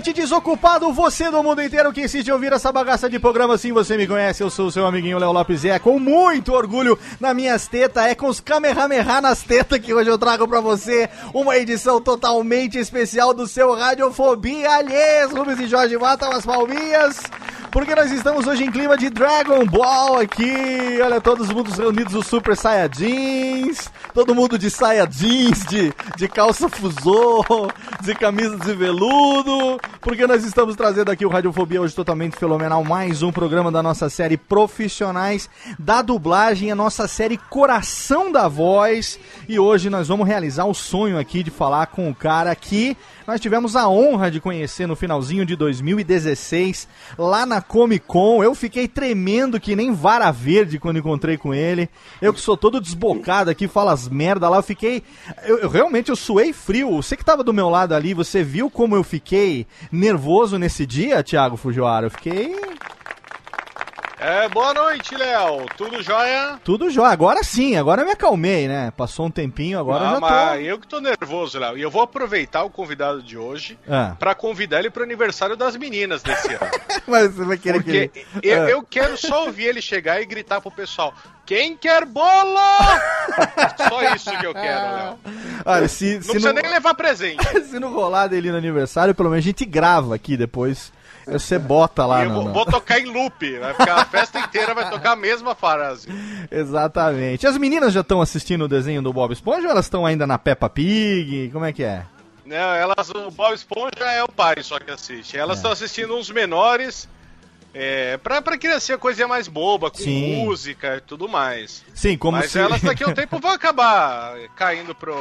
Ouvinte desocupado, você do mundo inteiro que insiste em ouvir essa bagaça de programa. Sim, você me conhece, eu sou o seu amiguinho Léo Lopes e é com muito orgulho nas minhas tetas, é com os Kamehameha nas tetas que hoje eu trago pra você uma edição totalmente especial do seu Radiofobia. Aliás, Rubens e Jorge matam as palminhas. Porque nós estamos hoje em clima de Dragon Ball aqui. Olha, todos os mundos reunidos, os Super Saiyajins. Todo mundo de saia jeans, de, de calça fusô, de camisa de veludo. Porque nós estamos trazendo aqui o Radiofobia hoje totalmente fenomenal. Mais um programa da nossa série Profissionais da Dublagem, a nossa série Coração da Voz. E hoje nós vamos realizar o sonho aqui de falar com o cara que nós tivemos a honra de conhecer no finalzinho de 2016, lá na Comic Con. Eu fiquei tremendo que nem vara verde quando encontrei com ele. Eu que sou todo desbocado aqui, falo as merda lá, eu fiquei. Eu, eu realmente eu suei frio. Você que tava do meu lado ali, você viu como eu fiquei nervoso nesse dia, Thiago Fujiwara? Eu fiquei. É, boa noite, Léo. Tudo jóia? Tudo jóia. Agora sim, agora eu me acalmei, né? Passou um tempinho, agora eu Ah, já tô. mas eu que tô nervoso, Léo. E eu vou aproveitar o convidado de hoje Ah. pra convidar ele pro aniversário das meninas desse ano. Mas você vai querer Porque que. eu, Ah. eu quero só ouvir ele chegar e gritar pro pessoal: Quem quer bolo? só isso que eu quero, Léo. Olha, se, Não se precisa não, nem levar presente. se não rolar dele no aniversário, pelo menos a gente grava aqui depois. Você bota lá eu no. vou, vou tocar em loop. Vai ficar a festa inteira, vai tocar a mesma frase. Exatamente. As meninas já estão assistindo o desenho do Bob Esponja ou elas estão ainda na Peppa Pig? Como é que é? Não, elas, o Bob Esponja é o pai só que assiste. Elas É. estão assistindo uns menores. É, pra, pra criança coisinha mais boba, com Sim. música e tudo mais. Sim, como Mas se. elas daqui a um tempo vão acabar caindo pro,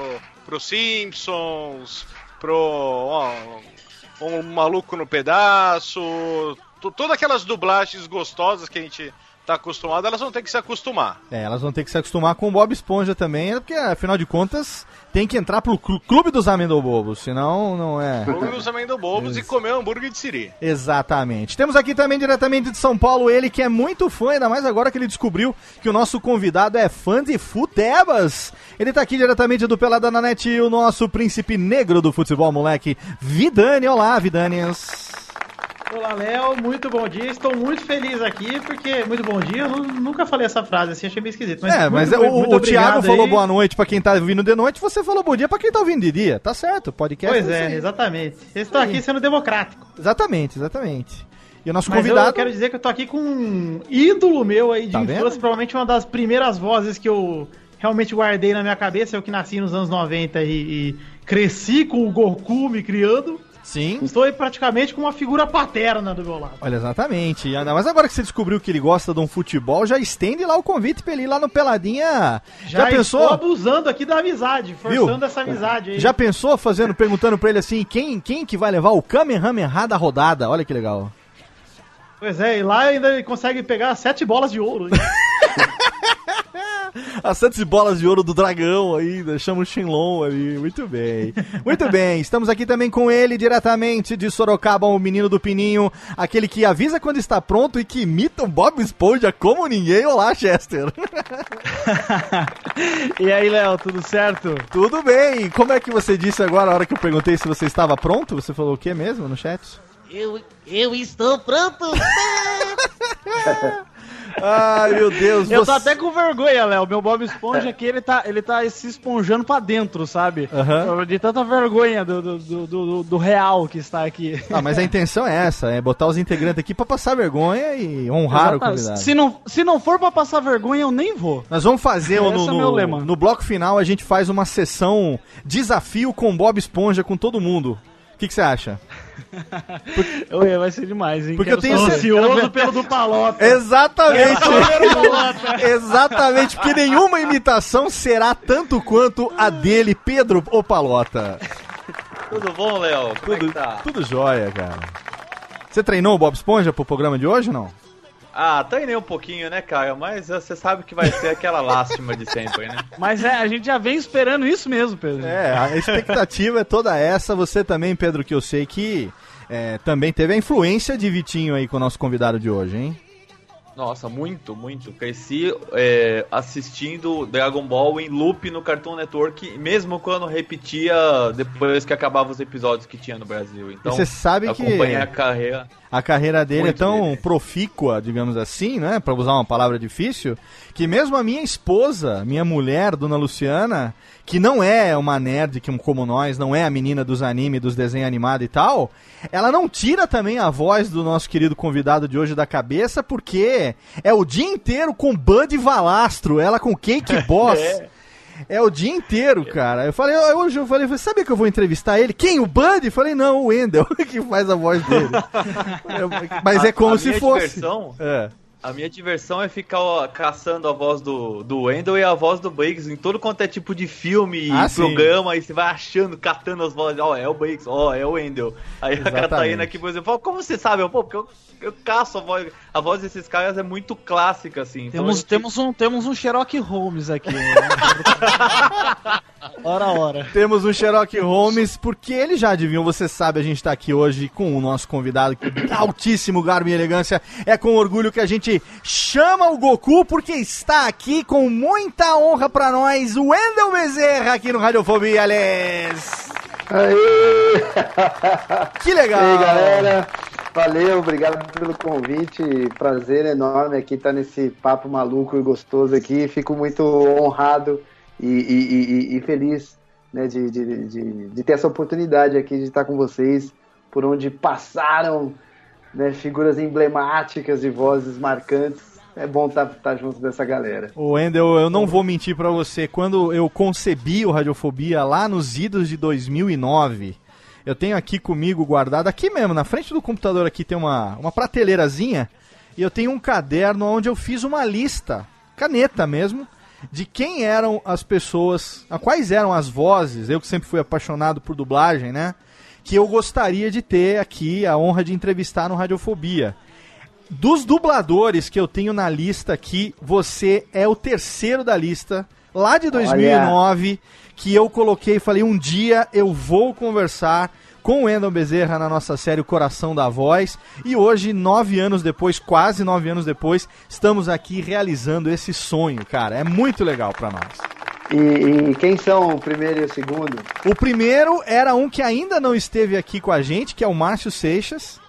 pro Simpsons, pro ó, um maluco no pedaço, to- todas aquelas dublagens gostosas que a gente tá acostumado, elas vão ter que se acostumar. É, elas vão ter que se acostumar com o Bob Esponja também, porque afinal de contas tem que entrar pro clu- clube dos amendobobos, senão não é. Fogo nos amendobobos e comer hambúrguer de siri. Exatamente. Temos aqui também diretamente de São Paulo ele que é muito fã, ainda mais agora que ele descobriu que o nosso convidado é fã de futebas. Ele tá aqui diretamente do Pelada na Net, o nosso príncipe negro do futebol, moleque, Vidani. Olá, Vidanias. Olá, Léo, muito bom dia. Estou muito feliz aqui, porque. Muito bom dia, eu nu- nunca falei essa frase assim, achei meio esquisito. Mas é, mas muito, o, muito o Thiago falou aí. boa noite pra quem tá ouvindo de noite, você falou bom dia pra quem tá ouvindo de dia. Tá certo, podcast. Pois é, aí. exatamente. Eu estou aqui sendo democrático. Exatamente, exatamente. E o nosso Mas convidado. eu quero dizer que eu tô aqui com um ídolo meu aí de Tá infância, vendo? provavelmente uma das primeiras vozes que eu realmente guardei na minha cabeça, eu que nasci nos anos 90 e, e cresci com o Goku me criando. Sim. Estou aí praticamente com uma figura paterna do meu lado. Olha, exatamente. Ainda mais agora que você descobriu que ele gosta de um futebol, já estende lá o convite pra ele ir lá no Peladinha. Já, estou pensou? abusando aqui da amizade, forçando Viu? essa amizade aí. Já pensou fazendo, perguntando pra ele assim, quem, quem que vai levar o Kamehameha da rodada? Olha que legal. Pois é, e lá ainda ele consegue pegar sete bolas de ouro. As sete bolas de ouro do dragão ainda, chama o Shenlong ali. Muito bem. Muito bem, estamos aqui também com ele, diretamente de Sorocaba, o menino do Pininho, aquele que avisa quando está pronto e que imita o Bob Esponja como ninguém. Olá, Chester. E aí, Léo, tudo certo? Tudo bem. Como é que você disse agora, a hora que eu perguntei se você estava pronto? Você falou o que mesmo no chat? Eu, eu estou pronto. Ai, meu Deus. Eu tô você- até com vergonha, Léo. Meu Bob Esponja aqui, ele tá, ele tá se esponjando pra dentro, sabe? Aham. De tanta vergonha do, do, do, do- do real que está aqui. Ah, mas a intenção é essa, é botar os integrantes aqui pra passar vergonha e honrar o Exatamente. convidado. Se não, se não for pra passar vergonha, eu nem vou. Nós vamos fazer no, é no, lema. no bloco final, a gente faz uma sessão desafio com Bob Esponja com todo mundo. O que que você acha? Oi, vai ser demais, hein? Porque Quero eu tenho Ansioso pelo do Palota. Exatamente! Exatamente, porque nenhuma imitação será tanto quanto a dele, Pedro Opalota. Tudo bom, Léo? É que Tudo, tá? tudo jóia, cara. Você treinou o Bob Esponja pro programa de hoje ou não? Ah, treinei um pouquinho, né, Caio? Mas você sabe que vai ser aquela lástima de sempre, né? Mas é, a gente já vem esperando isso mesmo, Pedro. É, a expectativa é toda essa. Você também, Pedro, que eu sei que é, também teve a influência de Vitinho aí com o nosso convidado de hoje, hein? Nossa, muito, muito. Cresci é, assistindo Dragon Ball em loop no Cartoon Network, mesmo quando repetia depois que acabava os episódios que tinha no Brasil. Então, e você sabe que acompanhei a carreira. A carreira dele Muito é tão dele. profícua, digamos assim, né? Pra usar uma palavra difícil, que mesmo a minha esposa, minha mulher, Dona Luciana, que não é uma nerd como nós, não é a menina dos anime, dos desenhos animados e tal, ela não tira também a voz do nosso querido convidado de hoje da cabeça, porque é o dia inteiro com Bud Valastro, ela com Cake Boss. É o dia inteiro, cara. Eu falei, hoje eu falei, você sabia que eu vou entrevistar ele? Quem? O Bud? Eu falei, não, o Wendel, que faz a voz dele. Mas é A- como a se fosse. diversão- É. A minha diversão é ficar ó, caçando a voz do, do Wendell e a voz do Briggs em todo quanto é tipo de filme e Ah, sim. programa, e você vai achando, catando as vozes, ó, é o Briggs, ó, é o Wendell. Aí a Exatamente. Catarina aqui, por exemplo, fala, como você sabe? Eu, Pô, porque eu, eu caço a voz. A voz desses caras é muito clássica, assim. então a Temos, gente- temos, um, temos um Sherlock Holmes aqui. Né? ora, ora. Temos um Sherlock Holmes, porque ele já adivinhou, você sabe, a gente tá aqui hoje com o nosso convidado, que altíssimo garbo e elegância. É com orgulho que a gente chama o Goku, porque está aqui com muita honra pra nós, o Wendel Bezerra, aqui no Radiofobia, Alex. Aê! Que E legal! aí, galera? Valeu, obrigado pelo convite. Prazer enorme aqui estar nesse papo maluco e gostoso aqui. Fico muito honrado e, e- e- e feliz né, de, de- de- de ter essa oportunidade aqui de estar com vocês, por onde passaram né, figuras emblemáticas e vozes marcantes. É bom estar, estar junto dessa galera. O Wendel, eu não vou mentir pra você, quando eu concebi o Radiofobia lá nos idos de 2009, eu tenho aqui comigo guardado, aqui mesmo, na frente do computador aqui tem uma, uma prateleirazinha, e eu tenho um caderno onde eu fiz uma lista, caneta mesmo, de quem eram as pessoas, a quais eram as vozes, eu que sempre fui apaixonado por dublagem, né? Que eu gostaria de ter aqui a honra de entrevistar no Radiofobia. Dos dubladores que eu tenho na lista aqui, você é o terceiro da lista, lá de 2009, que eu coloquei e falei: um dia eu vou conversar com o Wendel Bezerra na nossa série O Coração da Voz. E hoje, nove anos depois, quase nove anos depois, estamos aqui realizando esse sonho, cara. É muito legal pra nós. E, e quem são o primeiro e o segundo? O primeiro era um que ainda não esteve aqui com a gente, que é o Márcio Seixas.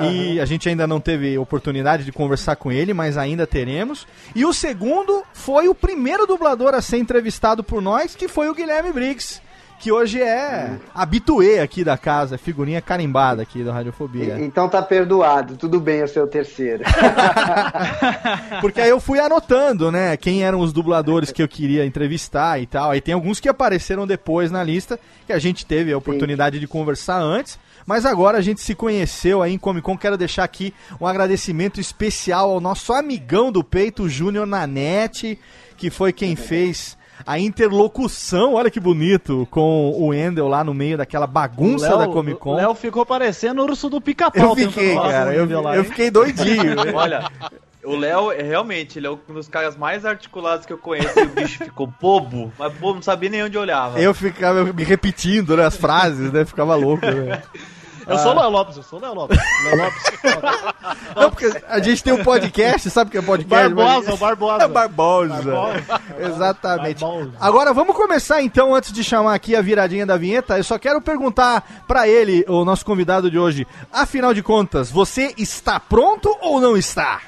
E a gente ainda não teve oportunidade de conversar com ele, mas ainda teremos. E o segundo foi o primeiro dublador a ser entrevistado por nós, que foi o Guilherme Briggs, que hoje é habituê aqui da casa, figurinha carimbada aqui da Radiofobia. E- Então tá perdoado, tudo bem o terceiro. Porque aí eu fui anotando, né, quem eram os dubladores que eu queria entrevistar e tal. Aí tem alguns que apareceram depois na lista, que a gente teve a oportunidade de conversar antes. Mas agora a gente se conheceu aí em Comic Con. Quero deixar aqui um agradecimento especial ao nosso amigão do peito, Júnior Nanete, que foi quem fez a interlocução, olha que bonito, com o Wendel lá no meio daquela bagunça Léo- da Comic Con. O Léo ficou parecendo o urso do pica-pau. Eu fiquei, cara, eu, lá, eu fiquei doidinho. Olha, o Léo, é, realmente, ele é um dos caras mais articulados que eu conheço. E o bicho ficou bobo, mas bobo, não sabia nem onde olhava. Eu ficava me repetindo né, as frases, né? Ficava louco. Né? Eu sou o Léo Lopes, eu sou o Léo Lopes. Léo Lopes. Não, porque a gente tem um podcast, sabe o que é podcast? Barbosa, o Barbosa. É Barbosa. Barbosa. Exatamente. Barbosa. Agora vamos começar então, antes de chamar aqui a viradinha da vinheta. Eu só quero perguntar pra ele, o nosso convidado de hoje. Afinal de contas, você está pronto ou não está?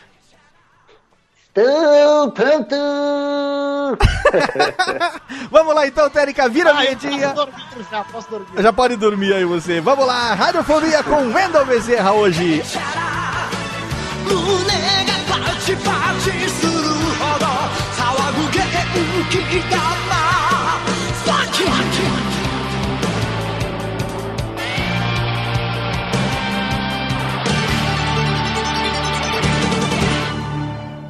Tão, tão, tão. Vamos lá então, Térica, vira a vinhetinha. posso dormir já, posso dormir. Já pode dormir aí você. Vamos lá, Radiofobia com Wendel Bezerra hoje. 胸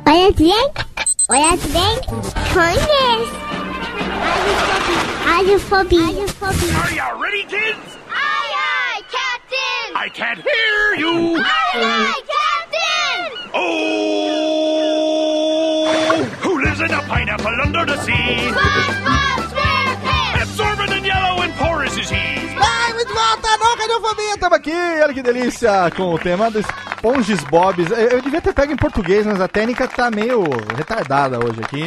おやつでおやつでコンですアルフォビアルフォビアルフォビ Are you ready kids? Aye aye Captain I can't hear you Aye aye Captain Oh Who lives in a pineapple under the sea? SpongeBob SquarePants Absorbent Radiofobia, tamo aqui, olha que delícia, com o tema dos Ponges Bobs. Eu, eu devia ter pego em português, mas a técnica tá meio retardada hoje aqui.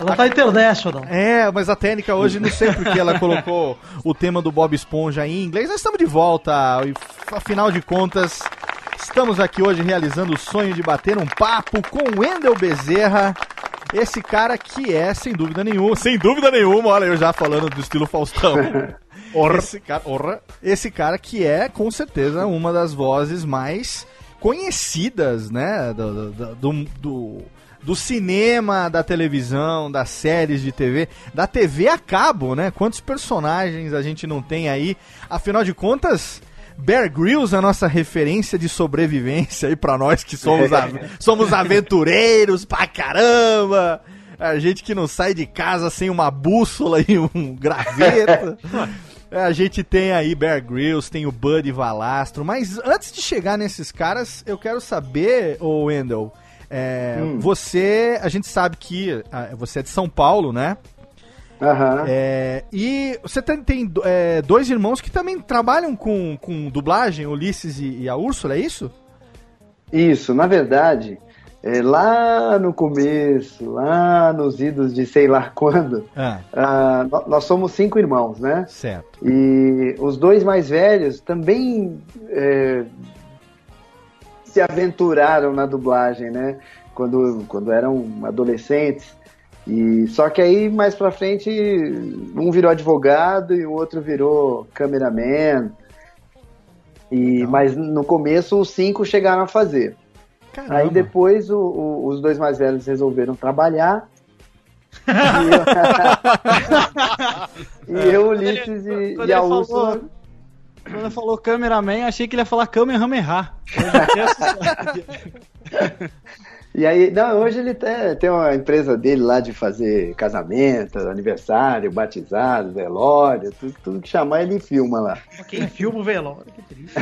Ela tá international. É, mas a técnica hoje, não sei porque ela colocou o tema do Bob Esponja em inglês. Nós estamos de volta, e afinal de contas, estamos aqui hoje realizando o sonho de bater um papo com o Wendel Bezerra. Esse cara que é, sem dúvida nenhuma, sem dúvida nenhuma, olha eu já falando do estilo Faustão. Esse cara, orra. esse cara que é, com certeza, uma das vozes mais conhecidas, né, do, do, do, do, do cinema, da televisão, das séries de TV, da TV a cabo, né? Quantos personagens a gente não tem aí? Afinal de contas, Bear Grylls, a nossa referência de sobrevivência aí pra nós que somos, a- somos aventureiros pra caramba. A gente que não sai de casa sem uma bússola e um graveto. É, A gente tem aí Bear Grylls, tem o Buddy Valastro, mas antes de chegar nesses caras, eu quero saber, ô Wendell, é, você, a gente sabe que ah, você é de São Paulo, né? Aham. É, e você tem, tem, é, dois irmãos que também trabalham com, com dublagem, Ulisses e, e a Úrsula, é isso? Isso, na verdade, é, lá no começo, lá nos idos de sei lá quando, Ah, ah, nó- nós somos cinco irmãos, né? certo. E os dois mais velhos também é, se aventuraram na dublagem, né? Quando, quando eram adolescentes. E só que aí mais pra frente um virou advogado e o outro virou cameraman. E mas no começo os cinco chegaram a fazer. Caramba. Aí depois o- o- os dois mais velhos resolveram trabalhar. e eu, e eu, Ulisses e, Quando e a ele falou- Úrsula. Quando ele falou cameraman, achei que ele ia falar Kamehameha. E aí, não, hoje ele tem, tem uma empresa dele lá de fazer casamento, aniversário, batizado, velório, tudo, tudo que chamar ele filma lá. Quem filma o velório, que triste.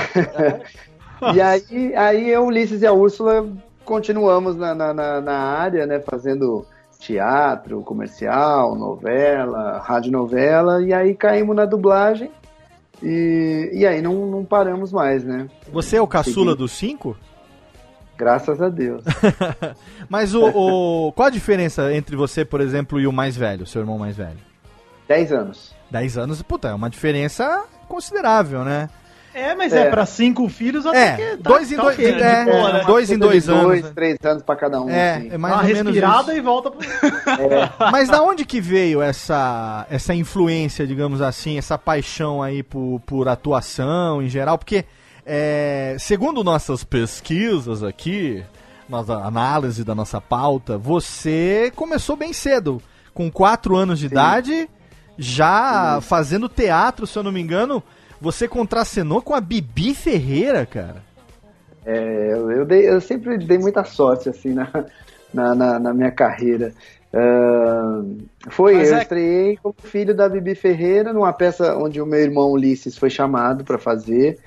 E aí, aí eu, Ulisses e a Úrsula continuamos na, na, na, área, né, fazendo teatro, comercial, novela, radionovela, e aí caímos na dublagem e, e aí não, não paramos mais, né? Você é o caçula Segui. dos cinco? Graças a Deus. Mas o, o- qual a diferença entre você, por exemplo, e o mais velho, seu irmão mais velho? Dez anos. 10 anos, puta, é uma diferença considerável, né? É, mas é, É. pra cinco filhos É, até que dois em dois- ok, de é, boa, né? dois em de dois anos, Dois, né? três anos pra cada um. É, assim. é mais uma ou menos respirada isso. e volta pro... Mas da onde que veio essa, essa influência, digamos assim, essa paixão aí por, por atuação em geral? Porque, é, segundo nossas pesquisas aqui, nossa análise da nossa pauta, você começou bem cedo, com 4 anos de idade, já fazendo teatro, se eu não me engano. Você contracenou com a Bibi Ferreira, cara. É, eu, eu dei- eu sempre dei muita sorte assim na, na, na- na minha carreira. Ah, foi, Mas eu é- estreiei como filho da Bibi Ferreira numa peça onde o meu irmão Ulisses foi chamado para fazer.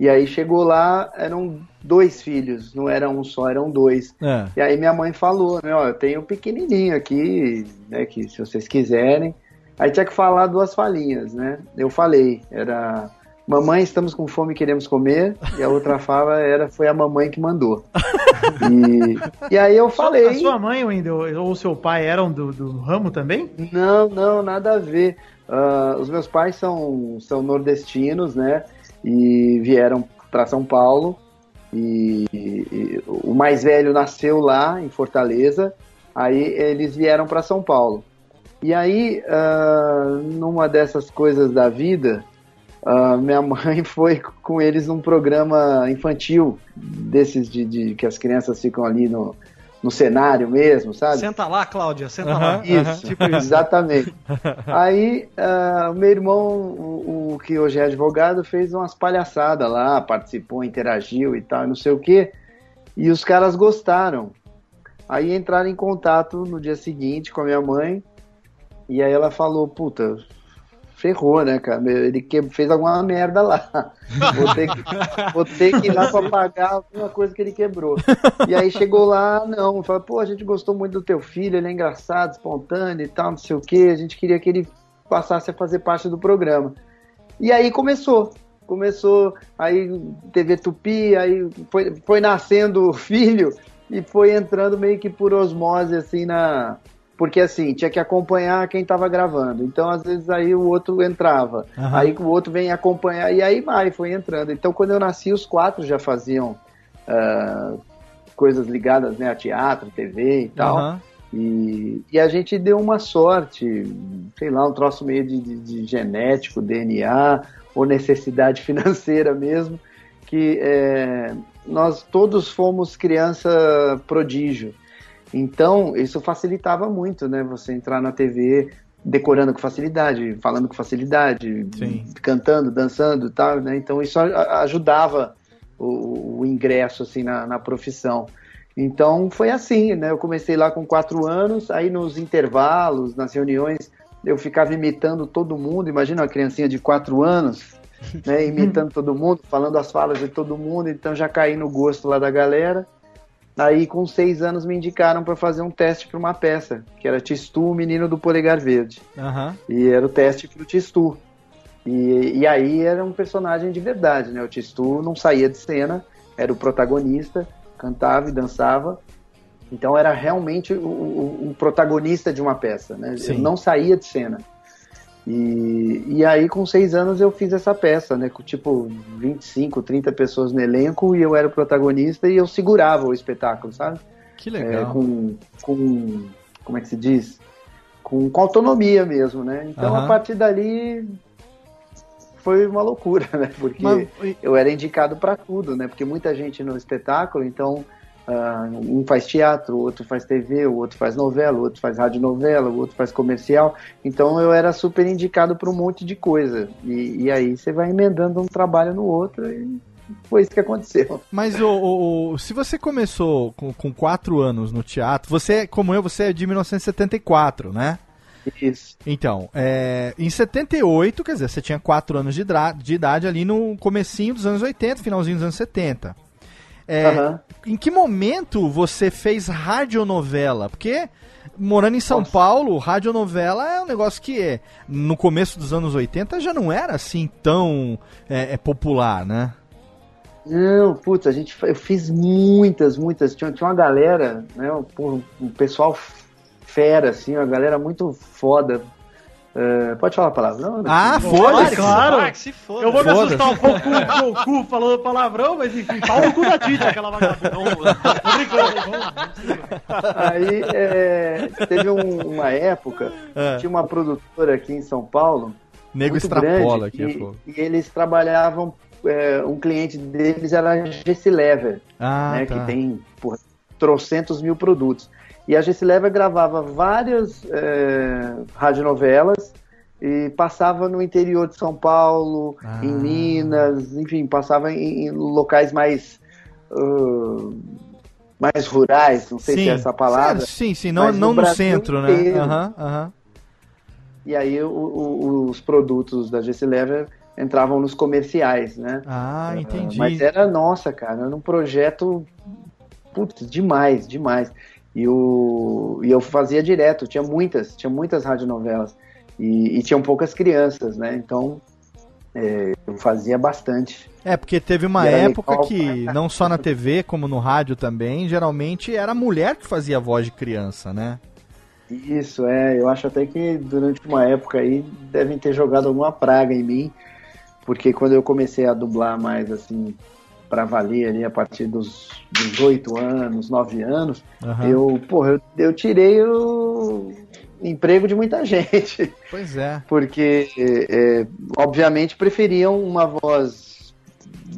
E aí chegou lá, eram dois filhos, não era um só, eram dois. É. E aí minha mãe falou, né, ó, eu tenho um pequenininho aqui, né, que se vocês quiserem. Aí tinha que falar duas falinhas, né? Eu falei, era Mamãe, estamos com fome e queremos comer. E a outra fala era foi a mamãe que mandou. E, e aí eu falei. A sua mãe, Wendel, ou seu pai eram do, do ramo também? Não, não, nada a ver. Ah, os meus pais são, são nordestinos, né? E vieram para São Paulo. E, e o mais velho nasceu lá em Fortaleza. Aí eles vieram para São Paulo. E aí, ah, numa dessas coisas da vida, ah, minha mãe foi com eles num programa infantil, desses de, de que as crianças ficam ali no, no cenário mesmo, sabe? Senta lá, Cláudia, senta Aham. lá. Isso, Tipo isso. exatamente. Aí, o meu irmão, o, o que hoje é advogado, fez umas palhaçadas lá, participou, interagiu e tal, não sei o quê. E os caras gostaram. Aí entraram em contato no dia seguinte com a minha mãe. E aí ela falou: Puta, ferrou, né, cara? Ele que- fez alguma merda lá. Vou ter que, vou ter que ir lá pra pagar alguma coisa que ele quebrou. E aí chegou lá, não, falou, pô, a gente gostou muito do teu filho, ele é engraçado, espontâneo e tal, não sei o quê, a gente queria que ele passasse a fazer parte do programa. E aí começou. Começou, aí TV Tupi, aí foi, foi nascendo o filho e foi entrando meio que por osmose, assim, na. Porque assim, tinha que acompanhar quem estava gravando. Então, às vezes, aí o outro entrava. Aham. Aí o outro vem acompanhar, e aí vai, foi entrando. Então, quando eu nasci, os quatro já faziam ah, coisas ligadas né, a teatro, TV e tal. Aham. E, e a gente deu uma sorte, sei lá, um troço meio de, de- de genético, DNA, ou necessidade financeira mesmo, que é, nós todos fomos criança prodígio. Então, isso facilitava muito, né? Você entrar na TV decorando com facilidade, falando com facilidade, Sim. cantando, dançando e tal, né? Então, isso ajudava o, o ingresso, assim, na, na profissão. Então foi assim, né? Eu comecei lá com quatro anos, aí nos intervalos, nas reuniões, eu ficava imitando todo mundo. Imagina uma criancinha de quatro anos, né? Imitando todo mundo, falando as falas de todo mundo. Então já caí no gosto lá da galera. Aí com seis anos me indicaram para fazer um teste para uma peça, que era Tistu, o menino do polegar verde. Aham. E era o teste pro Tistu. E, e aí era um personagem de verdade, né? O Tistu não saía de cena, era o protagonista, cantava e dançava. Então era realmente o, o- o protagonista de uma peça, né? Sim. Ele não saía de cena. E, e aí com seis anos eu fiz essa peça, né? Com tipo 25, 30 pessoas no elenco e eu era o protagonista e eu segurava o espetáculo, sabe? Que É, legal. com, com. Como é que se diz? Com, com autonomia mesmo, né? Então Aham. a partir dali foi uma loucura, né? Porque Mas- eu era indicado para tudo, né? Porque muita gente no espetáculo, então ah, um faz teatro, o outro faz TV, o outro faz novela, o outro faz radionovela, o outro faz comercial. Então eu era super indicado para um monte de coisa. E, e aí você vai emendando um trabalho no outro e foi isso que aconteceu. Mas o, o- o- se você começou com, com quatro anos no teatro, você, como eu, você é de 1974, né? Isso. Então, é, em 78, quer dizer, você tinha 4 anos de, de idade ali no comecinho dos anos 80, finalzinho dos anos 70. É, Aham. Em que momento você fez radionovela? Porque morando em São Paulo, radionovela é um negócio que é, no começo dos anos 80 já não era assim tão é, é, popular, né? Não, putz, a gente, eu fiz muitas, muitas. Tinha, tinha uma galera, né? Um, um pessoal fera, assim, uma galera muito foda. É, pode falar a palavra? Não, Ah, Claro, foda-se. claro. Ah, que se foda. Eu vou me assustar um pouco com o Goku falando palavrão, mas enfim, pau no cu da Tite, aquela vagabunda. Aí é, teve um- uma época, É. tinha uma produtora aqui em São Paulo, Nego extrapola grande, aqui, e, e eles trabalhavam, é, um cliente deles era a GC Lever, Ah, né, tá. que tem porra, trocentos mil produtos. E a GC Lever gravava várias é, radionovelas e passava no interior de São Paulo, Ah. em Minas, enfim, passava em, em locais mais ah, mais rurais, não sei se é essa palavra. Sim, sim, não, não no no, centro, né? inteiro. Aham, aham. E aí o- o- os produtos da GC Lever entravam nos comerciais, né? Ah, entendi. Mas era nossa, cara, era um projeto putz, demais, demais. E, o, e eu fazia direto, tinha muitas, tinha muitas radionovelas. E, e tinham poucas crianças, né? Então é, eu fazia bastante. É, porque teve uma época legal que, não só na TV, como no rádio também, geralmente era a mulher que fazia a voz de criança, né? Isso, é. Eu acho até que durante uma época aí devem ter jogado alguma praga em mim, porque quando eu comecei a dublar mais assim, pra valer ali a partir dos 18 anos, 9 anos, Aham. eu, porra, eu, eu tirei o emprego de muita gente, Pois é. porque, é, obviamente, preferiam uma voz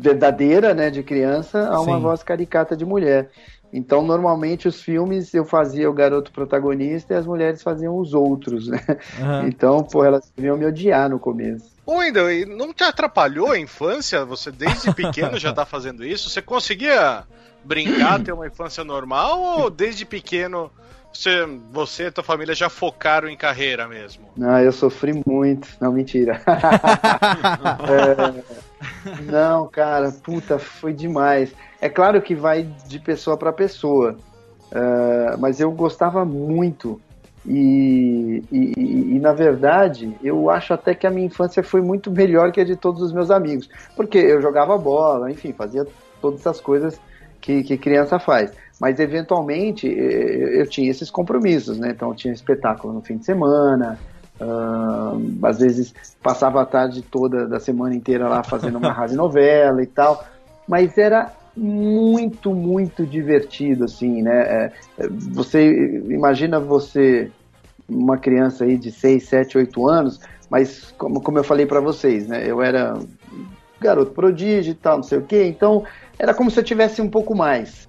verdadeira, né, de criança, a uma Sim. voz caricata de mulher. Então, normalmente, os filmes eu fazia o garoto protagonista e as mulheres faziam os outros, né? Aham. Então, pô, elas deviam me odiar no começo. Ô, Wendel, não te atrapalhou a infância? Você desde pequeno já tá fazendo isso? Você conseguia brincar, ter uma infância normal? Ou desde pequeno você, você e tua família já focaram em carreira mesmo? Ah, eu sofri muito. Não, mentira. É, não, cara, puta, foi demais. É claro que vai de pessoa para pessoa, é, mas eu gostava muito. E, e- e- na verdade, eu acho até que a minha infância foi muito melhor que a de todos os meus amigos. Porque eu jogava bola, enfim, fazia todas essas coisas que, que criança faz. Mas eventualmente eu tinha esses compromissos, né? Então eu tinha espetáculo no fim de semana, ah, às vezes passava a tarde toda da semana inteira lá fazendo uma rádio novela e tal. Mas era muito, muito divertido, assim, né? É, é, você imagina você, uma criança aí de 6, 7, 8 anos, mas como, como eu falei pra vocês, né? Eu era garoto prodígio e tal, não sei o quê, então era como se eu tivesse um pouco mais.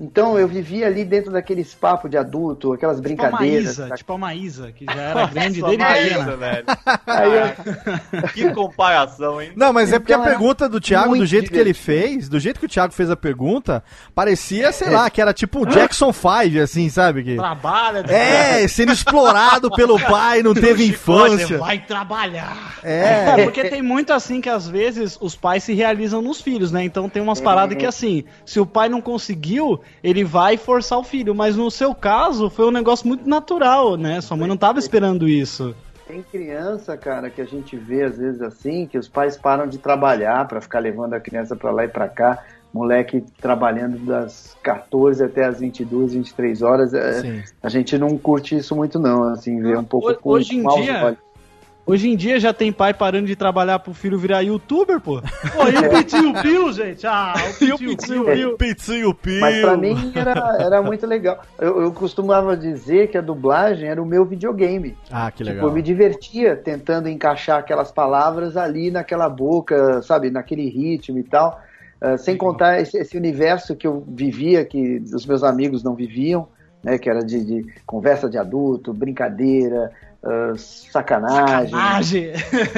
Então eu vivia ali dentro daqueles papos de adulto, aquelas Tipo a brincadeiras. Maísa, tipo a Maísa, que já era grande desde Maísa, velho. Eu- Que comparação, hein? Não, mas é porque Então a era pergunta do Thiago, do jeito que ele fez, do jeito que o Thiago fez a pergunta, parecia, sei lá, que era tipo o Jackson 5, assim, sabe? Que... Trabalha, É, sendo explorado pelo pai, não teve infância. vai trabalhar. É, É, porque tem muito assim que às vezes os pais se realizam nos filhos, né? Então tem umas paradas que assim, se o pai não conseguiu, ele vai forçar o filho. Mas no seu caso, foi um negócio muito natural, né? Sua mãe não tava esperando isso. Tem criança, cara, que a gente vê às vezes assim, que os pais param de trabalhar pra ficar levando a criança pra lá e pra cá, moleque trabalhando das 14 até as 22, 23 horas. é, a gente não curte isso muito não, assim, vê um pouco Ho- com hoje em dia- olhos. Hoje em dia já tem pai parando de trabalhar pro filho virar youtuber, pô. Pô, e o Pitinho Pio, gente? Ah, o Pitinho Pio. Pitinho Pio. Mas pra mim era, era muito legal. Eu, eu costumava dizer que a dublagem era o meu videogame. Ah, que Tipo, legal. eu me divertia tentando encaixar aquelas palavras ali naquela boca, sabe, naquele ritmo e tal. Ah, sem contar esse, esse universo que eu vivia, que os meus amigos não viviam, né? Que era de, de conversa de adulto, brincadeira, ah, sacanagem, Sacanagem.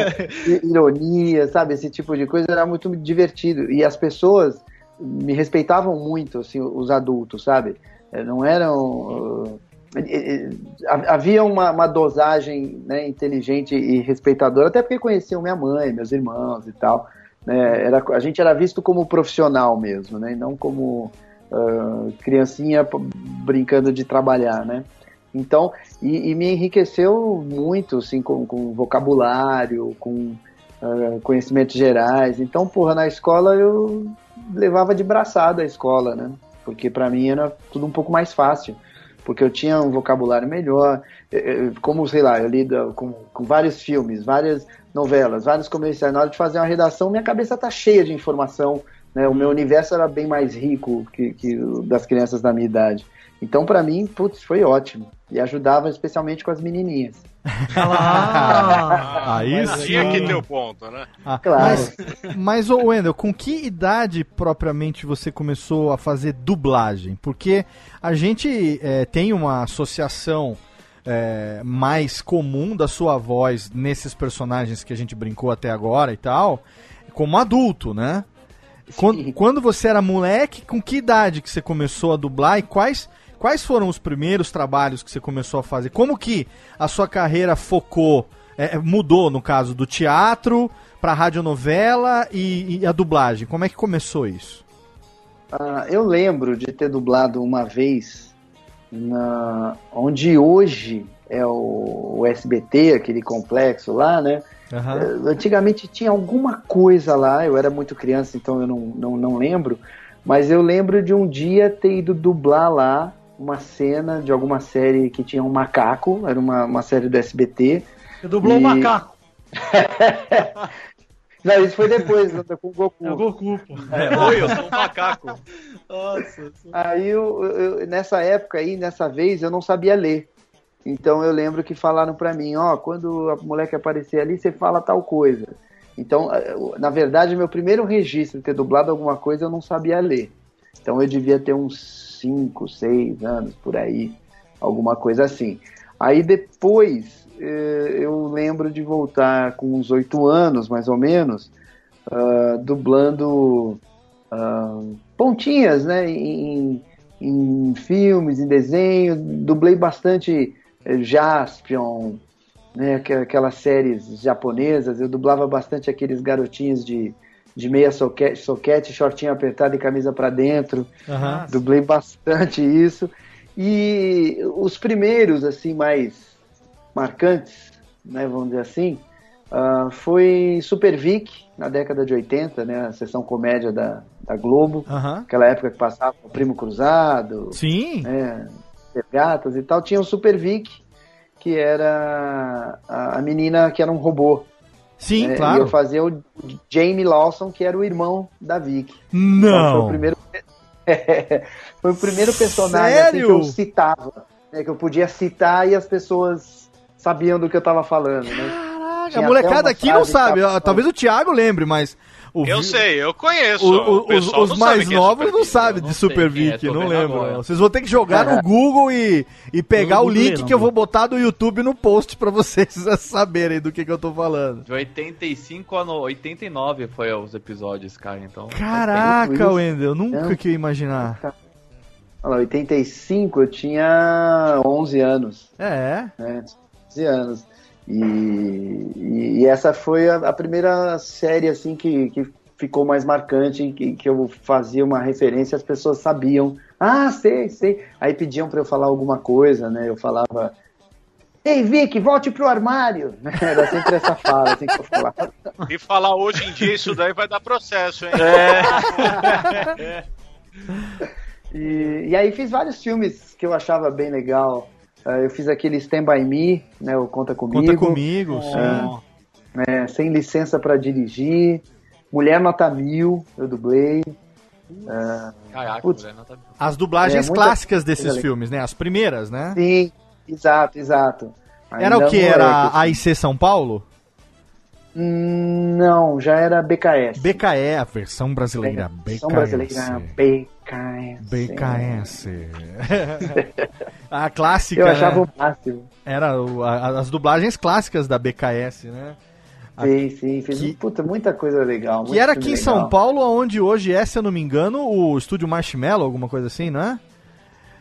ironia, sabe? Esse tipo de coisa era muito divertido. E as pessoas me respeitavam muito, assim, os adultos, sabe? Eh, Não eram. eh, Havia uma, uma dosagem né, inteligente e respeitadora, até porque conheciam minha mãe, meus irmãos e tal. Né? Era, a gente era visto como profissional mesmo, né? E não como ah, criancinha brincando de trabalhar, né? Então, e, e me enriqueceu muito, assim, com, com vocabulário, com ah, conhecimentos gerais. Então, porra, na escola eu levava de braçada a escola, né? Porque pra mim era tudo um pouco mais fácil. porque eu tinha um vocabulário melhor, eh, eh, como, sei lá, eu lido com, com vários filmes, várias novelas, vários comerciais, na hora de fazer uma redação, minha cabeça tá cheia de informação, né, o meu universo era bem mais rico que, que das crianças da minha idade. Então, pra mim, putz, foi ótimo. E ajudava especialmente com as menininhas. Ah, aí Aí sim. é que tem o ponto, né? Ah, Claro. Mas, mas ô Wendel, com que idade propriamente você começou a fazer dublagem? Porque a gente é, tem uma associação é, mais comum da sua voz nesses personagens que a gente brincou até agora e tal, como adulto, né? Quando, quando você era moleque, com que idade que você começou a dublar e quais, quais foram os primeiros trabalhos que você começou a fazer? Como que a sua carreira focou, é, mudou no caso do teatro para radionovela e, e a dublagem? Como é que começou isso? Ah, eu lembro de ter dublado uma vez na onde hoje é o, o SBT, aquele complexo lá, né? Eh, Antigamente tinha alguma coisa lá, eu era muito criança, então eu não, não, não lembro, mas eu lembro de um dia ter ido dublar lá uma cena de alguma série que tinha um macaco, era uma, uma série do SBT. Você dublou o E- macaco. Não, isso foi depois, né, com o Goku. É o Goku, pô. É, Oi, eu sou um macaco. Nossa. Aí eu, eu- nessa época aí, nessa vez, eu não sabia ler. Então eu lembro que falaram pra mim, ó, quando a moleque aparecer ali, você fala tal coisa. Então, eh, na verdade, meu primeiro registro de ter dublado alguma coisa, eu não sabia ler. Então eu devia ter uns 5, 6 anos por aí, alguma coisa assim. Aí depois eh, eu lembro de voltar com uns 8 anos, mais ou menos, ah, dublando ah, pontinhas, né, em, em filmes, em desenhos, dublei bastante Jaspion, né, aqu- aquelas séries japonesas, eu dublava bastante aqueles garotinhos de, de meia soquete, soquete, shortinho apertado e camisa pra dentro, Aham. dublei bastante isso, e os primeiros, assim, mais marcantes, né, vamos dizer assim, ah, foi Super Vic, na década de 80, né, a sessão comédia da, da Globo, Aham. aquela época que passava o Primo Cruzado, Sim. né, Gatas e tal, tinha o Super Vic, que era a, menina que era um robô. Sim, né, E claro. eu fazia o Jamie Lawson, que era o irmão da Vic. Então, foi o Não. primeiro, foi o primeiro personagem assim, que eu citava, né, que eu podia citar e as pessoas sabiam do que eu tava falando, né? Caraca, a molecada aqui não sabe. ó, Talvez o Thiago lembre, mas. O Eu vi- sei, eu conheço. o- o- o os os não mais é novos Super não sabem eu de não Super é, Vic, não vendo lembram. agora. Vocês vão ter que jogar no Google e, e pegar o não link googlei, que eu não, vou botar do YouTube no post pra vocês saberem do que, que eu tô falando. De 85 a no- 89 foi os episódios, cara, então... Caraca, isso. Wendel, nunca É. que eu ia imaginar. Olha lá, 85 eu tinha 11 anos. É, né? 11 anos. E, e, e essa foi a, a primeira série assim que, que ficou mais marcante, que, que eu fazia uma referência, as pessoas sabiam. Ah, sei, sei. Aí pediam para eu falar alguma coisa, né? Eu falava. Ei, Vic, volte pro armário! Era sempre essa fala assim, que eu falava. E falar hoje em dia isso daí vai dar processo, hein? E, e aí fiz vários filmes que eu achava bem legal. Ah, eu fiz aquele Stand By Me, né? O Conta Comigo. conta comigo. sim. É. Sem Licença para Dirigir. Mulher Nota Mil, eu dublei. Caraca, Putz. As dublagens É, muita clássicas desses filmes, né? As primeiras, né? Sim, exato, exato. Era Ainda o que? moleque, Era assim. AIC São Paulo? Hum, Não, já era BKS. BKE, a versão brasileira. BKS. São brasileira, BKS. BKS. a clássica, Eu achava né? o máximo. Era o- a- as dublagens clássicas da BKS, né? Sim, sim, fiz Que- puta, muita coisa legal. Que era aqui em legal. São Paulo, onde hoje é, se eu não me engano, o estúdio Marshmallow, alguma coisa assim, não é?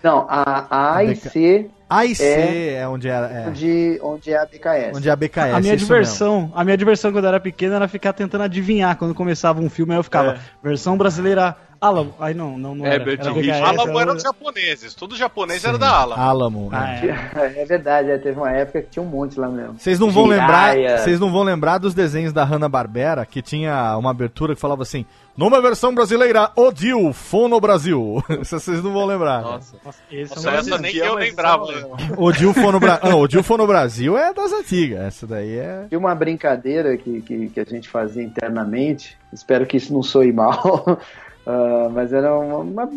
Não, a, a AIC AIC é, É. onde era. É, onde, onde é a BKS. onde é a BKS. a minha diversão, a minha diversão quando eu era pequeno era ficar tentando adivinhar quando começava um filme, aí eu ficava, É. versão brasileira Alamo. Ai, não, não, não era. Herbert era Richards. VHS, Alamo era era- dos japoneses. Tudo japonês era da Alamo. Alamo. Ah, né? é. É verdade, é, teve uma época que tinha um monte lá mesmo. Vocês não vão lembrar, vocês não vão lembrar dos desenhos da Hanna-Barbera que tinha uma abertura que falava assim: "Numa versão brasileira, Odil Fono Brasil". Vocês não vão lembrar. Nossa. Nossa, esse Nossa, é um essa nem eu lembrava. só- Odil Fono Bra... Odil Fono Brasil é das antigas. Essa daí é Tinha uma brincadeira que, que, que a gente fazia internamente, espero que isso não soe mal, ah, mas era uma, uma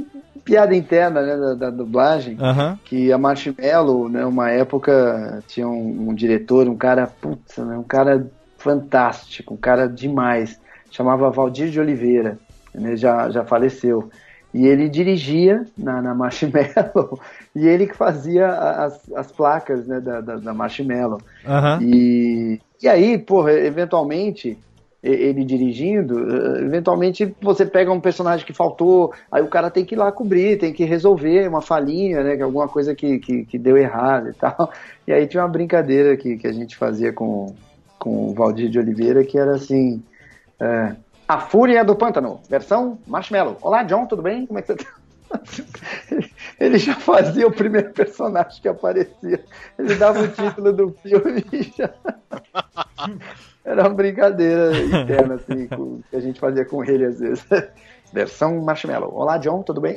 piada interna né, da, da dublagem, Aham. que a Marshmallow, né, uma época, tinha um, um diretor, um cara, putz, né, um cara fantástico, um cara demais, chamava Valdir de Oliveira, né, já, já faleceu. E ele dirigia na, na Marshmallow e ele que fazia as, as placas né, da, da, da Marshmallow. Aham. E, e aí, porra, eventualmente, ele dirigindo, eh, eventualmente você pega um personagem que faltou, aí o cara tem que ir lá cobrir, tem que resolver uma falhinha, né? é Alguma coisa que, que, que deu errado e tal. E aí tinha uma brincadeira que, que a gente fazia com, com o Valdir de Oliveira, que era assim. é, a Fúria do Pântano, versão Marshmallow. Olá, John, tudo bem? Como é que você tá? Ele já fazia o primeiro personagem que aparecia. Ele dava o título do filme e já. Era uma brincadeira interna, assim, com- que a gente fazia com ele às vezes. Versão Marshmallow. Olá, John, tudo bem?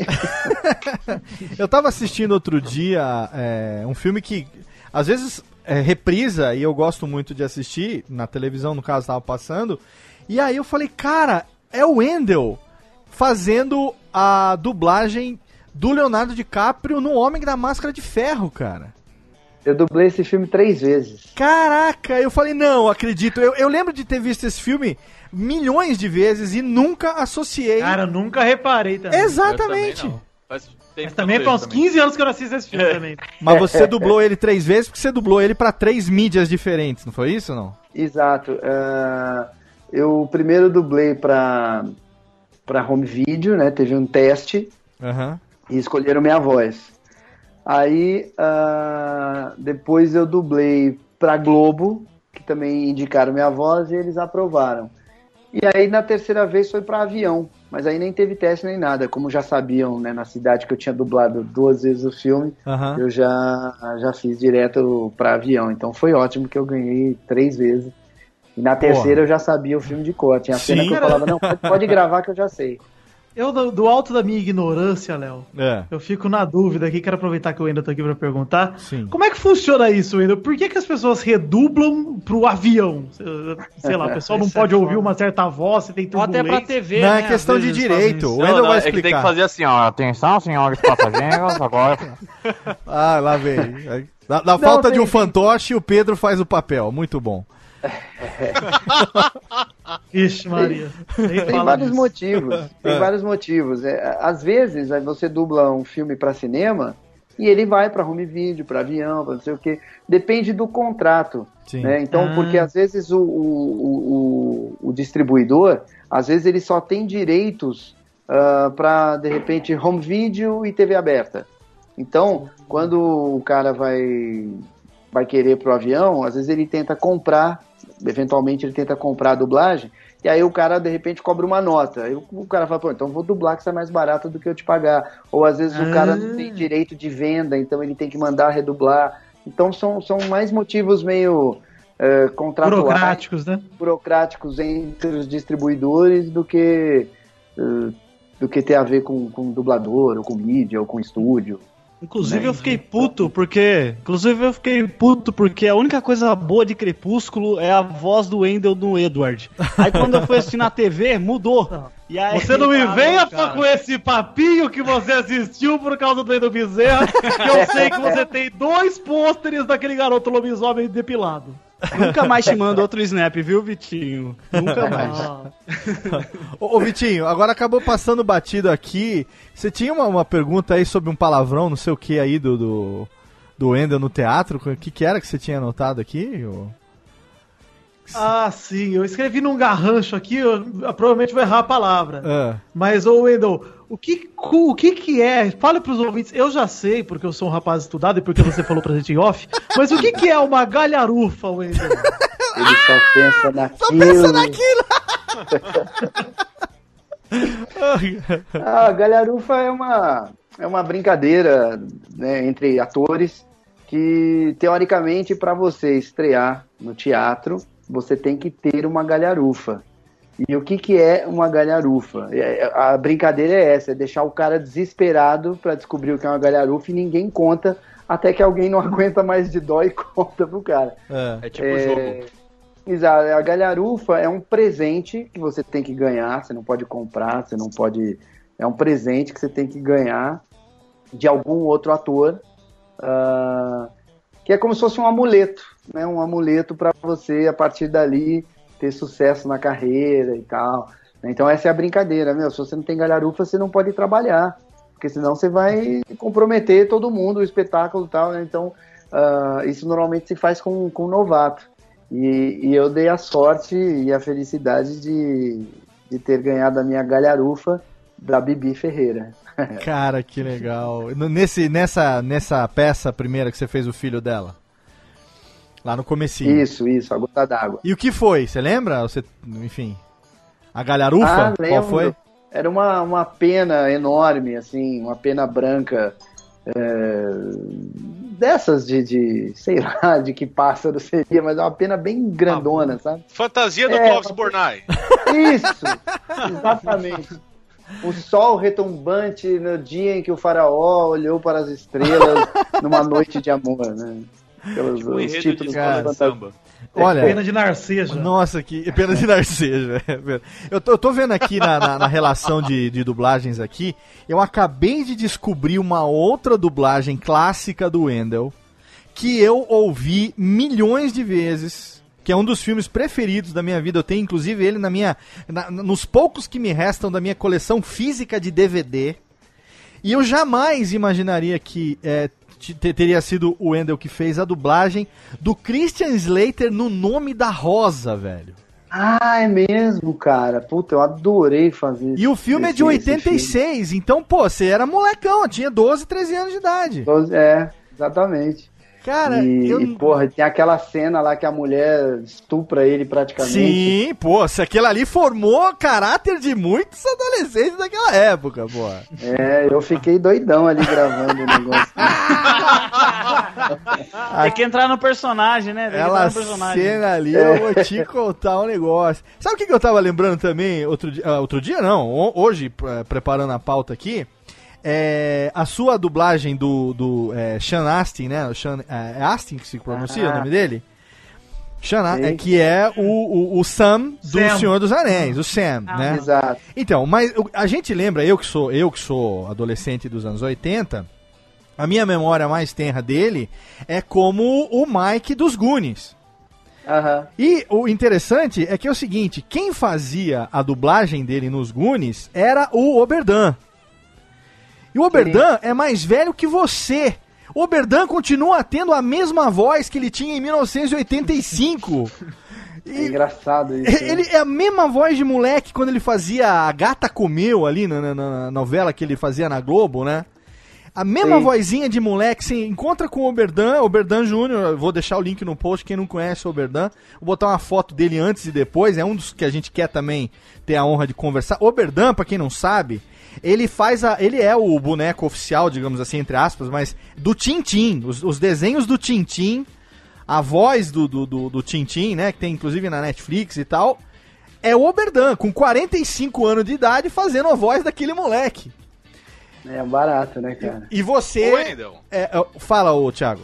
Eu tava assistindo outro dia é, um filme que às vezes é, reprisa e eu gosto muito de assistir, na televisão, no caso, tava passando. E aí eu falei, cara, é o Wendell fazendo a dublagem do Leonardo DiCaprio no Homem da Máscara de Ferro, cara. Eu dublei esse filme três vezes. Caraca, eu falei, não, acredito. Eu, eu lembro de ter visto esse filme milhões de vezes e nunca associei. Cara, eu nunca reparei também. Exatamente. Eu também. Faz Mas eu também foi uns também. 15 anos que eu não assisto esse filme também. Mas você dublou ele três vezes porque você dublou ele pra três mídias diferentes, não foi isso, não? Exato. ah, eu primeiro dublei para para home video, né? Teve um teste Aham. e escolheram minha voz. Aí ah, depois eu dublei para Globo, que também indicaram minha voz e eles aprovaram. E aí na terceira vez foi para avião, mas aí nem teve teste nem nada, como já sabiam, né, na cidade que eu tinha dublado duas vezes o filme, Aham. eu já já fiz direto para avião. Então foi ótimo que eu ganhei três vezes. E na terceira eu já sabia o filme de cor. Tinha cena Sim. que eu falava, não, pode, pode gravar que eu já sei. Eu, do, do alto da minha ignorância, Léo, É. eu fico na dúvida aqui, quero aproveitar que eu ainda tô aqui pra perguntar. Sim. Como é que funciona isso, Wendel? Por que, que as pessoas redublam pro avião? Sei lá, o pessoal não é pode ouvir uma certa voz, se tem Ou até pra. TV, Não, né? é questão de direito. O Não, Wendel não, vai é que tem que explicar. fazer assim, ó. Atenção, senhores passageiros, agora. Ah, lá vem. Na, na falta de um fantoche, o Pedro faz o papel. Muito bom. Ixi, Maria. Tem fala vários disso. motivos. Tem vários motivos. É, às vezes, aí você dubla um filme para cinema e ele vai para home video, para avião, para não sei o quê. Depende do contrato. Sim. Né? Então, Ah. porque às vezes o, o, o, o distribuidor, às vezes ele só tem direitos para, de repente, home video e TV aberta. Então, quando o cara vai, vai querer pro avião, às vezes ele tenta comprar, eventualmente ele tenta comprar a dublagem, e aí o cara, de repente, cobra uma nota. Aí o, cara fala, pô, então vou dublar que isso é mais barato do que eu te pagar. Ou às vezes o cara não tem direito de venda, então ele tem que mandar redublar. Então são, são mais motivos meio eh, contratuais, Burocráticos, né? burocráticos entre os distribuidores do que eh, do que ter a ver com, com dublador, ou com mídia, ou com estúdio. Inclusive Né? eu fiquei puto porque. Inclusive eu fiquei puto porque a única coisa boa de Crepúsculo é a voz do Wendell no Edward. Aí quando eu fui assistir na TV, mudou. E aí, Você não me Ah, venha cara. com esse papinho que você assistiu por causa do Edu Bezerra, que eu sei que você tem dois pôsteres daquele garoto lobisomem depilado. Nunca mais te mando outro snap, viu, Vitinho? Nunca mais. Ô, ô, Vitinho, agora acabou passando batido aqui. Você tinha uma, uma pergunta aí sobre um palavrão, não sei o que aí do, do, do Wendel no teatro? O que, que era que você tinha anotado aqui? ô? ah, sim, eu escrevi num garrancho aqui, eu, eu provavelmente vou errar a palavra. Ah, Mas, ô Wendel, o que, o que que é? Fale pros ouvintes, eu já sei, porque eu sou um rapaz estudado e porque você falou pra gente em off, mas o que que é uma galharufa, Wendel? Ele só pensa naquilo. pensa naquilo! A galharufa é uma, é uma brincadeira né, entre atores que, teoricamente, para você estrear no teatro, você tem que ter uma galharufa. E o que, que é uma galharufa? É- A brincadeira é essa, é deixar o cara desesperado para descobrir o que é uma galharufa e ninguém conta até que alguém não aguenta mais de dó e conta pro cara. É. É tipo É, jogo. Exato, a galharufa é um presente que você tem que ganhar, você não pode comprar, você não pode. É um presente que você tem que ganhar de algum outro ator, ah, que é como se fosse um amuleto, né? Um amuleto para você, a partir dali, ter sucesso na carreira e tal. Então essa é a brincadeira, meu. Se você não tem galharufa, você não pode trabalhar, porque senão você vai comprometer todo mundo, o espetáculo e tal, né? Então ah, isso normalmente se faz com, com novato. E, e eu dei a sorte e a felicidade de, de ter ganhado a minha galharufa da Bibi Ferreira. Cara, que legal. Nesse, nessa, nessa peça primeira que você fez o filho dela? Lá no comecinho. Isso, isso, a gota d'água. E o que foi? Você lembra? Você, enfim. A galharufa? Ah, Qual foi? Era uma, uma pena enorme, assim, uma pena branca. é, dessas de, de, sei lá, de que pássaro seria, mas é uma pena bem grandona, sabe? Fantasia do É, Clóvis Bornai. Isso, exatamente. O sol retumbante no dia em que o faraó olhou para as estrelas numa noite de amor, né? Pelos Tipo um os títulos de samba. Olha, Pena de Narceso. Nossa, que pena de Narceja. Eu tô, eu tô vendo aqui na, na- na relação de, de dublagens aqui, eu acabei de descobrir uma outra dublagem clássica do Wendell, que eu ouvi milhões de vezes, que é um dos filmes preferidos da minha vida. Eu tenho inclusive ele na minha, na- nos poucos que me restam da minha coleção física de DVD. E eu jamais imaginaria que é, teria sido o Wendell que fez a dublagem do Christian Slater no nome da Rosa, velho. Ah, é mesmo, cara. Puta, eu adorei fazer E o filme é de esse- esse 86, então, pô, você era molecão, tinha 12, 13 anos de idade. filme. É, exatamente. Cara, e, eu. e, porra, tem aquela cena lá que a mulher estupra ele praticamente. Sim, pô, se aquilo ali formou caráter de muitos adolescentes daquela época, pô. É, eu fiquei doidão ali gravando o negócio. Tem que entrar no personagem, né? Tem que Ela entrar no personagem. cena ali, eu vou te contar um negócio. Sabe o que, eu tava lembrando também outro dia? ah, outro dia não, ho- hoje, eh, preparando a pauta aqui. É, a sua dublagem do, do é, Sean Astin, né? O Sean, é, é Astin que se pronuncia Ah. o nome dele? Sean, A- Sim. é, que é o, o, o Sam do Sam. Senhor dos Anéis, o Sam, né? Exato. Então, mas a gente lembra, eu que sou, eu que sou adolescente dos anos 80, a minha memória mais tenra dele é como o Mike dos Goonies. Aham. E o interessante é que é o seguinte, quem fazia a dublagem dele nos Goonies era o Oberdan. E o Oberdan é mais velho que você. O Oberdan continua tendo a mesma voz que ele tinha em 1985. É engraçado isso. Ele é a mesma voz de moleque quando ele fazia A Gata Comeu ali na, na- na novela que ele fazia na Globo, né? A mesma Sim. vozinha de moleque, você encontra com o Oberdan, Oberdan Júnior, vou deixar o link no post, quem não conhece o Oberdan, vou botar uma foto dele antes e depois, é um dos que a gente quer também ter a honra de conversar. Oberdan, pra quem não sabe, ele faz a, ele é o boneco oficial, digamos assim, entre aspas, mas do Tintim, os, os desenhos do Tintim, a voz do, do, do, do Tintim, né, que tem inclusive na Netflix e tal, é o Oberdan, com 45 anos de idade, fazendo a voz daquele moleque. É barato, né, cara? E você. Wendel. É, é, fala, ô Thiago.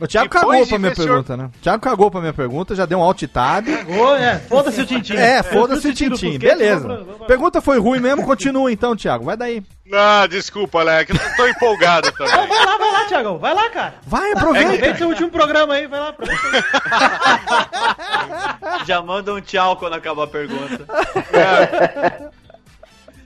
O Thiago Depois cagou pra minha pergunta, né? O Thiago cagou pra minha pergunta, já deu um alt tab. Ô, é, foda-se o Tintim. É, foda-se o Tintim Beleza. Pergunta foi ruim mesmo, continua então, Thiago. Vai daí. Ah, desculpa, Alec. Eu tô empolgado também. Vai lá, vai lá, Thiagão. Vai lá, cara. Vai, Aproveita aproveita. seu último programa aí, vai lá. Aproveita. Já manda um tchau quando acaba a pergunta.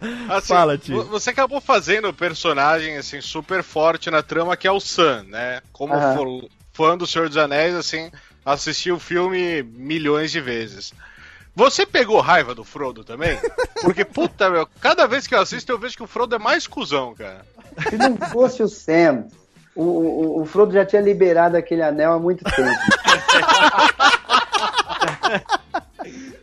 Assim, Fala, tio. vo- Você acabou fazendo um personagem assim super forte na trama que é o Sam, né? Como fo- fã do Senhor dos Anéis, assim, assisti o filme milhões de vezes. Você pegou raiva do Frodo também? Porque, puta, meu, cada vez que eu assisto eu vejo que o Frodo é mais cuzão, cara. Se não fosse o Sam, o, o, o Frodo já tinha liberado aquele anel há muito tempo.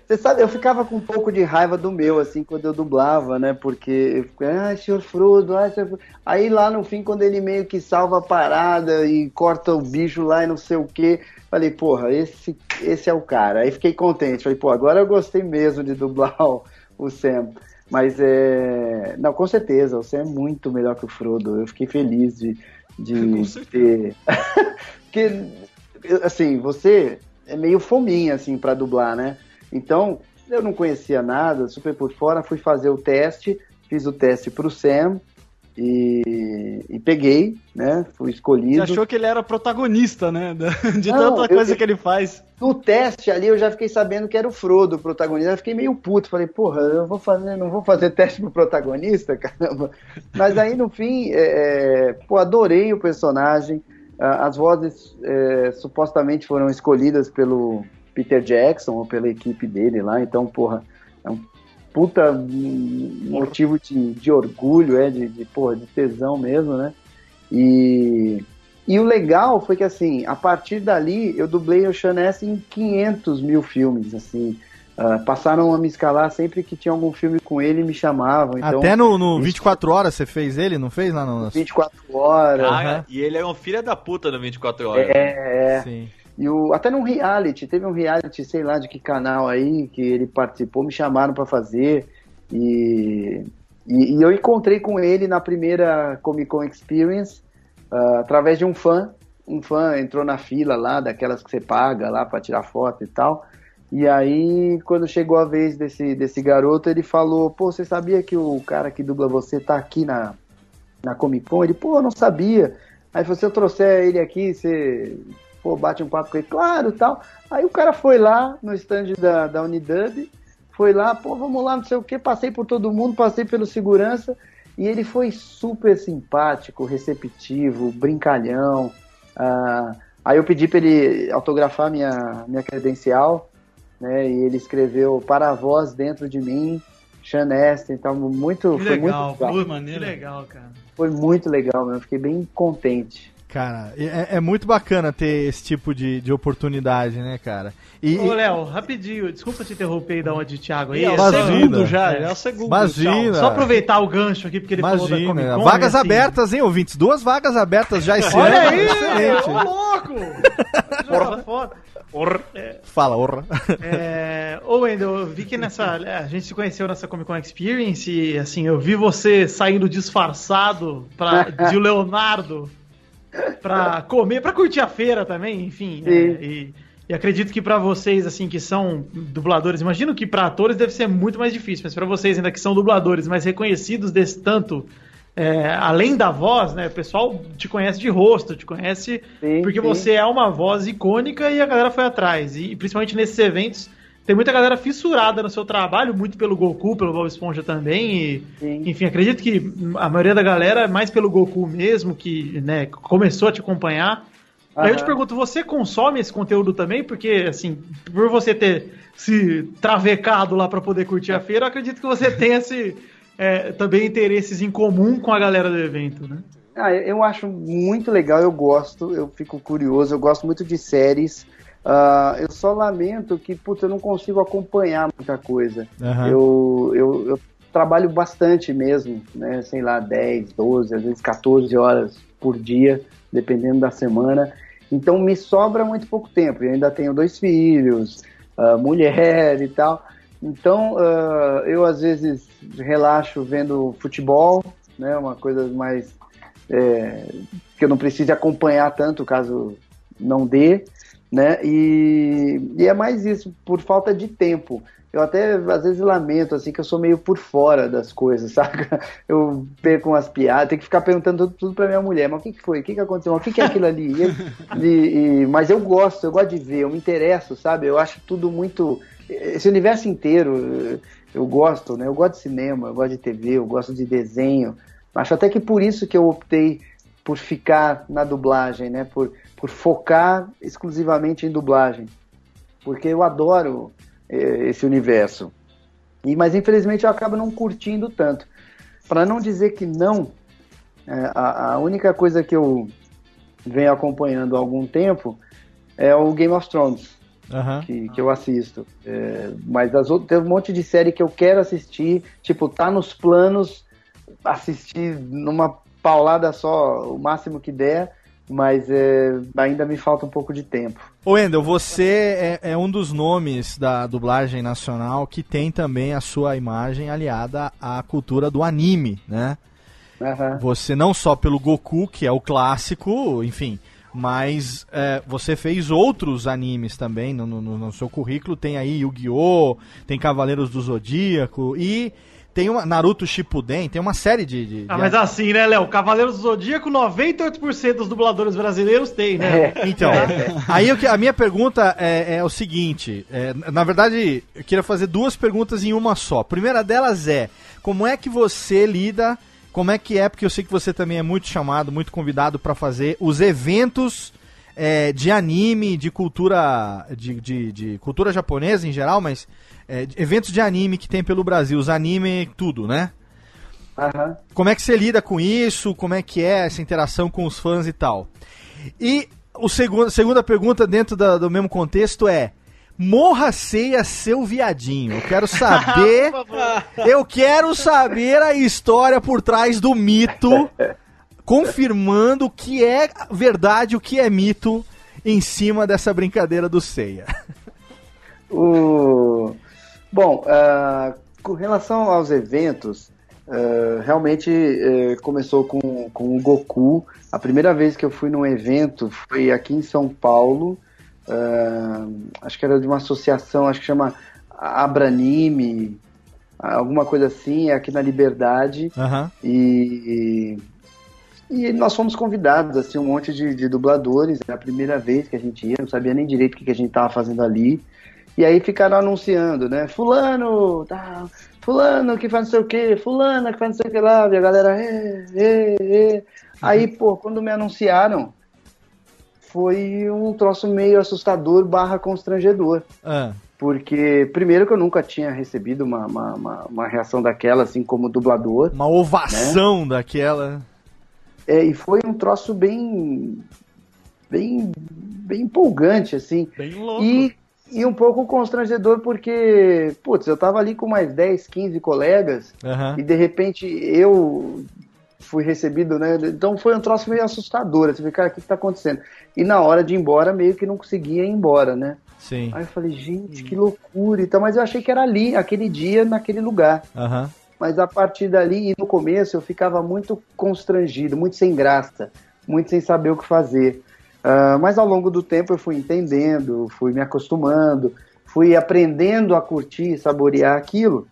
Você sabe, eu ficava com um pouco de raiva do meu, assim, quando eu dublava, né? Porque eu ficava, ah, senhor Frodo, ah, senhor Frodo. Aí lá no fim, quando ele meio que salva a parada e corta o bicho lá e não sei o quê, falei, porra, esse, esse é o cara. Aí fiquei contente, falei, pô, agora eu gostei mesmo de dublar o, o Sam. Mas é. Não, com certeza, o Sam é muito melhor que o Frodo. Eu fiquei feliz de, de ter. Porque, assim, você é meio fominha, assim, pra dublar, né? Então, eu não conhecia nada, super por fora, fui fazer o teste, fiz o teste pro Sam e, e peguei, né? Fui escolhido. Você achou que ele era protagonista, né? De Não, tanta eu- coisa que ele faz. No teste ali eu já fiquei sabendo que era o Frodo o protagonista. Eu fiquei meio puto. Falei, porra, eu vou fazer, não vou fazer teste pro protagonista, caramba. Mas aí no fim, é, é, pô, adorei o personagem. As vozes é, supostamente foram escolhidas pelo Peter Jackson ou pela equipe dele lá. Então, porra, é um puta motivo de, de orgulho, é, de, de, porra, de tesão mesmo, né? E, e o legal foi que, assim, a partir dali, eu dublei o Chaness em 500 mil filmes, assim. Ah, passaram a me escalar sempre que tinha algum filme com ele, me chamavam. Então, Até no, no isso- 24 horas você fez ele, não fez? Lá no, 24 horas. Ah, E ele é um filho da puta no 24 horas. É, é. Sim. E o, até num reality, teve um reality, sei lá de que canal aí, que ele participou, me chamaram pra fazer. E, e, e eu encontrei com ele na primeira Comic Con Experience, ah, através de um fã. Um fã entrou na fila lá, daquelas que você paga lá pra tirar foto e tal. E aí, quando chegou a vez desse, desse garoto, ele falou: Pô, você sabia que o cara que dubla você tá aqui na, na Comic Con? Ele, pô, eu não sabia. Aí se eu trouxer ele aqui, você pô, bate um papo com ele, claro, tal. Aí o cara foi lá no stand da, da Unidub, foi lá, pô, vamos lá, não sei o que, passei por todo mundo, passei pelo segurança, e ele foi super simpático, receptivo, brincalhão. Ah, aí eu pedi para ele autografar minha, minha credencial, né, e ele escreveu para a voz dentro de mim, Sean Astin, então muito, Que foi legal, muito legal. que maneiro. legal, cara. Foi muito legal, meu. Fiquei bem contente. Cara, é, é muito bacana ter esse tipo de, de oportunidade, né, cara? E, Ô, Léo, rapidinho, desculpa te interromper e dar uma de Thiago aí. É o Imagina. segundo já, É. é o segundo. Imagina. Só aproveitar o gancho aqui, porque ele falou da Comic imagina, Con. vagas assim, abertas, hein, ouvintes? Duas vagas abertas já esse Olha ano. aí, Excelente. ô louco! Porra. Foda. Fala, orra. É, ô Wendel, eu vi que nessa. A gente se conheceu nessa Comic Con Experience e assim, eu vi você saindo disfarçado pra, de Leonardo pra comer, pra curtir a feira também, enfim. é, e, e acredito que pra vocês, assim, que são dubladores, imagino que pra atores deve ser muito mais difícil, mas pra vocês ainda que são dubladores, mais reconhecidos desse tanto. é, além da voz, né? O pessoal te conhece de rosto, te conhece Sim, porque sim. você é uma voz icônica e a galera foi atrás. E principalmente nesses eventos, tem muita galera fissurada no seu trabalho, muito pelo Goku, pelo Bob Esponja também. E, enfim, acredito que a maioria da galera é mais pelo Goku mesmo, que né, começou a te acompanhar. Aí eu te pergunto, você consome esse conteúdo também? Porque, assim, por você ter se travecado lá pra poder curtir a feira, eu acredito que você tenha esse, é, também interesses em comum com a galera do evento, né? Ah, eu acho muito legal, eu gosto, eu fico curioso, eu gosto muito de séries. Ah, eu só lamento que, putz, eu não consigo acompanhar muita coisa. Aham. Eu, eu, eu trabalho bastante mesmo, né? Sei lá, 10, 12, às vezes 14 horas por dia, dependendo da semana. Então me sobra muito pouco tempo. Eu ainda tenho dois filhos, ah, mulher e tal. Então ah, eu às vezes relaxo vendo futebol, né? Uma coisa mais é, que eu não precise acompanhar tanto caso não dê, né? E, e é mais isso, por falta de tempo. Eu até às vezes lamento assim que eu sou meio por fora das coisas, saca? Eu perco umas piadas, tenho que ficar perguntando tudo, tudo pra minha mulher, mas o que, que foi? O que, que aconteceu? O que, que é aquilo ali? E- e- mas eu gosto, eu gosto de ver, eu me interesso, sabe? Eu acho tudo muito. Esse universo inteiro eu- eu gosto, né? Eu gosto de cinema, eu gosto de TV, eu gosto de desenho. Acho até que por isso que eu optei por ficar na dublagem, né? Por, por focar exclusivamente em dublagem. Porque eu adoro eh, esse universo. E, mas infelizmente eu acabo não curtindo tanto. Para não dizer que não, eh, a, a única coisa que eu venho acompanhando há algum tempo é o Game of Thrones. Aham. que, que eu assisto. É, mas as outras, tem um monte de série que eu quero assistir, tipo, tá nos planos assistir numa paulada só, o máximo que der, mas é, ainda me falta um pouco de tempo. Ô Wendel, você é, é um dos nomes da dublagem nacional que tem também a sua imagem aliada à cultura do anime, né? Aham. Você não só pelo Goku, que é o clássico, enfim, mas é, você fez outros animes também no, no- no seu currículo. Tem aí Yu-Gi-Oh!, tem Cavaleiros do Zodíaco e tem uma Naruto Shippuden, tem uma série de... de- Ah, de- mas assim, né, Léo? Cavaleiros do Zodíaco, 98% dos dubladores brasileiros tem, né? Então, aí o que- a minha pergunta é, é o seguinte: é, na verdade, eu queria fazer duas perguntas em uma só. A primeira delas é: como é que você lida? Como é que é? Porque eu sei que você também é muito chamado, muito convidado para fazer os eventos é, de anime, de cultura, de, de- de cultura japonesa em geral, mas é, eventos de anime que tem pelo Brasil, os anime tudo, né? Aham. Como é que você lida com isso? Como é que é essa interação com os fãs e tal? E o segundo, segunda pergunta dentro da- do mesmo contexto é: Morra ceia seu viadinho. Eu quero saber. eu quero saber a história por trás do mito, confirmando o que é verdade, o que é mito em cima dessa brincadeira do ceia. O... Bom, ah, com relação aos eventos, ah, realmente eh, começou com, com o Goku. A primeira vez que eu fui num evento foi aqui em São Paulo. ah, acho que era de uma associação, acho que chama Abranime, alguma coisa assim, aqui na Liberdade. Aham. E, e nós fomos convidados, assim, um monte de, de dubladores. Era a primeira vez que a gente ia, não sabia nem direito o que, que a gente estava fazendo ali. E aí ficaram anunciando, né? Fulano, tá, fulano que faz não sei o que, fulana que faz não sei o que lá, e a galera, é, é, é. Aí, pô, quando me anunciaram, foi um troço meio assustador barra constrangedor. Ah, Porque, primeiro que eu nunca tinha recebido uma, uma, uma, uma reação daquela, assim, como dublador. uma ovação daquela. É, e foi um troço bem, bem, bem empolgante, assim. Bem louco. E, e um pouco constrangedor porque, putz, eu tava ali com mais 10, 15 colegas Aham. e de repente eu fui recebido, né? Então foi um troço meio assustador. Assim, cara, o que, que tá acontecendo? E na hora de ir embora, meio que não conseguia ir embora, né? Sim. Aí eu falei, gente, que loucura e tal, mas eu achei que era ali, aquele dia, naquele lugar. Aham. Mas a partir dali, e no começo, eu ficava muito constrangido, muito sem graça, muito sem saber o que fazer. Ah, mas ao longo do tempo eu fui entendendo, fui me acostumando, fui aprendendo a curtir, saborear aquilo,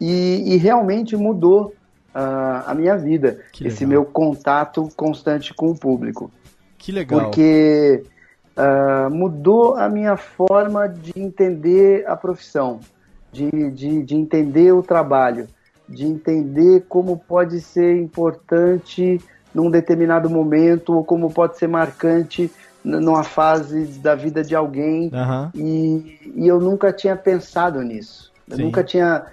e, e realmente mudou ah, a minha vida, Que esse legal. meu contato constante com o público. Que legal. Porque ah, mudou a minha forma de entender a profissão, de, de, de entender o trabalho, de entender como pode ser importante num determinado momento ou como pode ser marcante numa fase da vida de alguém. Aham. E, e eu nunca tinha pensado nisso. Eu Sim. nunca tinha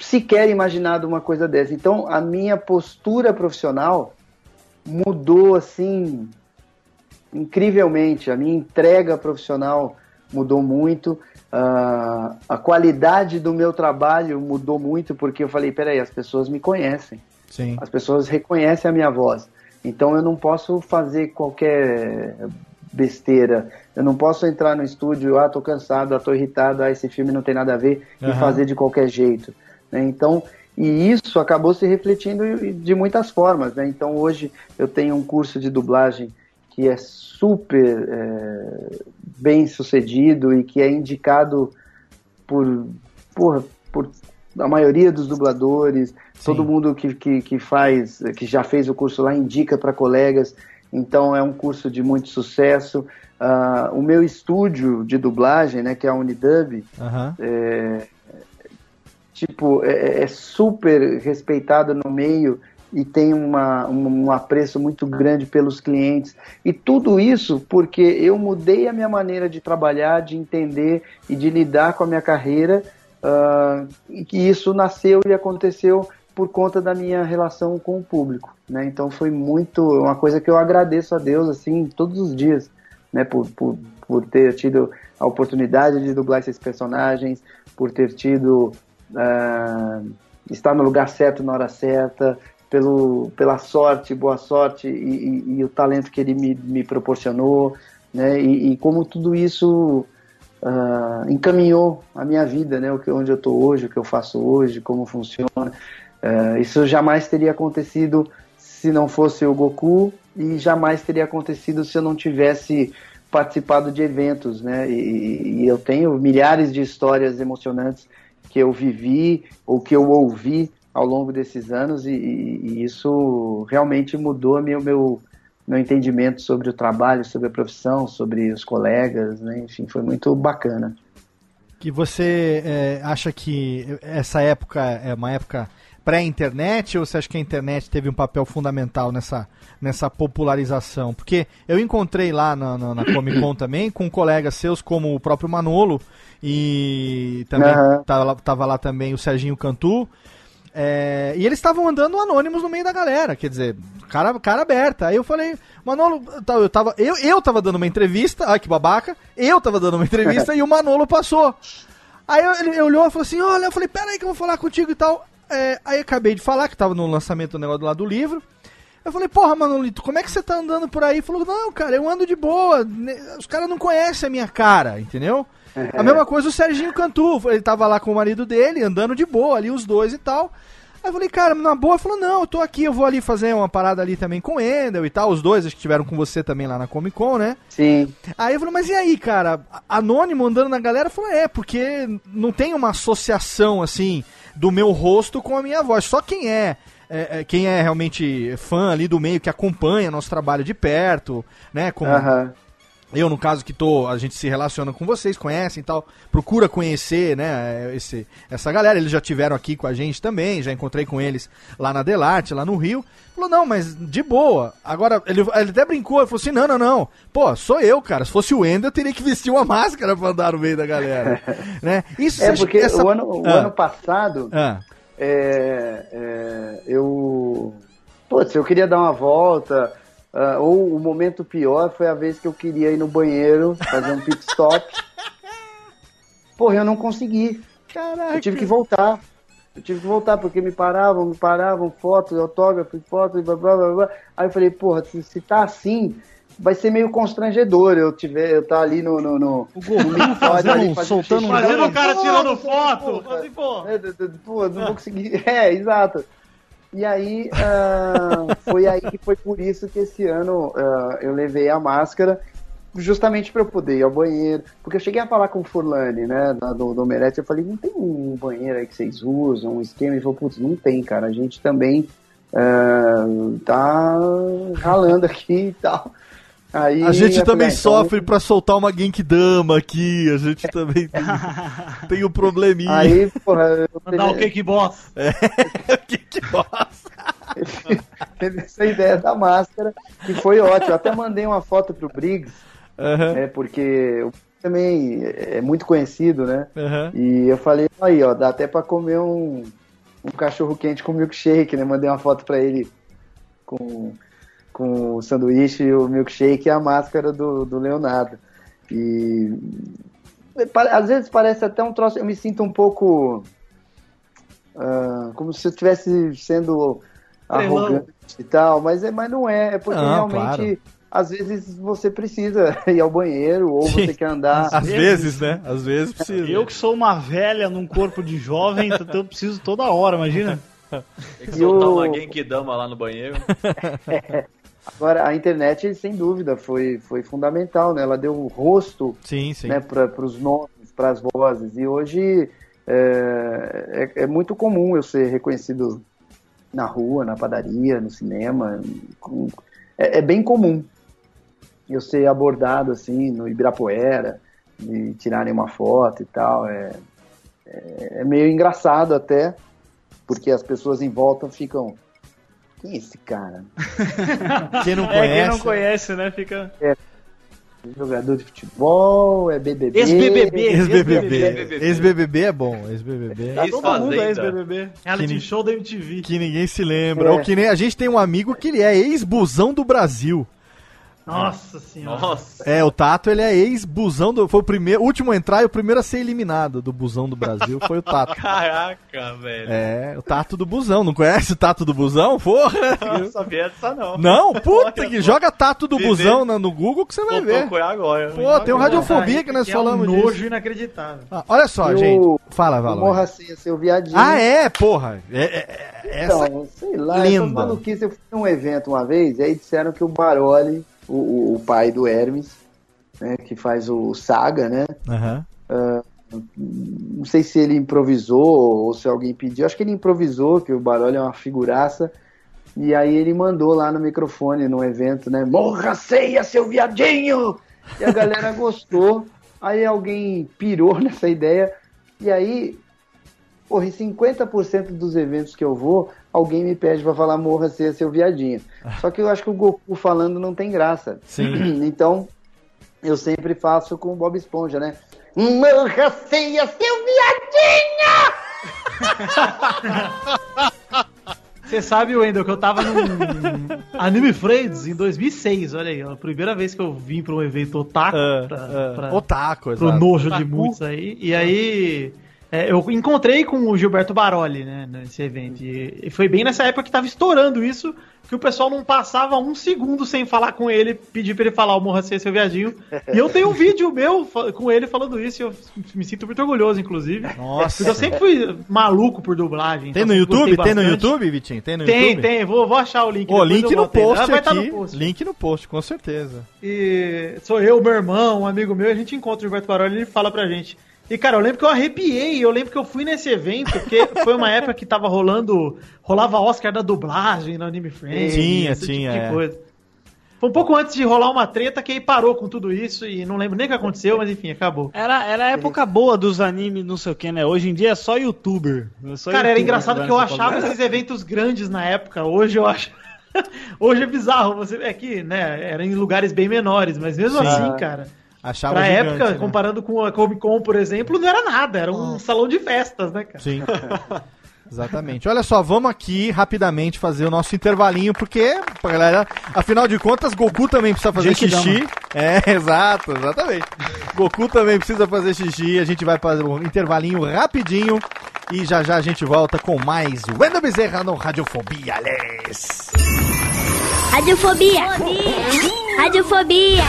sequer imaginado uma coisa dessa. Então, a minha postura profissional mudou assim incrivelmente. A minha entrega profissional mudou muito. Ah, a qualidade do meu trabalho mudou muito porque eu falei, peraí, as pessoas me conhecem. Sim. As pessoas reconhecem a minha voz. Então eu não posso fazer qualquer besteira. Eu não posso entrar no estúdio, ah, tô cansado, ah, tô irritado, ah, esse filme não tem nada a ver, e Aham. fazer de qualquer jeito. né? Então, e isso acabou se refletindo de muitas formas. Né? Então hoje eu tenho um curso de dublagem que é super é, bem sucedido e que é indicado por, por, por a maioria dos dubladores, todo mundo que, que, que faz, que já fez o curso lá indica para colegas, então é um curso de muito sucesso. Ah, o meu estúdio de dublagem, né, que é a Unidub, Aham. é, tipo, é, é super respeitado no meio e tem uma, um, um apreço muito grande pelos clientes. E tudo isso porque eu mudei a minha maneira de trabalhar, de entender e de lidar com a minha carreira, ah, e que isso nasceu e aconteceu por conta da minha relação com o público. Né? Então foi muito uma coisa que eu agradeço a Deus assim todos os dias, né, por, por, por ter tido a oportunidade de dublar esses personagens, por ter tido ah, estar no lugar certo na hora certa, pelo, pela sorte, boa sorte e, e- e o talento que ele me, me proporcionou, né? E, e como tudo isso ah, encaminhou a minha vida, né? O que, onde eu estou hoje, o que eu faço hoje, como funciona. Ah, isso jamais teria acontecido se não fosse o Goku e jamais teria acontecido se eu não tivesse participado de eventos, né? E, e eu tenho milhares de histórias emocionantes que eu vivi ou que eu ouvi ao longo desses anos e- e isso realmente mudou meu, meu meu entendimento sobre o trabalho, sobre a profissão, sobre os colegas, né? Enfim, foi muito bacana. Que você é, acha que essa época é uma época pré-internet ou você acha que a internet teve um papel fundamental nessa, nessa popularização? Porque eu encontrei lá na, na, na Comic Con também com colegas seus como o próprio Manolo e também tava, tava lá também o Serginho Cantu. É, e eles estavam andando anônimos no meio da galera, quer dizer, cara, cara aberta. Aí eu falei, Manolo, eu tava, eu, eu tava dando uma entrevista, ai que babaca, eu tava dando uma entrevista e o Manolo passou. Aí eu- ele olhou e falou assim: Olha, eu falei, pera aí que eu vou falar contigo e tal. É, aí eu acabei de falar que tava no lançamento do negócio lado do livro. Eu falei, porra, Manolito, como é que você tá andando por aí? Ele falou, não, cara, eu ando de boa. ne- Os caras não conhecem a minha cara, entendeu? A mesma coisa o Serginho Cantu, ele tava lá com o marido dele, andando de boa ali, os dois e tal. Aí eu falei, cara, na boa, ele falou, não, eu tô aqui, eu vou ali fazer uma parada ali também com o Endel e tal. Os dois acho que estiveram com você também lá na Comic Con, né? Sim. Aí eu falei, mas e aí, cara? Anônimo andando na galera? Falou, é, porque não tem uma associação, assim, do meu rosto com a minha voz. Só quem é, é, é, quem é realmente fã ali do meio, que acompanha nosso trabalho de perto, né? Como Aham. Eu, no caso, que tô, a gente se relaciona com vocês, conhecem e tal, procura conhecer, né, esse, essa galera. Eles já tiveram aqui com a gente também, já encontrei com eles lá na Delarte, lá no Rio. Falou, não, mas de boa. Agora, ele, ele até brincou, ele falou assim, não, não, não. Pô, sou eu, cara. Se fosse o Ender, eu teria que vestir uma máscara pra andar no meio da galera. né? Isso É porque essa- o, ano, o Ah, ano passado ah, é, é, eu. Putz, eu queria dar uma volta. Ah, ou o momento pior foi a vez que eu queria ir no banheiro, fazer um pit stop. Porra, eu não consegui. Caraca. Eu tive que voltar. Eu tive que voltar, porque me paravam, me paravam, fotos, autógrafos, fotos, blá blá blá blá. Aí eu falei, porra, se, se tá assim, vai ser meio constrangedor eu tiver, eu tá ali no. no, no O Goku no fazendo ali, fazendo soltando um Fazendo o cara tirando foto. Assim, pô. É, Pô, não vou conseguir. É, exato. E aí, ah, foi aí que foi por isso que esse ano ah, eu levei a máscara, justamente para eu poder ir ao banheiro. Porque eu cheguei a falar com o Furlane, né, do, do Omelete, eu falei, não tem um banheiro aí que vocês usam, um esquema? Ele falou, putz, não tem, cara, a gente também ah, tá ralando aqui e tal. Aí, a gente também falei, ah, então- sofre pra soltar uma Genkidama aqui, a gente também tem, tem um probleminha. Aí, porra, eu Mandar o cake boss. que, que bosta. teve essa ideia da máscara, que foi ótimo. Eu até mandei uma foto pro Briggs, Aham, né, porque o também é muito conhecido, né? aham. E eu falei, aí, ó, dá até pra comer um, um cachorro quente com milkshake, né? Mandei uma foto pra ele com, com o sanduíche, o milkshake e a máscara do, do Leonardo. E às vezes parece até um troço, eu me sinto um pouco ah, como se eu estivesse sendo Trelão. arrogante e tal, mas, é, mas não é, é porque Não, realmente claro. às vezes você precisa ir ao banheiro ou Sim. você quer andar. Às vezes, né? Às vezes precisa. Eu que sou uma velha num corpo de jovem, então eu preciso toda hora, imagina. Tem que soltar o- uma Genkidama lá no banheiro. Agora, a internet, sem dúvida, foi, foi fundamental, né? Ela deu um rosto Sim, sim. né, para os nomes, para as vozes. E hoje é, é, é muito comum eu ser reconhecido na rua, na padaria, no cinema. com- é, é bem comum eu ser abordado assim no Ibirapuera, e tirarem uma foto e tal. É, é, é meio engraçado até, porque as pessoas em volta ficam. Quem é esse cara? Quem não É, quem conhece. não conhece, né, fica... Jogador de futebol, é BBB. Ex-BBB. Ex-BBB. Ex-BBB é bom, ex-BBB. Tá todo mundo é ex-BBB. Reality Que- show da MTV. Que ninguém se lembra. É. Ou que nem a gente tem um amigo que ele é ex-busão do Brasil. Nossa senhora. Nossa. É, o Tato, ele é ex-busão do. Foi o primeiro, o último a entrar e o primeiro a ser eliminado do busão do Brasil. Foi o Tato. Caraca, velho. É, o Tato do busão. Não conhece o Tato do busão? Porra! Não sabia dessa não. Não, puta que joga Tato do Viver. busão na- no Google que você vai Vou ver. procurar agora. Pô, tem um radiofobia que nós é falamos um disso. nojo inacreditável. Ah, olha só, E o- gente. Fala, Valor. Morra Senha, seu viadinho. Ah, é, porra. É, é, é, essa Então, sei lá, lenda. essas maluquices. Eu fui num evento uma vez, e aí disseram que o Baroli, o, o- o pai do Hermes, né, que faz o Saga, né? Aham. Não sei se ele improvisou ou se alguém pediu. Acho que ele improvisou, que o Baroli é uma figuraça. E aí ele mandou lá no microfone, no evento, né? Morra ceia, seu viadinho! E a galera gostou. Aí alguém pirou nessa ideia. E aí, porra, em 50% dos eventos que eu vou, alguém me pede pra falar morra ceia, seu viadinho. Só que eu acho que o Goku falando não tem graça. Sim. Então, eu sempre faço com o Bob Esponja, né? Morra ceia, seu Você sabe, Wendel, que eu tava num Anime Friends em 2006, olha aí, ó, a primeira vez que eu vim pra um evento otaku, Ah, pra, ah, pra- Otaku, pro exato. nojo de muitos aí, e aí é, eu encontrei com o Gilberto Baroli, né, nesse evento, e, foi bem nessa época que tava estourando isso, que o pessoal não passava um segundo sem falar com ele, pedir pra ele falar o Morra Ser Seu Viadinho, e eu tenho um vídeo meu com ele falando isso, e eu me sinto muito orgulhoso, inclusive. Nossa. Porque eu sempre fui maluco por dublagem. Tem então no YouTube? Tem no. YouTube, Vitinho? Tem no Tem, YouTube? tem, vou, vou achar o link. Depois link no post aqui. no post. Link no post, com certeza. E sou eu, meu irmão, um amigo meu, a gente encontra o Gilberto Baroli e ele fala pra gente. E, cara, eu lembro que eu arrepiei, eu lembro que eu fui nesse evento, porque foi uma época que tava rolando, rolava Oscar da dublagem no Anime Friends. Tinha, tinha, tipo de é. coisa. Foi um pouco antes de rolar uma treta que aí parou com tudo isso e não lembro nem o que aconteceu, mas enfim, acabou. Era, era a época boa dos animes, não sei o que, né? Hoje em dia é só youtuber. É só Cara, era youtuber engraçado dando que eu achava palavra. esses eventos grandes na época. Hoje eu acho. Hoje é bizarro. Você é que, né? Era em lugares bem menores, mas mesmo Sim. assim, cara. Achava pra gigante, época, né? comparando com a Comic Con, por exemplo, não era nada. Era um salão de festas, né, cara? Sim. Exatamente. Olha só, vamos aqui rapidamente fazer o nosso intervalinho, porque, pra galera, afinal de contas, Goku também precisa fazer Genkidama. xixi. É, exato, exatamente. Goku também precisa fazer xixi. A gente vai fazer um intervalinho rapidinho e já já a gente volta com mais Wendel Bezerra no Radiofobia, Alex. Radiofobia. Radiofobia.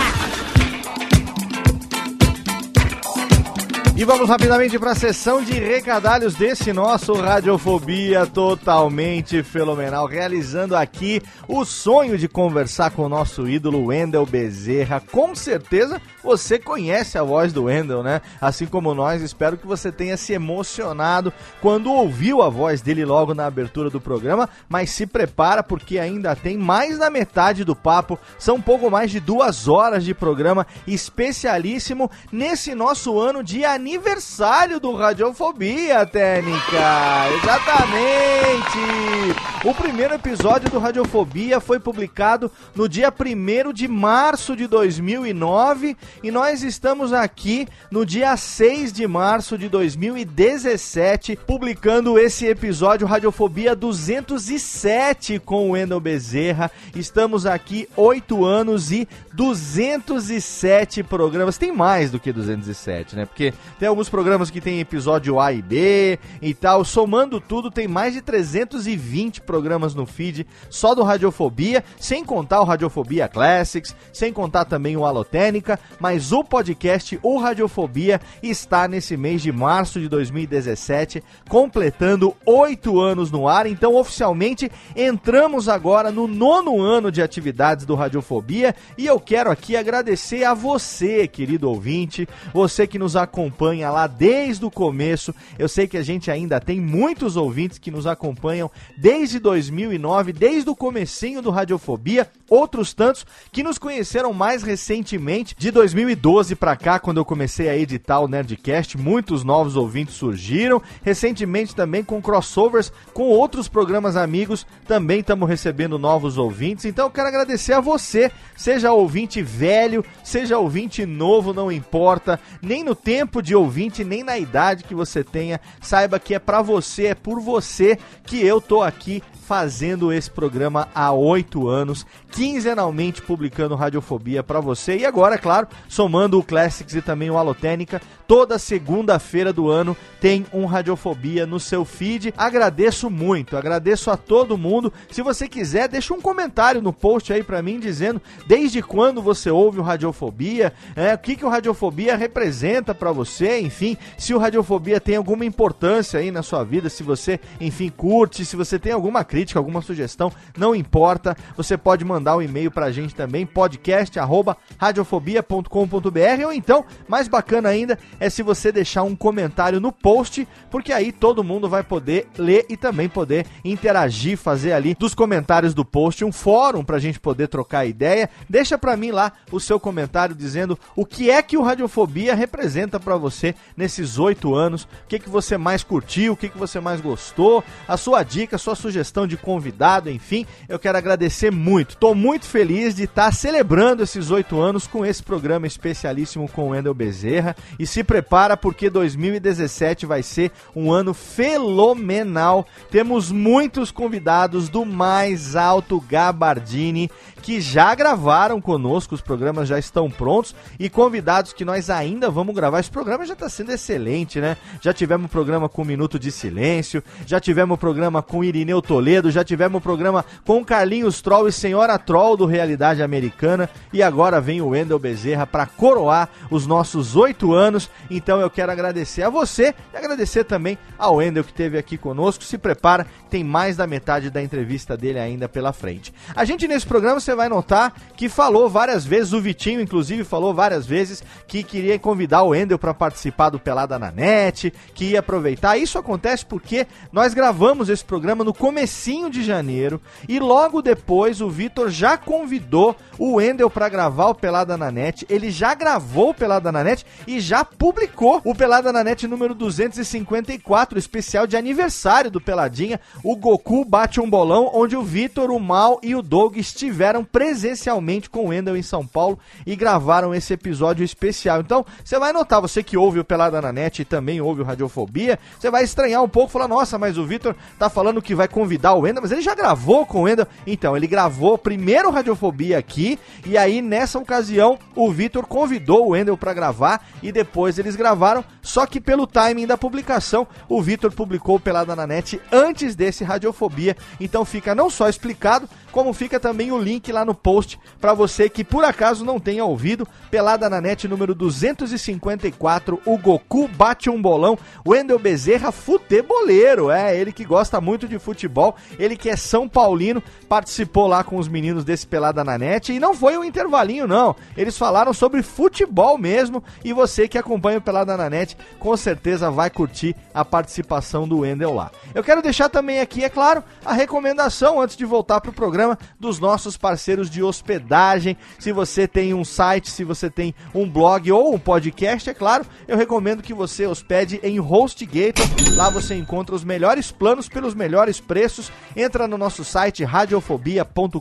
E vamos rapidamente para a sessão de recadalhos desse nosso Radiofobia totalmente fenomenal, realizando aqui o sonho de conversar com o nosso ídolo Wendel Bezerra. Com certeza você conhece a voz do Wendel, né? Assim como nós, espero que você tenha se emocionado quando ouviu a voz dele logo na abertura do programa, mas se prepara porque ainda tem mais da metade do papo, são um pouco mais de duas horas de programa especialíssimo nesse nosso ano de aniversário do Radiofobia Técnica. Exatamente! O primeiro episódio do Radiofobia foi publicado no dia 1 de março de 2009 e nós estamos aqui no dia 6 de março de 2017 publicando esse episódio Radiofobia 207 com o Wendel Bezerra. Estamos aqui 8 anos e 207 programas. Tem mais do que 207, né? Porque tem alguns programas que tem episódio A e B e tal. Somando tudo, tem mais de 320 programas no feed só do Radiofobia, sem contar o Radiofobia Classics, sem contar também o Alotênica, mas o podcast O Radiofobia está nesse mês de março de 2017, completando oito anos no ar. Então, oficialmente, entramos agora no nono ano de atividades do Radiofobia e eu quero aqui agradecer a você, querido ouvinte, você que nos acompanha lá desde o começo. Eu sei que a gente ainda tem muitos ouvintes que nos acompanham desde 2009, desde o comecinho do Radiofobia, outros tantos que nos conheceram mais recentemente, de 2012 pra cá, quando eu comecei a editar o Nerdcast, muitos novos ouvintes surgiram. Recentemente também com crossovers com outros programas amigos, também estamos recebendo novos ouvintes. Então eu quero agradecer a você, seja ouvinte velho, seja ouvinte novo, não importa, nem no tempo de ouvinte, nem na idade que você tenha. Saiba que é pra você, é por você que eu tô aqui fazendo esse programa há oito anos, quinzenalmente publicando Radiofobia pra você. E agora, é claro, somando o Classics e também o Alotênica, toda segunda-feira do ano tem um Radiofobia no seu feed. Agradeço muito, agradeço a todo mundo. Se você quiser, deixa um comentário no post aí pra mim dizendo desde quando você ouve o Radiofobia, é, o que, que o Radiofobia representa pra você, enfim, se o Radiofobia tem alguma importância aí na sua vida, se você, enfim, curte, se você tem alguma crítica, alguma sugestão, não importa, você pode mandar um e-mail pra gente também, podcast@radiofobia.com.br ou então, mais bacana ainda, é se você deixar um comentário no post, porque aí todo mundo vai poder ler e também poder interagir, fazer ali dos comentários do post um fórum pra gente poder trocar ideia. Deixa pra mim lá o seu comentário dizendo o que é que o Radiofobia representa pra você nesses oito anos, o que, que você mais curtiu, o que, que você mais gostou, a sua dica, a sua sugestão de convidado, enfim, eu quero agradecer muito. Tô muito feliz de estar celebrando esses oito anos com esse programa especialíssimo com o Wendel Bezerra e se prepara porque 2017 vai ser um ano fenomenal. Temos muitos convidados do mais alto gabardine que já gravaram conosco, os programas já estão prontos e convidados que nós ainda vamos gravar. Esse programa já está sendo excelente, né? Já tivemos um programa com Minuto de Silêncio, já tivemos um programa com Irineu Toledo, já tivemos um programa com Carlinhos Troll e Senhora Troll do Realidade Americana e agora vem o Wendel Bezerra para coroar os nossos oito anos. Então eu quero agradecer a você e agradecer também ao Wendel que esteve aqui conosco. Se prepara, tem mais da metade da entrevista dele ainda pela frente. A gente nesse programa você vai notar que falou várias vezes, o Vitinho inclusive falou várias vezes que queria convidar o Endel para participar do Pelada na Net, que ia aproveitar. Isso acontece porque nós gravamos esse programa no comecinho de janeiro e logo depois o Vitor já convidou o Endel para gravar o Pelada na Net. Ele já gravou o Pelada na Net e já publicou o Pelada na Net número 254, especial de aniversário do Peladinha. O Goku bate um bolão onde o Vitor, o Mal e o Doug estiveram presencialmente com o Wendel em São Paulo e gravaram esse episódio especial. Então, você vai notar, você que ouve o Pelada na Net e também ouve o Radiofobia, você vai estranhar um pouco, falar, nossa, mas o Vitor tá falando que vai convidar o Wendel, mas ele já gravou com o Wendel. Então, ele gravou primeiro Radiofobia aqui, e aí, nessa ocasião, o Vitor convidou o Wendel para gravar, e depois eles gravaram, só que pelo timing da publicação, o Vitor publicou Pelada na Net antes desse Radiofobia. Então fica não só explicado, como fica também o link lá no post para você que por acaso não tenha ouvido. Pelada na net número 254, o Goku bate um bolão. Wendel Bezerra, futeboleiro, é ele que gosta muito de futebol, ele que é São Paulino, participou lá com os meninos desse Pelada na net e não foi um intervalinho não. Eles falaram sobre futebol mesmo e você que acompanha o Pelada na net com certeza vai curtir a participação do Wendel lá. Eu quero deixar também aqui, é claro, a recomendação antes de voltar pro programa dos nossos parceiros de hospedagem. Se você tem um site, se você tem um blog ou um podcast, é claro, eu recomendo que você hospede em HostGator. Lá você encontra os melhores planos pelos melhores preços. Entra no nosso site radiofobia.com.br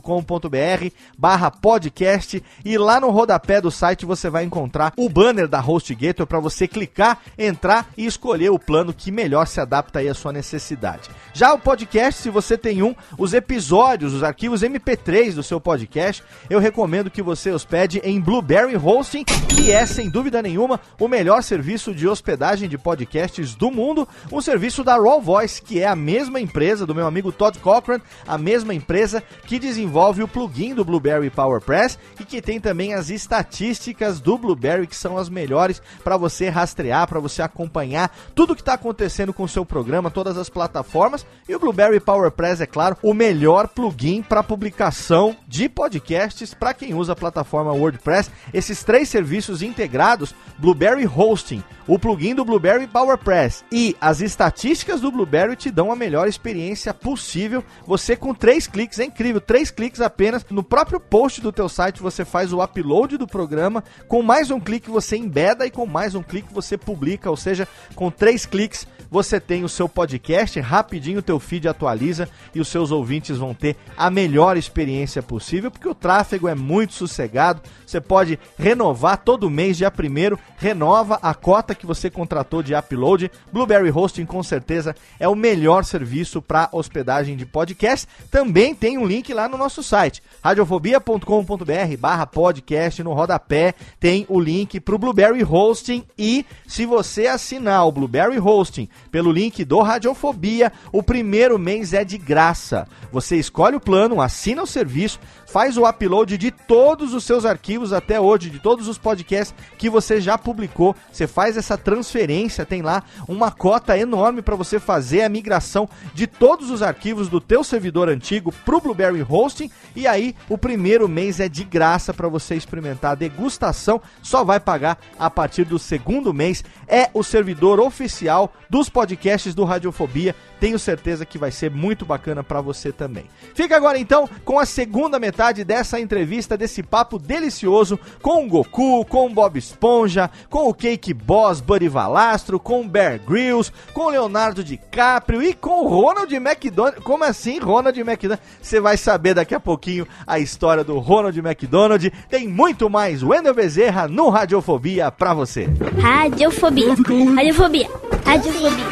barra podcast e lá no rodapé do site você vai encontrar o banner da HostGator para você clicar, entrar e escolher o plano que melhor se adapta aí à sua necessidade. Já o podcast, se você tem um, os episódios, os arquivos MP3 do seu podcast, eu recomendo que você hospede em Blueberry Hosting, que é sem dúvida nenhuma o melhor serviço de hospedagem de podcasts do mundo, um serviço da Raw Voice, que é a mesma empresa do meu amigo Todd Cochran, a mesma empresa que desenvolve o plugin do Blueberry PowerPress e que tem também as estatísticas do Blueberry que são as melhores para você rastrear, para você acompanhar tudo que está acontecendo com o seu programa, todas as plataformas. E o Blueberry PowerPress é claro o melhor plugin para publicação de podcasts para quem usa a plataforma WordPress. Esses três serviços integrados, Blueberry Hosting, o plugin do Blueberry PowerPress e as estatísticas do Blueberry te dão a melhor experiência possível. Você com três cliques, é incrível, três cliques apenas no próprio post do teu site você faz o upload do programa, com mais um clique você embeda e com mais um clique você publica, ou seja, com três cliques você tem o seu podcast, rapidinho o teu feed atualiza e os seus ouvintes vão ter a melhor melhor experiência possível, porque o tráfego é muito sossegado. Você pode renovar todo mês, dia primeiro, renova a cota que você contratou de upload. Blueberry Hosting com certeza é o melhor serviço para hospedagem de podcast. Também tem um link lá no nosso site, radiofobia.com.br barra podcast no rodapé tem o link para o Blueberry Hosting e se você assinar o Blueberry Hosting pelo link do Radiofobia, o primeiro mês é de graça. Você escolhe o plano, assina o serviço, faz o upload de todos os seus arquivos até hoje, de todos os podcasts que você já publicou. Você faz essa transferência, tem lá uma cota enorme para você fazer a migração de todos os arquivos do teu servidor antigo pro Blueberry Hosting e aí o primeiro mês é de graça para você experimentar a degustação, só vai pagar a partir do segundo mês. É o servidor oficial dos podcasts do Radiofobia. Tenho certeza que vai ser muito bacana para você também. Fica agora então com a segunda metade dessa entrevista, desse papo delicioso com o Goku, com o Bob Esponja, com o Cake Boss Buddy Valastro, com o Bear Grylls, com o Leonardo DiCaprio e com o Ronald McDonald. Como assim, Ronald McDonald? Você vai saber daqui a pouquinho a história do Ronald McDonald. Tem muito mais Wendel Bezerra no Radiofobia pra você. Radiofobia. Radiofobia. Radiofobia.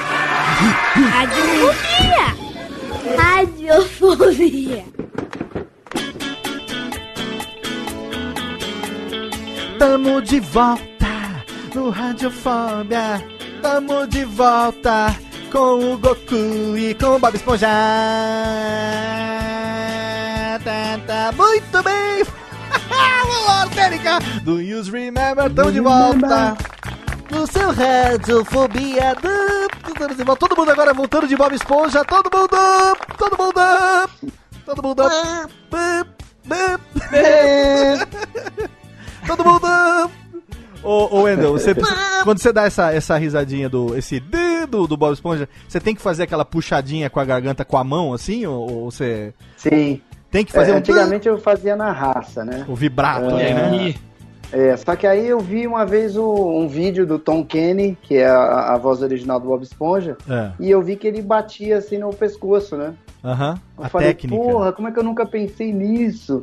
Radiofobia. Radiofobia. Tamo de volta no Radiofobia. Tamo de volta com o Goku e com o Bob Esponja. Tá, tá, muito bem. Olá, Térica do Use Remember. Tamo de volta no seu Radiofobia. Todo mundo agora voltando de Bob Esponja. Todo mundo. Todo mundo. Todo mundo. Todo mundo! Ô, ô Wendel, você, quando você dá essa, essa risadinha do. esse do, do Bob Esponja, você tem que fazer aquela puxadinha com a garganta com a mão, assim? Ou, ou você. Sim. Tem que fazer É, um. antigamente eu fazia na raça, né? O vibrato, É. né? É, só que aí eu vi uma vez o- um vídeo do Tom Kenny, que é a, a voz original do Bob Esponja, É. e eu vi que ele batia assim no pescoço, né? Aham. Eu A falei, técnica. porra, como é que eu nunca pensei nisso?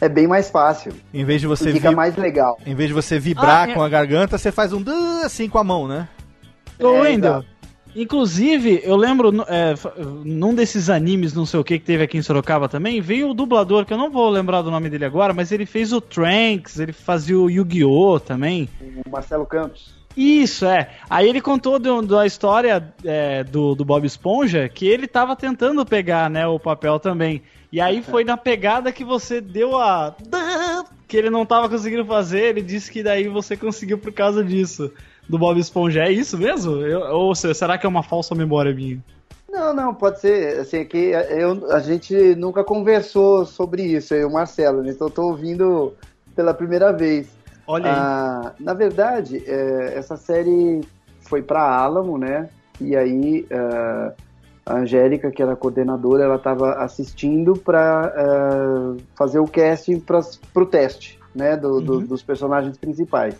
É bem mais fácil. Em vez de você e fica vi- mais legal. Em vez de você vibrar Ah, é. com a garganta, você faz um assim com a mão, né? Ô, É, Wendel, inclusive, eu lembro, é, num desses animes, não sei o que, que teve aqui em Sorocaba também, veio o dublador, que eu não vou lembrar do nome dele agora, mas ele fez o Trunks, ele fazia o Yu-Gi-Oh! também. O Marcelo Campos. Isso, é. Aí ele contou do- da história é, do, do Bob Esponja que ele tava tentando pegar, né, o papel também. E aí foi na pegada que você deu a. que ele não tava conseguindo fazer, ele disse que daí você conseguiu por causa disso. Do Bob Esponja. É isso mesmo? Eu- ou se- será que é uma falsa memória minha? Não, não, pode ser. Assim, é que eu, a gente nunca conversou sobre isso, eu e o Marcelo, né? Então eu tô ouvindo pela primeira vez. Olha aí. Ah, na verdade, é, essa série foi para Alamo, né? E aí ah, a Angélica, que era a coordenadora, ela estava assistindo para fazer o casting para o teste, né? do- do- Uhum. dos personagens principais.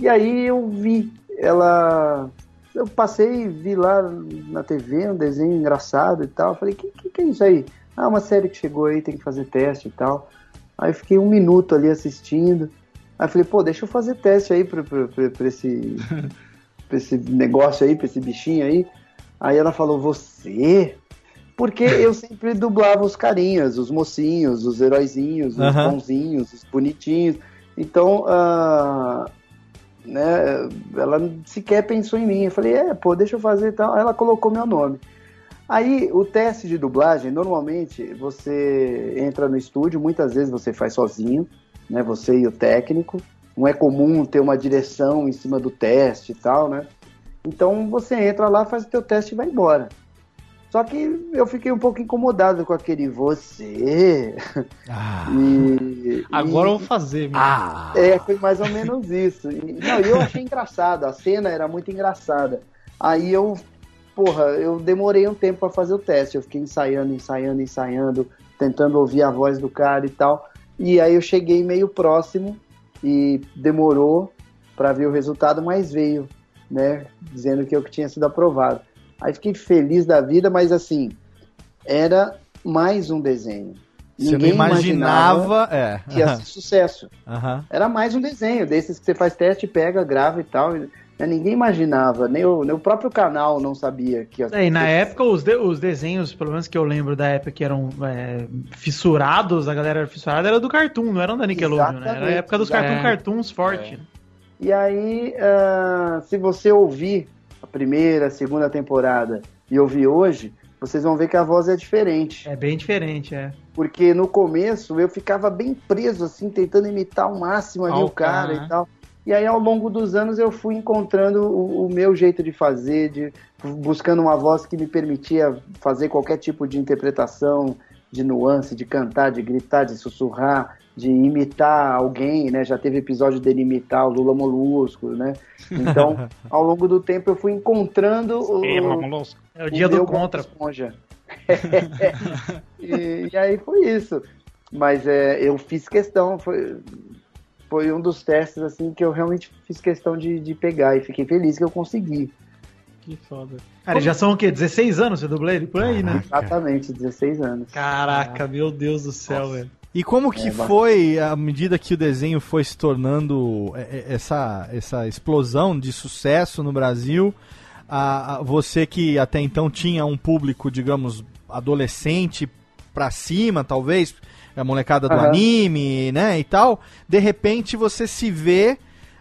E aí eu vi ela. Eu passei, vi lá na TV um desenho engraçado e tal. Falei, que, que, que é isso aí? Ah, uma série que chegou aí, tem que fazer teste e tal. Aí fiquei um minuto ali assistindo. Aí falei, pô, deixa eu fazer teste aí pra esse, pra esse negócio aí, pra esse bichinho aí. Aí ela falou, você? Porque eu sempre dublava os carinhas, os mocinhos, os heróizinhos, os Aham. bonzinhos, os bonitinhos. Então, ah, né, ela sequer pensou em mim. Eu falei, é, pô, deixa eu fazer e tal. Aí ela colocou meu nome. Aí, o teste de dublagem, normalmente, você entra no estúdio, muitas vezes você faz sozinho, né, você e o técnico. Não é comum ter uma direção em cima do teste e tal, né? Então, você entra lá, faz o teu teste e vai embora. Só que eu fiquei um pouco incomodado com aquele você. Ah. E, Agora e- eu vou fazer. meu. Ah. é, foi mais ou menos isso. E, não, e eu achei engraçado, a cena era muito engraçada. Aí eu, porra, eu demorei um tempo pra fazer o teste. Eu fiquei ensaiando, ensaiando, ensaiando, tentando ouvir a voz do cara e tal. E aí eu cheguei meio próximo e demorou pra ver o resultado, mas veio, né? Dizendo que eu que tinha sido aprovado. Aí fiquei feliz da vida, mas assim, era mais um desenho. Você não Ninguém imaginava. É. que ia ser sucesso. Aham. Era mais um desenho, desses que você faz teste, pega, grava e tal. Né, Ninguém imaginava, nem o, nem o próprio canal não sabia que ia É, e na época, os, de- os desenhos, pelo menos que eu lembro da época que eram é, fissurados, a galera era fissurada, era do Cartoon, não era da Nickelodeon, né? Era a época dos Cartoon é. Cartoons forte. E aí, ah, se você ouvir a primeira, a segunda temporada e ouvir hoje, vocês vão ver que a voz é diferente. É bem diferente, é. Porque no começo eu ficava bem preso, assim, tentando imitar ao máximo ali o cara e tal. E aí, ao longo dos anos, eu fui encontrando o, o meu jeito de fazer, de buscando uma voz que me permitia fazer qualquer tipo de interpretação, de nuance, de cantar, de gritar, de sussurrar, de imitar alguém, né? Já teve episódio dele imitar o Lula Molusco, né? Então, ao longo do tempo, eu fui encontrando o, É o dia o do contra. Esponja. e, e aí foi isso. Mas é, eu fiz questão, foi, foi um dos testes assim que eu realmente fiz questão de, de pegar e fiquei feliz que eu consegui. Que foda. Cara, já são o quê? 16 anos você dublê ele? Por aí, né? Exatamente, 16 anos. Caraca, meu Deus do céu, velho. E como que É, foi, à medida que o desenho foi se tornando é, é, essa, essa explosão de sucesso no Brasil, a, a- você que até então tinha um público, digamos, adolescente pra cima, talvez, a molecada do Aham. anime, né, e tal, de repente você se vê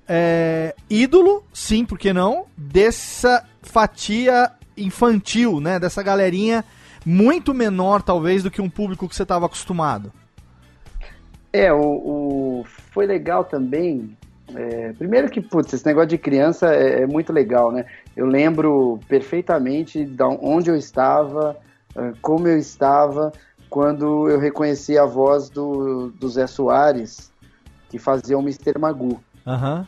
é, ídolo, sim, por que não, dessa fatia infantil, né, dessa galerinha muito menor, talvez, do que um público que você estava acostumado. É, o, o- foi legal também. é, primeiro que, putz, esse negócio de criança é, é muito legal, né? Eu lembro perfeitamente de onde eu estava, eh, como eu estava, quando eu reconheci a voz do, do Zé Soares, que fazia o Mr. Magoo. Aham.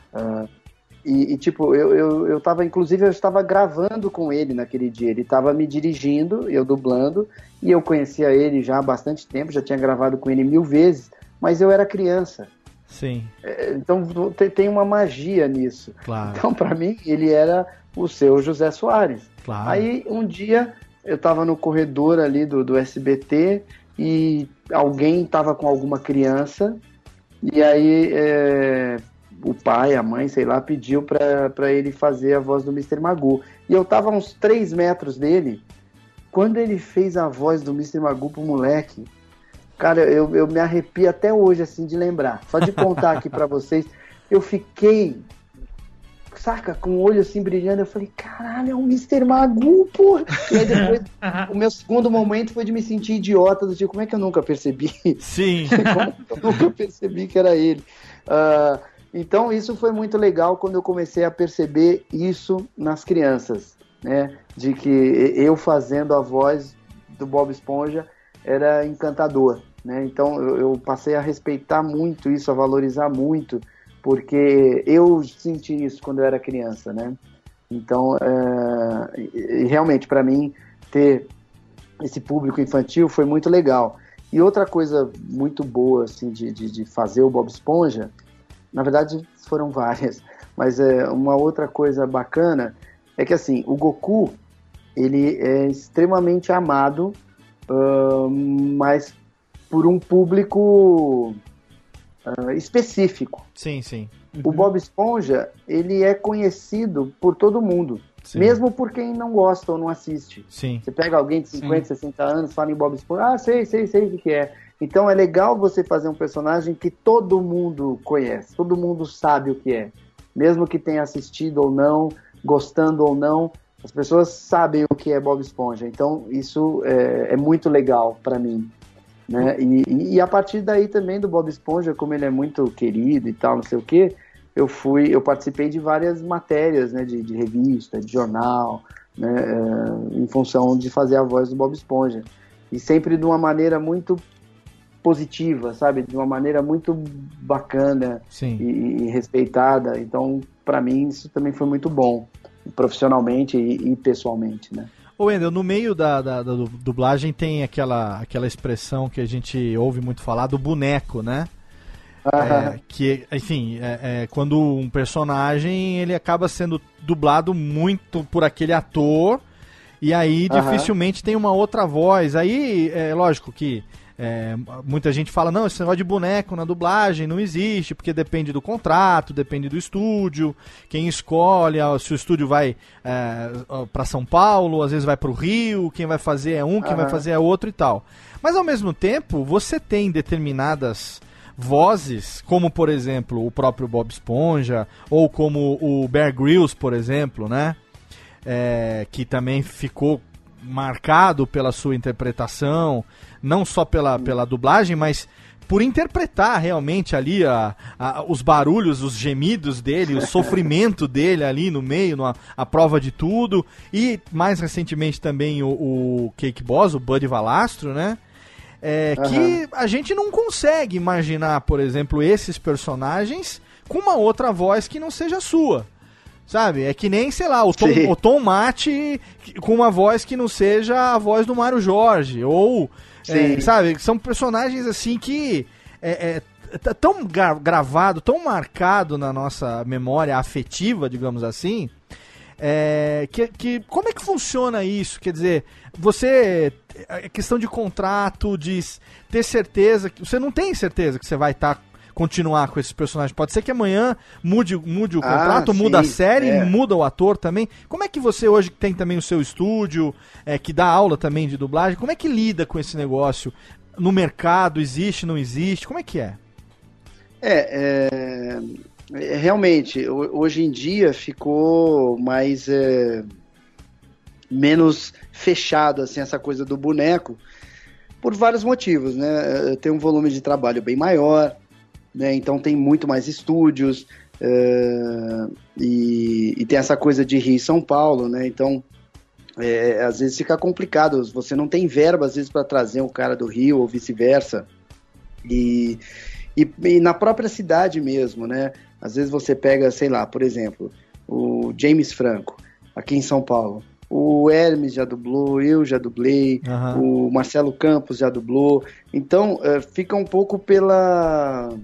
E, e, tipo, eu, eu, eu tava, inclusive, eu estava gravando com ele naquele dia. Ele estava me dirigindo, eu dublando, e eu conhecia ele já há bastante tempo, já tinha gravado com ele mil vezes, mas eu era criança. Sim, É, Então te- tem uma magia nisso. claro, Então, para mim, ele era o seu José Soares. claro. Aí, um dia, eu tava no corredor ali do, do SBT e alguém tava com alguma criança, e aí é, o pai, a mãe, sei lá, pediu pra pra ele fazer a voz do Mr. Magoo. E eu tava a uns 3 metros dele, quando ele fez a voz do Mr. Magoo pro moleque, cara, eu, eu me arrepio até hoje, assim, de lembrar. Só de contar aqui pra vocês, eu fiquei saca, com o olho assim brilhando, eu falei, caralho, é o Mr. Magoo, porra. E aí depois, o meu segundo momento foi de me sentir idiota, do tipo, como é que eu nunca percebi? Sim, Como que eu nunca percebi que era ele? Ah, então isso foi muito legal quando eu comecei a perceber isso nas crianças, né? De que eu fazendo a voz do Bob Esponja era encantador, né? Então eu, passei a respeitar muito isso, a valorizar muito, porque eu senti isso quando eu era criança, né? Então, é, realmente para mim ter esse público infantil foi muito legal. E outra coisa muito boa assim de, de, de fazer o Bob Esponja, na verdade foram várias, mas é uma outra coisa bacana é que assim o Goku ele é extremamente amado, mas por um público ah, específico. sim, sim. O Bob Esponja ele é conhecido por todo mundo, sim. mesmo por quem não gosta ou não assiste. Sim, Você pega alguém de 50, 60 anos, fala em Bob Esponja, ah, sei, sei, sei o que, que é. Então é legal você fazer um personagem que todo mundo conhece, todo mundo sabe o que é. Mesmo que tenha assistido ou não, gostando ou não, as pessoas sabem o que é Bob Esponja. Então isso é, é muito legal para mim. Né? E, e- a partir daí também do Bob Esponja, como ele é muito querido e tal, não sei o que, eu fui, eu participei de várias matérias, né, de, de revista, de jornal, né, eh, em função de fazer a voz do Bob Esponja. E sempre de uma maneira muito positiva, sabe? De uma maneira muito bacana e, e respeitada. Então, para mim, isso também foi muito bom, profissionalmente e, e pessoalmente, né? Ô Wendel, no meio da, da, da du- dublagem tem aquela, aquela expressão que a gente ouve muito falar do boneco, né? É, que, enfim, é, é, quando um personagem ele acaba sendo dublado muito por aquele ator e aí dificilmente tem uma outra voz. Aí é lógico que é, muita gente fala, não, esse negócio de boneco na dublagem não existe, porque depende do contrato, depende do estúdio, quem escolhe, se o estúdio vai é, para São Paulo, às vezes vai para o Rio, quem vai fazer é um, quem Aham. vai fazer é outro e tal. Mas ao mesmo tempo, você tem determinadas vozes, como por exemplo o próprio Bob Esponja, ou como o Bear Grylls, por exemplo, né? É, que também ficou marcado pela sua interpretação, não só pela, pela dublagem, mas por interpretar realmente ali a, a- os barulhos, os gemidos dele, o sofrimento dele ali no meio, na, a prova de tudo. E mais recentemente também o, o Cake Boss, o Buddy Valastro, né? É, que a gente não consegue imaginar, por exemplo, esses personagens com uma outra voz que não seja sua. Sabe? É que nem, sei lá, o Tom, Sim. o Tom Mate com uma voz que não seja a voz do Mário Jorge. Ou, é, Sim. sabe? São personagens assim que é, é t- tão gra- gravado, tão marcado na nossa memória afetiva, digamos assim, é, que, que como é que funciona isso? Quer dizer, você é questão de contrato, de ter certeza que você não tem certeza que você vai estar continuar com esses personagens. Pode ser que amanhã mude, mude o Ah, contrato, muda a série, é. muda o ator também. Como é que você hoje que tem também o seu estúdio, é, que dá aula também de dublagem, como é que lida com esse negócio? No mercado, existe, não existe? Como é que é? É, é, é, realmente, ho- hoje em dia ficou mais é, menos fechado assim essa coisa do boneco por vários motivos, né? Tem um volume de trabalho bem maior, né? Então tem muito mais estúdios eh, e, e tem essa coisa de Rio e São Paulo, né? Então é, às vezes fica complicado. Você não tem verba às vezes para trazer um cara do Rio ou vice-versa e e, e na própria cidade mesmo, né? Às vezes você pega, sei lá, por exemplo, o James Franco, aqui em São Paulo. O Hermes já dublou, eu já dublei, Aham. o Marcelo Campos já dublou. Então, eh, fica um pouco pela,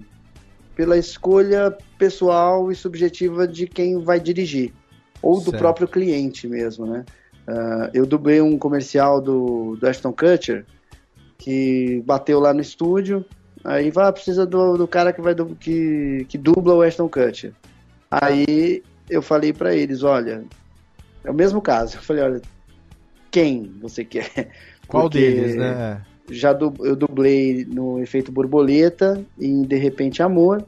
pela escolha pessoal e subjetiva de quem vai dirigir, ou do Certo. próprio cliente mesmo, né? Ah, eu dublei um comercial do, do Ashton Kutcher, que bateu lá no estúdio, aí vai, ah, precisa do, do cara que, vai que, que dubla o Ashton Kutcher. Aí eu falei pra eles, olha, é o mesmo caso. Eu falei, olha, quem você quer? Qual Porque deles, né? Já du- eu dublei no Efeito Borboleta e em De Repente Amor.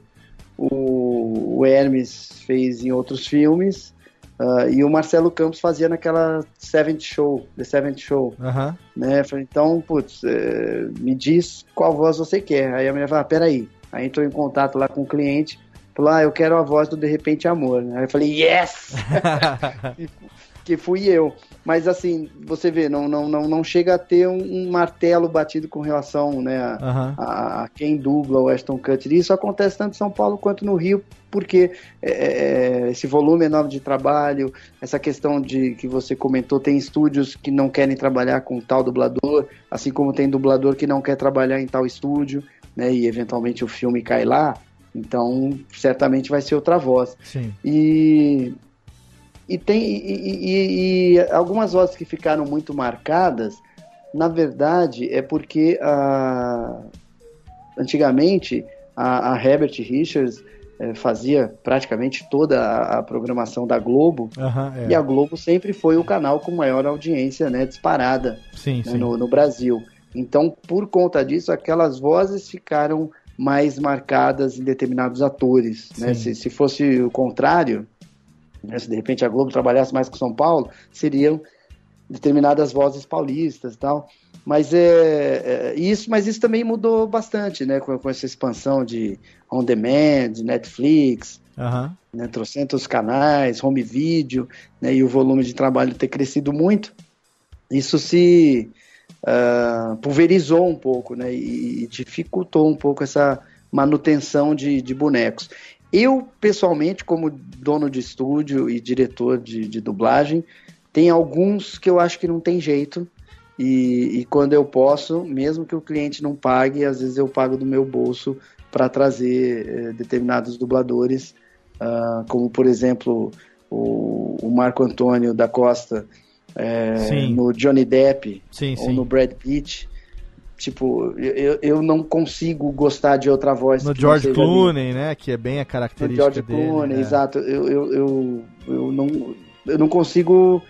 O, o Hermes fez em outros filmes. ah, e o Marcelo Campos fazia naquela Seventh Show, The Seventh Show Aham. né? Falei, então, putz, é, me diz qual voz você quer. Aí a mulher falou, ah, peraí. Aí entrou em contato lá com o cliente, falou, ah, eu quero a voz do De Repente Amor. Aí eu falei, yes! que fui eu. Mas assim, você vê, não, não, não, não chega a ter um, um martelo batido com relação né, a, Aham. a, a quem dubla o Ashton Kutcher. Isso acontece tanto em São Paulo quanto no Rio, porque é, é, esse volume enorme de trabalho, essa questão de que você comentou, tem estúdios que não querem trabalhar com tal dublador, assim como tem dublador que não quer trabalhar em tal estúdio, né, e eventualmente o filme cai lá, então certamente vai ser outra voz. Sim. E, e tem e, e- e- algumas vozes que ficaram muito marcadas, na verdade, é porque ah, antigamente a, a Herbert Richards eh, fazia praticamente toda a, a programação da Globo. Aham, é. E a Globo sempre foi o canal com maior audiência, né, disparada Sim, né, sim. no, no Brasil. Então, por conta disso, aquelas vozes ficaram mais marcadas em determinados atores. Né? Se, se fosse o contrário, né, se de repente a Globo trabalhasse mais com São Paulo, seriam determinadas vozes paulistas e tal. Mas é, é, isso, mas isso também mudou bastante, né? Com, com essa expansão de on demand, Netflix, Aham. né, trocentos canais, home video, né, e o volume de trabalho ter crescido muito, isso se ah, pulverizou um pouco, né, e, e dificultou um pouco essa manutenção de, de bonecos. Eu, pessoalmente, como dono de estúdio e diretor de, de dublagem, tem alguns que eu acho que não tem jeito, e, e quando eu posso, mesmo que o cliente não pague, às vezes eu pago do meu bolso para trazer eh, determinados dubladores ah, como por exemplo o, o Marco Antônio da Costa eh, no Johnny Depp Sim, ou sim. no Brad Pitt. Tipo, eu, eu não consigo gostar de outra voz. No George. Clooney, né? Que é bem a No característica George dele. Clooney, né? exato. Eu, eu, eu, eu, não, eu não consigo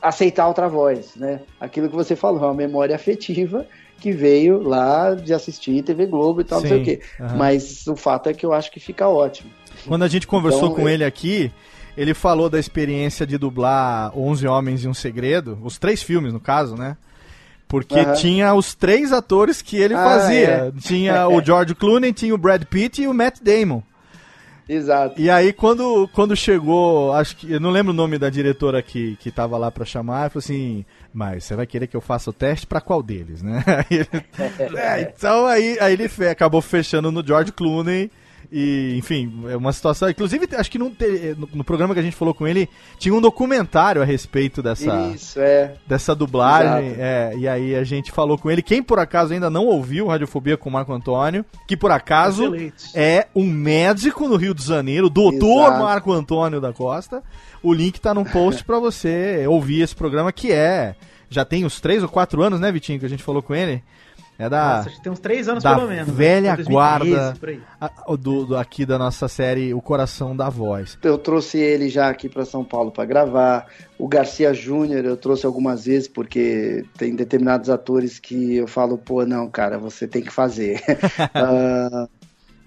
aceitar outra voz, né? Aquilo que você falou, é uma memória afetiva que veio lá de assistir TV Globo e tal, não sei Sim, o quê. Mas o fato é que eu acho que fica ótimo. Quando a gente conversou Então, com eu- ele aqui, ele falou da experiência de dublar 11 Homens e um Segredo, os três filmes no caso, né? Porque Aham. tinha os três atores que ele Ah, fazia. é. Tinha o George Clooney, tinha o Brad Pitt e o Matt Damon. Exato. E aí, quando, quando chegou, acho que. Eu não lembro o nome da diretora que, que tava lá pra chamar, falou assim: Mas você vai querer que eu faça o teste pra qual deles, né? Aí ele- É, então aí, aí ele fe- acabou fechando no George Clooney. E, enfim, é uma situação. Inclusive, acho que te- no, no programa que a gente falou com ele, tinha um documentário a respeito dessa, Isso, é. dessa dublagem. É, e aí a gente falou com ele. Quem por acaso ainda não ouviu Radiofobia com o Marco Antônio, que por acaso Excelente. é um médico no Rio de Janeiro, doutor Exato. Marco Antônio da Costa. O link tá no post pra você ouvir esse programa que é. Já tem uns três ou quatro anos, né, Vitinho, que a gente falou com ele? É da. Nossa, acho que tem uns três anos da pelo menos. né? velha 2013, guarda a- do, do- aqui da nossa série O Coração da Voz. Eu trouxe ele já aqui para São Paulo para gravar. O Garcia Júnior eu trouxe algumas vezes, porque tem determinados atores que eu falo, pô, não, cara, você tem que fazer. Ah,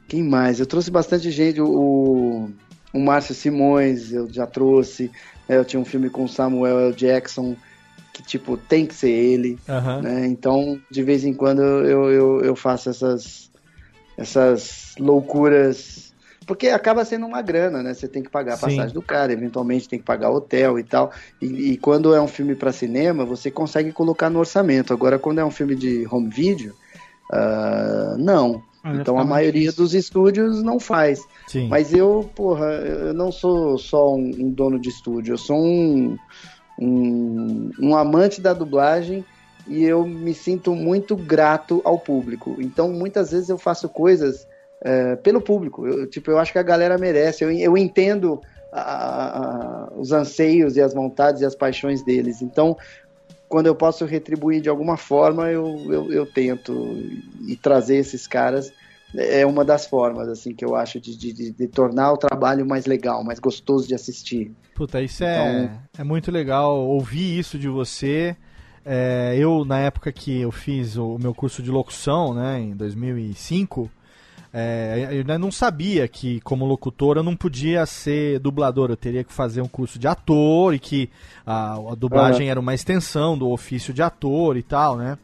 quem mais? Eu trouxe bastante gente. O, o Márcio Simões eu já trouxe. né, Eu tinha um filme com o Samuel L. Jackson, que, tipo, tem que ser ele. Aham. né? Então, de vez em quando eu, eu, eu faço essas, essas loucuras. Porque acaba sendo uma grana, né? Você tem que pagar a Sim. passagem do cara, eventualmente tem que pagar hotel e tal. E, e quando é um filme para cinema, você consegue colocar no orçamento. Agora, quando é um filme de home video, ah, não. Ah, Então a maioria difícil. dos estúdios não faz. Sim. Mas eu, porra, eu não sou só um, um dono de estúdio, eu sou um, um, um amante da dublagem e eu me sinto muito grato ao público. Então, muitas vezes eu faço coisas é, pelo público. Eu, tipo, eu acho que a galera merece. Eu, eu entendo a- a- os anseios e as vontades e as paixões deles. Então, quando eu posso retribuir de alguma forma, eu, eu, eu tento e trazer esses caras é uma das formas assim que eu acho de, de, de- tornar o trabalho mais legal, mais gostoso de assistir. Puta, isso é, Então- é muito legal ouvir isso de você. É, eu, na época que eu fiz o meu curso de locução, né, em 2005, é, eu ainda não sabia que, como locutor, eu não podia ser dublador. Eu teria que fazer um curso de ator e que a, a dublagem era uma extensão do ofício de ator e tal, né?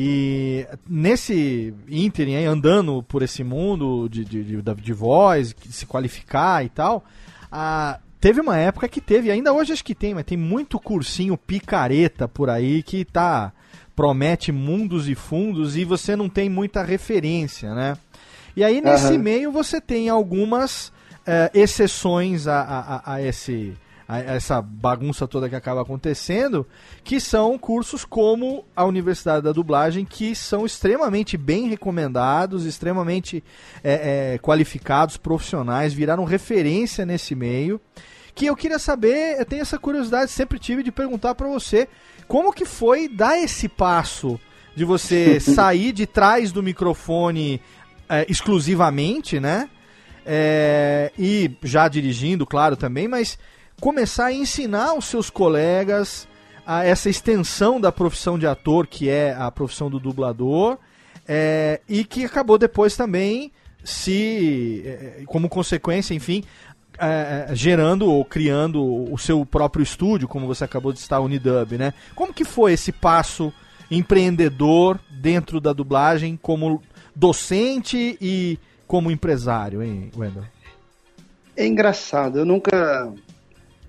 E nesse ínterim, aí, andando por esse mundo de, de, de, de voz, de se qualificar e tal, a- teve uma época que teve, ainda hoje acho que tem, mas tem muito cursinho picareta por aí que tá promete mundos e fundos e você não tem muita referência, né? E aí nesse Aham. meio você tem algumas eh, exceções a, a- a esse a essa bagunça toda que acaba acontecendo, que são cursos como a Universidade da Dublagem, que são extremamente bem recomendados, extremamente é, é, qualificados, profissionais, viraram referência nesse meio. Que eu queria saber, eu tenho essa curiosidade, sempre tive de perguntar para você, como que foi dar esse passo de você sair de trás do microfone é, exclusivamente, né? É, e já dirigindo, claro, também, mas começar a ensinar os seus colegas a essa extensão da profissão de ator, que é a profissão do dublador, é, e que acabou depois também se, é, como consequência, enfim, é, gerando ou criando o seu próprio estúdio, como você acabou de estar, Unidub, né? Como que foi esse passo empreendedor dentro da dublagem como docente e como empresário, hein, Wendel? É engraçado, eu nunca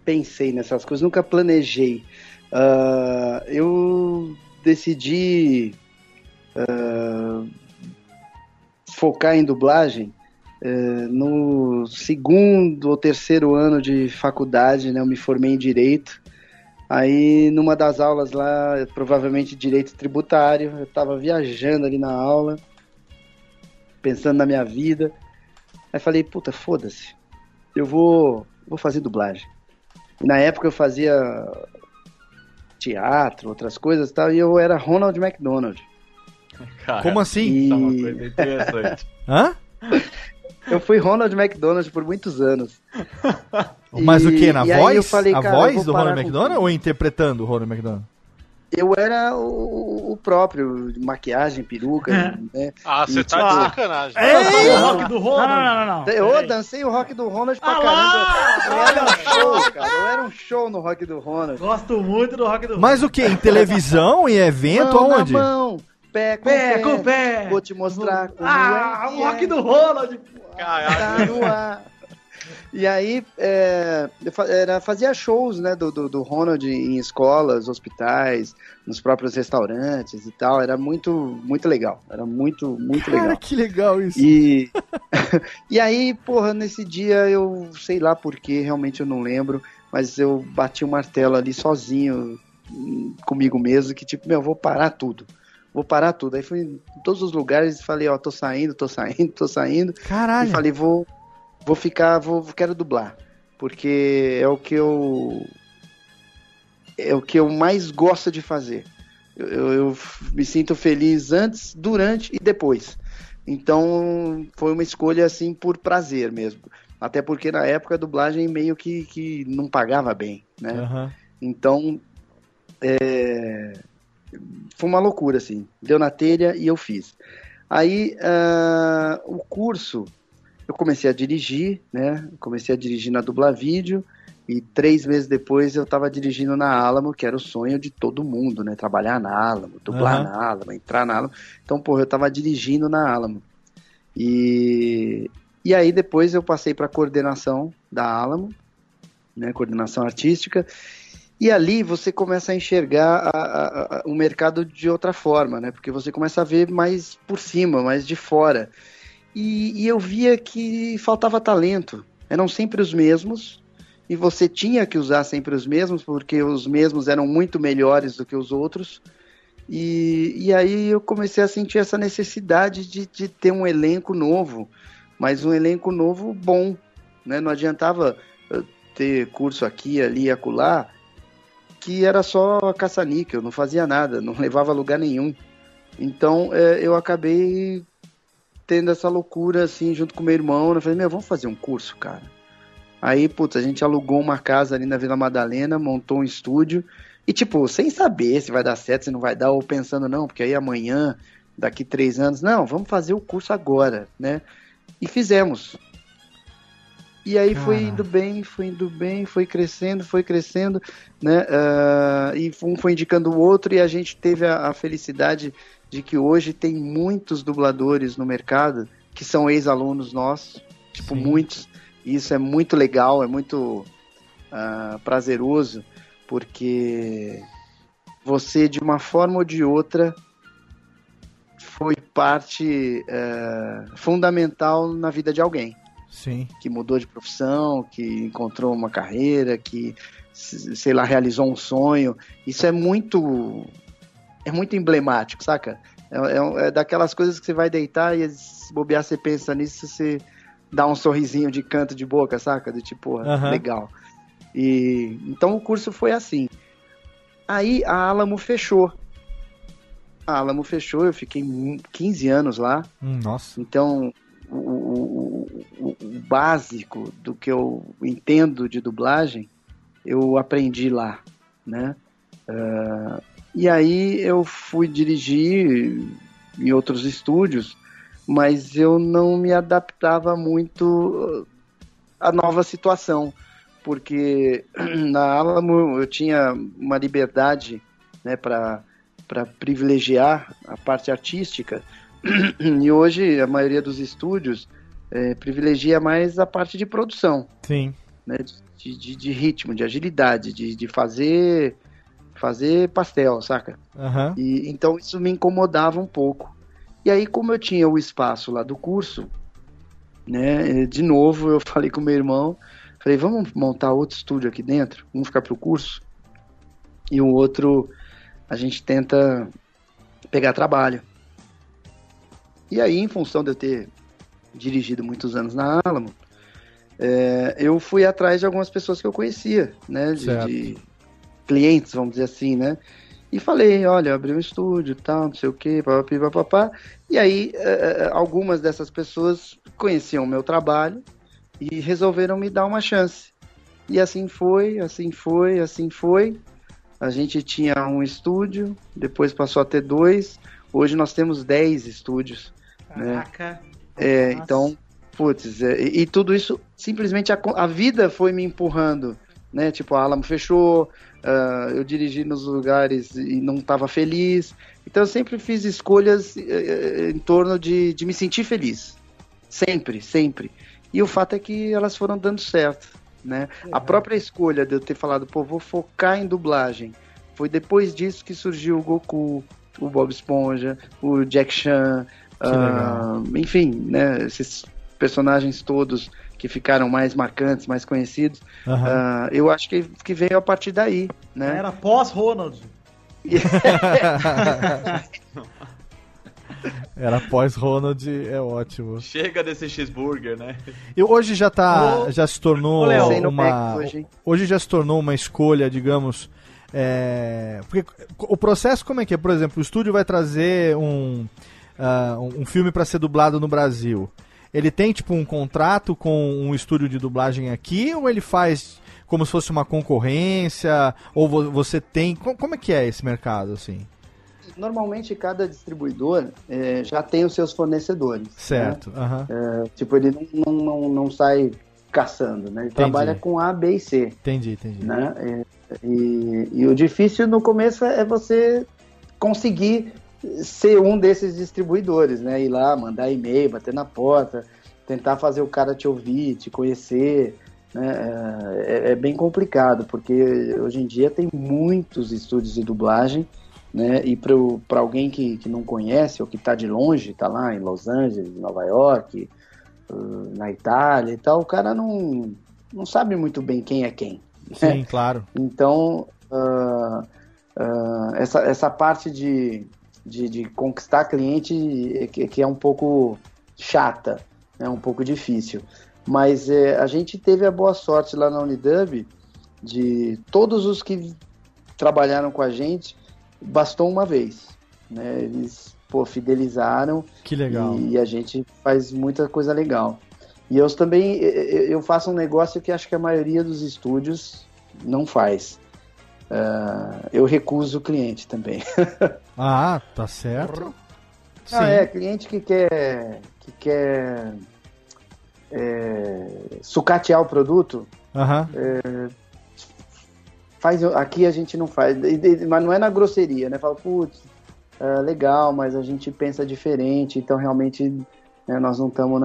pensei nessas coisas, nunca planejei. Ah, eu decidi ah, focar em dublagem eh, no segundo ou terceiro ano de faculdade, né? Eu me formei em direito. Aí, numa das aulas lá, provavelmente direito tributário, eu estava viajando ali na aula, pensando na minha vida. Aí falei, puta, foda-se, eu vou, vou fazer dublagem. E na época eu fazia teatro, outras coisas e tal, e eu era Ronald McDonald. Cara, Como assim? Isso é uma E- coisa interessante. Hã? Eu fui Ronald McDonald por muitos anos. Mas o que? Na e aí voz? eu falei, a voz do Ronald com McDonald tudo. ou interpretando o Ronald McDonald? Eu era o, o próprio, maquiagem, peruca, né? Ah, você tá tipo, de sacanagem. Dançou o rock do Ronald. não, não, não, não. Eu dancei o rock do Ronald pra Ah caramba. Eu era um show, cara. Eu era um show no rock do Ronald. Gosto muito do rock do Ronald. Mas o que? Em televisão? Em evento? Mão Aonde? Na mão, pé com Pé pé. com pé. Vou te mostrar como Ah, é. o rock é. do Ronald. Caralho. Tá no ar. E aí, é, era, fazia shows né, do, do, do Ronald em escolas, hospitais, nos próprios restaurantes e tal. Era muito, muito legal. Era muito, muito Cara, legal. que legal isso. E, e aí, porra, nesse dia eu sei lá porquê, realmente eu não lembro, mas eu bati o martelo ali sozinho comigo mesmo, que tipo, meu, vou parar tudo. Vou parar tudo. Aí fui em todos os lugares e falei, ó, tô saindo, tô saindo, tô saindo. Caralho. E falei, vou, vou ficar, vou, quero dublar. Porque é o que eu. É o que eu mais gosto de fazer. Eu, eu- eu me sinto feliz antes, durante e depois. Então foi uma escolha assim por prazer mesmo. Até porque na época a dublagem meio que, que não pagava bem, né? Aham. Então, é, foi uma loucura, assim. Deu na telha e eu fiz. Aí, ah, o curso, eu comecei a dirigir, né? Comecei a dirigir na Dubla Vídeo e três meses depois eu estava dirigindo na Alamo, que era o sonho de todo mundo, né? Trabalhar na Alamo, dublar Aham. na Alamo, entrar na Alamo. Então, porra, eu estava dirigindo na Alamo. E, e aí depois eu passei para coordenação da Alamo, né? Coordenação artística. E ali você começa a enxergar a- a- a- o mercado de outra forma, né? Porque você começa a ver mais por cima, mais de fora. E, e eu via que faltava talento. Eram sempre os mesmos. E você tinha que usar sempre os mesmos, porque os mesmos eram muito melhores do que os outros. E, e aí eu comecei a sentir essa necessidade de, de ter um elenco novo, mas um elenco novo bom. Né? Não adiantava ter curso aqui, ali acolá, que era só caça-níquel, não fazia nada, não levava a lugar nenhum. Então eh, eu acabei tendo essa loucura assim, junto com meu irmão. Eu falei, meu, vamos fazer um curso, cara. Aí, putz, a gente alugou uma casa ali na Vila Madalena, montou um estúdio. E, tipo, sem saber se vai dar certo, se não vai dar, ou pensando, não, porque aí amanhã, daqui três anos, não, vamos fazer o curso agora, né? E fizemos. E aí foi Cara. indo bem, foi indo bem, foi crescendo, foi crescendo, né? Ah, e um foi indicando o outro, e a gente teve a, a felicidade de que hoje tem muitos dubladores no mercado que são ex-alunos nossos, tipo, Sim. muitos. E isso é muito legal, é muito ah, prazeroso, porque você, de uma forma ou de outra, foi parte eh, fundamental na vida de alguém Sim. que mudou de profissão, que encontrou uma carreira, que se- sei lá realizou um sonho. Isso é muito é muito emblemático, saca? É, é- é daquelas coisas que você vai deitar e se bobear você pensa nisso, você dá um sorrisinho de canto de boca, saca? Do tipo, Aham. legal. E então o curso foi assim. Aí a Alamo fechou. A Alamo fechou, eu fiquei mu- 15 anos lá. Hum, nossa. Então, o, o- o- o básico do que eu entendo de dublagem, eu aprendi lá, né? Ah, e aí eu fui dirigir em outros estúdios, mas eu não me adaptava muito à nova situação, porque na Alamo eu tinha uma liberdade né, para privilegiar a parte artística, e hoje a maioria dos estúdios eh, privilegia mais a parte de produção, Sim. né? De, de- de ritmo, de agilidade, de, de fazer fazer pastel, saca? Aham. E então isso me incomodava um pouco. E aí, como eu tinha o espaço lá do curso, né? De novo, eu falei com meu irmão, falei, vamos montar outro estúdio aqui dentro, vamos ficar pro curso. E o outro a gente tenta pegar trabalho. E aí, em função de eu ter dirigido muitos anos na Alamo, eh, eu fui atrás de algumas pessoas que eu conhecia, né? De, de clientes, vamos dizer assim, né? e falei, olha, abri um estúdio, tal, não sei o que, papapi, papapá. E aí, eh, eh, algumas dessas pessoas conheciam o meu trabalho e resolveram me dar uma chance. E assim foi, assim foi, assim foi. A gente tinha um estúdio, depois passou a ter dois. Hoje nós temos dez estúdios. Né? Caraca. É, Nossa. então, putz, é, e, e tudo isso simplesmente a, a vida foi me empurrando, né? Tipo, a Alamo fechou, ah, eu dirigi nos lugares e não estava feliz. Então eu sempre fiz escolhas eh, em torno de, de me sentir feliz. Sempre, sempre. E o fato é que elas foram dando certo, né? A própria escolha de eu ter falado, pô, vou focar em dublagem. Foi depois disso que surgiu o Goku, o Bob Esponja, o Jack Chan, ah, enfim, né? Esses personagens todos que ficaram mais marcantes, mais conhecidos. Aham. Ah, eu acho que, que veio a partir daí, né? Era pós-Ronald. Era pós-Ronald, é ótimo. Chega desse cheeseburger, né? E hoje já tá, já se tornou uma, hoje, já se tornou uma escolha, digamos, é, porque o processo como é que é? Por exemplo, o estúdio vai trazer um, ah, um filme para ser dublado no Brasil. Ele tem tipo um contrato com um estúdio de dublagem aqui ou ele faz como se fosse uma concorrência ou vo- você tem co- como é que é esse mercado assim? Normalmente cada distribuidor eh, já tem os seus fornecedores. né? Certo. aham. É, tipo, ele não, não, não, sai caçando, né? Ele trabalha com A, B e C, Entendi, entendi. né? É, E, e o difícil no começo é você conseguir ser um desses distribuidores, né? Ir lá, mandar e-mail, bater na porta, tentar fazer o cara te ouvir, te conhecer, né? É, é bem complicado, porque hoje em dia tem muitos estúdios de dublagem, né? E para alguém que, que não conhece ou que está de longe, está lá em Los Angeles, Nova York, uh, na Itália e tal, o cara não, não sabe muito bem quem é quem. né? Sim, claro. Então, ah, ah, essa, essa parte de, de, de conquistar cliente é que, que é um pouco chata, é um pouco difícil. Mas eh, a gente teve a boa sorte lá na Unidub de todos os que trabalharam com a gente, bastou uma vez. Né? Eles pô, fidelizaram Que legal. e a gente faz muita coisa legal. E eu também eu eu faço um negócio que acho que a maioria dos estúdios não faz. Ah, eu recuso o cliente também. Ah, tá certo. Sim. Ah, é, cliente que quer que quer é, sucatear o produto, Aham. faz aqui a gente não faz, mas não é na grosseria, né? Fala, putz, é, legal, mas a gente pensa diferente, então realmente né, nós não estamos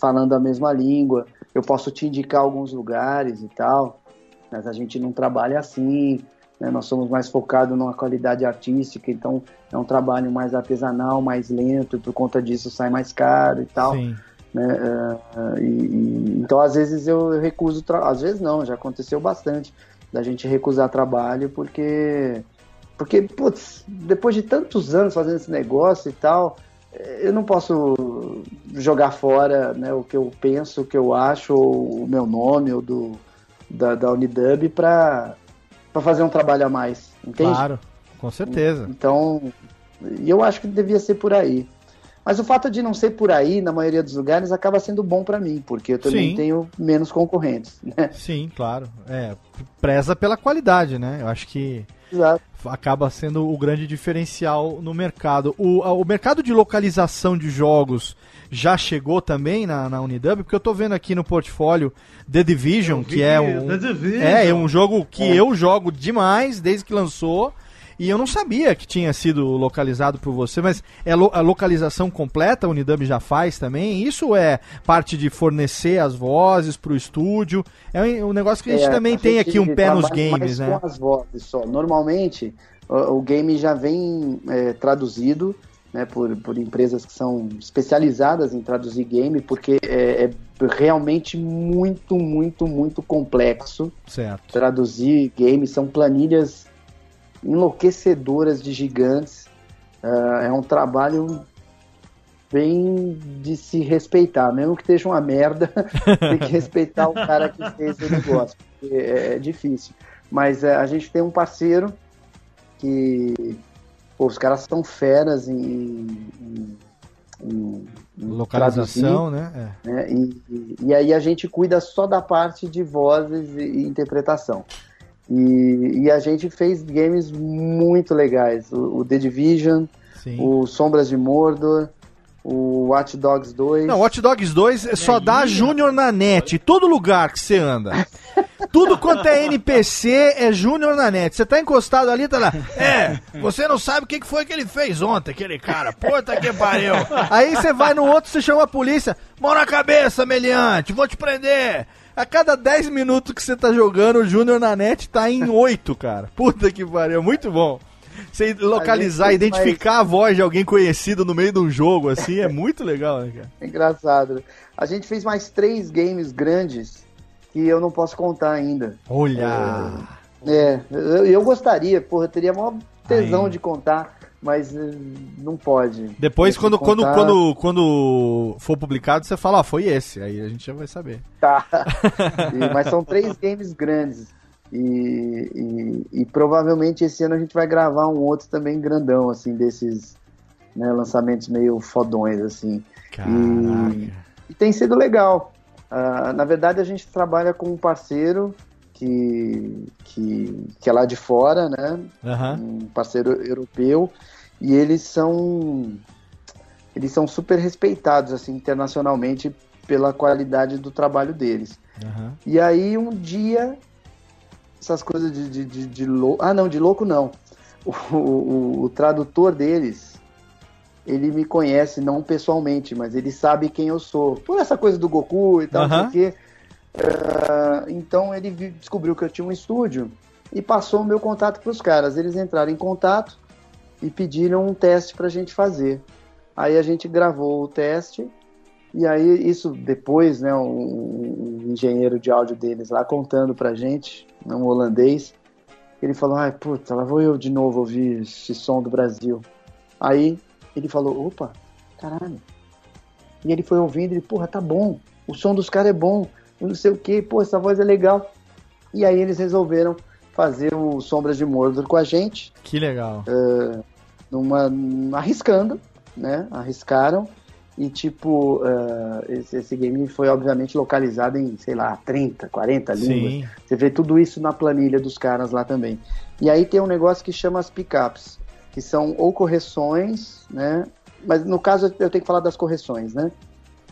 falando a mesma língua. Eu posso te indicar alguns lugares e tal, mas a gente não trabalha assim. né? Nós somos mais focados numa qualidade artística, então é um trabalho mais artesanal, mais lento, e por conta disso sai mais caro e tal Sim. né? eh, e- e- então, às vezes eu recuso, tra- às vezes não, já aconteceu bastante da gente recusar trabalho porque, porque, putz, depois de tantos anos fazendo esse negócio e tal, eh, eu não posso jogar fora né, o que eu penso, o que eu acho, ou o meu nome, ou do, da, da Unidub para fazer um trabalho a mais, entende? Claro, com certeza. Então, e eu acho que devia ser por aí. Mas o fato de não ser por aí, na maioria dos lugares, acaba sendo bom pra mim, porque eu também Sim. tenho menos concorrentes, né? Sim, claro. É, preza pela qualidade, né? Eu acho que Exato. acaba sendo o grande diferencial no mercado. O, o mercado de localização de jogos já chegou também na, na Unidub, porque eu tô vendo aqui no portfólio The Division, que é um, The Division. é, é um jogo que eu jogo demais desde que lançou. E eu não sabia que tinha sido localizado por você, mas é lo- a localização completa a Unidub já faz também? Isso é parte de fornecer as vozes pro estúdio? É um, um negócio que a gente É, também a tem gente aqui um pé nos games, né? com as vozes só. Normalmente, o, o game já vem é, traduzido né, por, por empresas que são especializadas em traduzir game, porque é, é realmente muito, muito, muito complexo Certo. traduzir games, são planilhas enlouquecedoras de gigantes. Ah, é um trabalho bem de se respeitar, mesmo que esteja uma merda, tem que respeitar o cara que fez o negócio, porque é, é difícil. Mas é, a gente tem um parceiro que pô, os caras são feras em, em- em- Localização, traduzir, né? né? E, e- e aí a gente cuida só da parte de vozes e, e interpretação. E, e a gente fez games muito legais. O, o The Division, É. Sim. o Sombras de Mordor, o Watch Dogs 2. Não, Watch Dogs 2 só dá Júnior na net, todo lugar que você anda. Tudo quanto é NPC é Júnior na net. Você tá encostado ali, tá lá. É, você não sabe o que que foi que ele fez ontem, aquele cara. Puta que pariu. Aí você vai no outro, você chama a polícia. Mão na cabeça, meliante, vou te prender. A cada 10 minutos que você tá jogando, o Júnior na net tá em 8, cara. Puta que pariu, muito bom. Você localizar, A identificar a voz de alguém conhecido no meio de um jogo, assim, é muito legal, né, cara? É engraçado. A gente fez mais três games grandes que eu não posso contar ainda. Olha! É, eu, eu gostaria, porra, eu teria maior tesão Aí. de contar, mas eh, não pode. Depois, quando, quando, quando, quando for publicado, você fala, ah, foi esse. Aí a gente já vai saber. Tá. E- mas são três games grandes. E, e- e provavelmente esse ano a gente vai gravar um outro também grandão, assim, desses né, lançamentos meio fodões, assim. E, e tem sido legal. Ah, na verdade, a gente trabalha com um parceiro que, que, que é lá de fora, né? Aham. Um parceiro europeu. E eles são eles são super respeitados assim internacionalmente pela qualidade do trabalho deles. Aham. E aí um dia essas coisas de, de, de, de louco. Ah, não, de louco não. O, o, o tradutor deles, ele me conhece, não pessoalmente, mas ele sabe quem eu sou. Por essa coisa do Goku e tal, não sei Ah, então ele descobriu que eu tinha um estúdio e passou o meu contato para os caras. Eles entraram em contato e pediram um teste para a gente fazer. Aí a gente gravou o teste e aí isso depois, né, um, um engenheiro de áudio deles lá contando pra gente, um holandês, ele falou, ai, puta, lá vou eu de novo ouvir esse som do Brasil. Aí ele falou, opa, caralho. E ele foi ouvindo, ele, porra, tá bom, o som dos caras é bom, não sei o que, pô, essa voz é legal. E aí eles resolveram fazer o Sombras de Mordor com a gente, Que legal. numa, arriscando, né? Arriscaram. E tipo, eh, esse, esse game foi obviamente localizado em, sei lá, 30, 40 línguas. Sim. Você vê tudo isso na planilha dos caras lá também. E aí tem um negócio que chama as pickups, que são ou correções, né? Mas no caso eu tenho que falar das correções, né?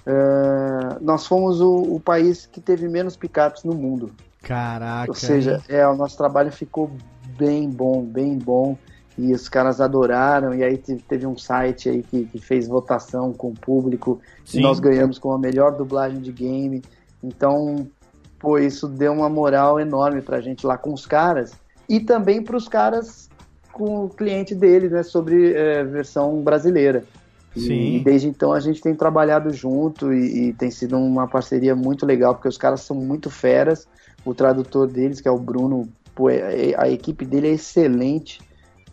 Eh, nós fomos o, o país que teve menos pickups no mundo. Caraca. Ou seja, é, o nosso trabalho ficou bem bom, bem bom. E os caras adoraram. E aí te- teve um site aí que, que fez votação com o público. Sim. E nós ganhamos com a melhor dublagem de game. Então, pô, isso deu uma moral enorme pra gente lá com os caras. E também pros caras com o cliente deles, né? Sobre é, versão brasileira. E, Sim. e desde então a gente tem trabalhado junto e, e tem sido uma parceria muito legal, porque os caras são muito feras. O tradutor deles, que é o Bruno, pô, é- a equipe dele é excelente.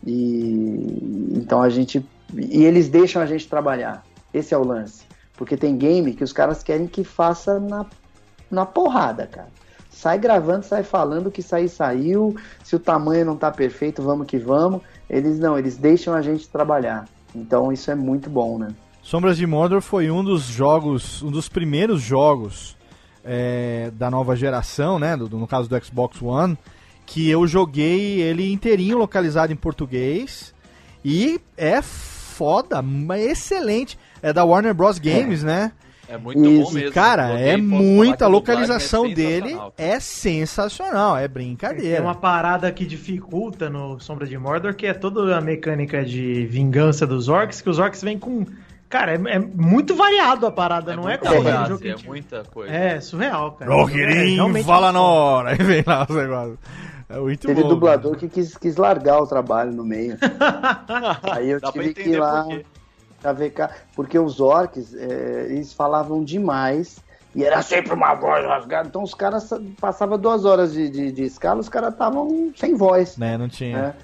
E então a gente. E eles deixam a gente trabalhar. Esse é o lance. Porque tem game que os caras querem que faça na, na porrada, cara. Sai gravando, sai falando que sair, saiu. Se o tamanho não tá perfeito, vamos que vamos. Eles não, eles deixam a gente trabalhar. Então isso é muito bom, né? Sombras de Mordor foi um dos jogos, um dos primeiros jogos é, da nova geração, né? do- no caso do Xbox One, que eu joguei ele inteirinho localizado em português e é foda, excelente. É da Warner Bros Games, né? É muito Isso. bom mesmo. Cara, é muita dublagem localização é dele, sensacional. é sensacional, é Tem brincadeira. uma parada que dificulta no Sombra de Mordor, que é toda a mecânica de vingança dos orcs, que os orcs vêm com. Cara, é, é muito variado a parada, não é como aquele jogo é muita coisa. É, surreal, cara. É, Roquirim, realmente fala na hora. Aí vem lá os negócios. É muito Teve bom. dublador que quis, quis largar o trabalho no meio. Aí eu Dá tive que ir lá por cá, porque os orcs, é, eles falavam demais e era sempre uma voz rasgada. Então os caras passavam duas horas de, de, de escala, os caras estavam sem voz. Né, não tinha. né?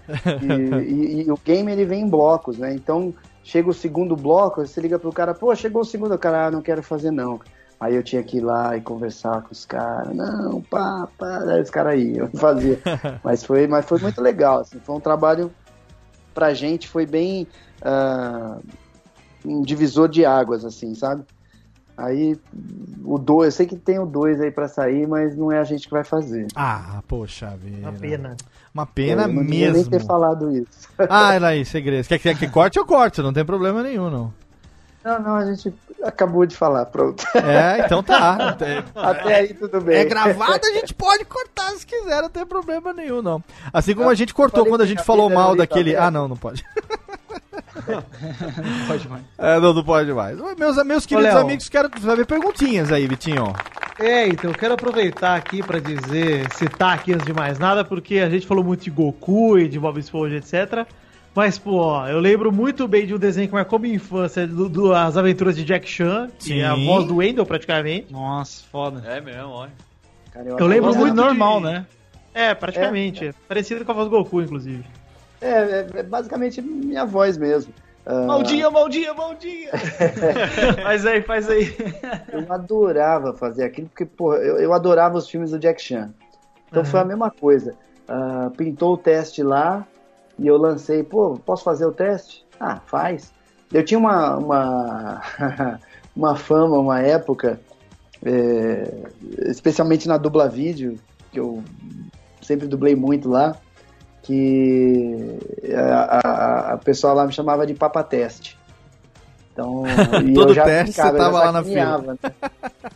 E, e- e o game ele vem em blocos, né? Então chega o segundo bloco, você liga pro cara, pô, chegou o segundo, o cara, ah, não quero fazer não. Aí eu tinha que ir lá e conversar com os caras, não, pá, pá, aí os caras iam, eu fazia. mas, foi, mas foi muito legal, assim, foi um trabalho pra gente foi bem ah, um divisor de águas, assim, sabe? Aí o 2, eu sei que tem o 2 aí pra sair, mas não é a gente que vai fazer. Ah, poxa vida. Uma pena. Uma pena eu não devia nem mesmo. ter falado isso. Ah, era aí, segredo. Quer que, quer que corte, eu corto, não tem problema nenhum, não. Não, não, a gente acabou de falar, pronto. É, então tá. É, Até aí tudo bem. é gravado, a gente pode cortar se quiser, não tem problema nenhum, não. Assim como a gente cortou quando a gente falou mal daquele. Ah, não, não pode. Não pode mais. É, não, não pode mais. Meus, meus queridos Léo. amigos, quero saber perguntinhas aí, Vitinho. É, então eu quero aproveitar aqui pra dizer, citar aqui antes de mais nada, porque a gente falou muito de Goku e de Bob Esponja, etc. Mas, pô, ó, eu lembro muito bem de um desenho que marcou minha infância, do, do- as aventuras de Jack Chan, que é a Sim. voz do Wendell praticamente. Nossa, foda. É mesmo, olha. Cara, Eu lembro muito normal, de- né? É, praticamente. É, Parecido com a voz do Goku, inclusive. É, é, é basicamente minha voz mesmo. Ah, Maldia, maldia, maldia! faz aí, faz aí. Eu adorava fazer aquilo, porque, porra, eu, eu adorava os filmes do Jack Chan. Então foi a mesma coisa. Ah, pintou o teste lá e eu lancei, pô, posso fazer o teste? Ah, faz. Eu tinha uma, uma, uma fama, uma época, é, especialmente na dubla vídeo, que eu sempre dublei muito lá, que a, a, a pessoa lá me chamava de Papa Teste. Então, e Todo eu já teste você eu já tava lá na sacaneava, né?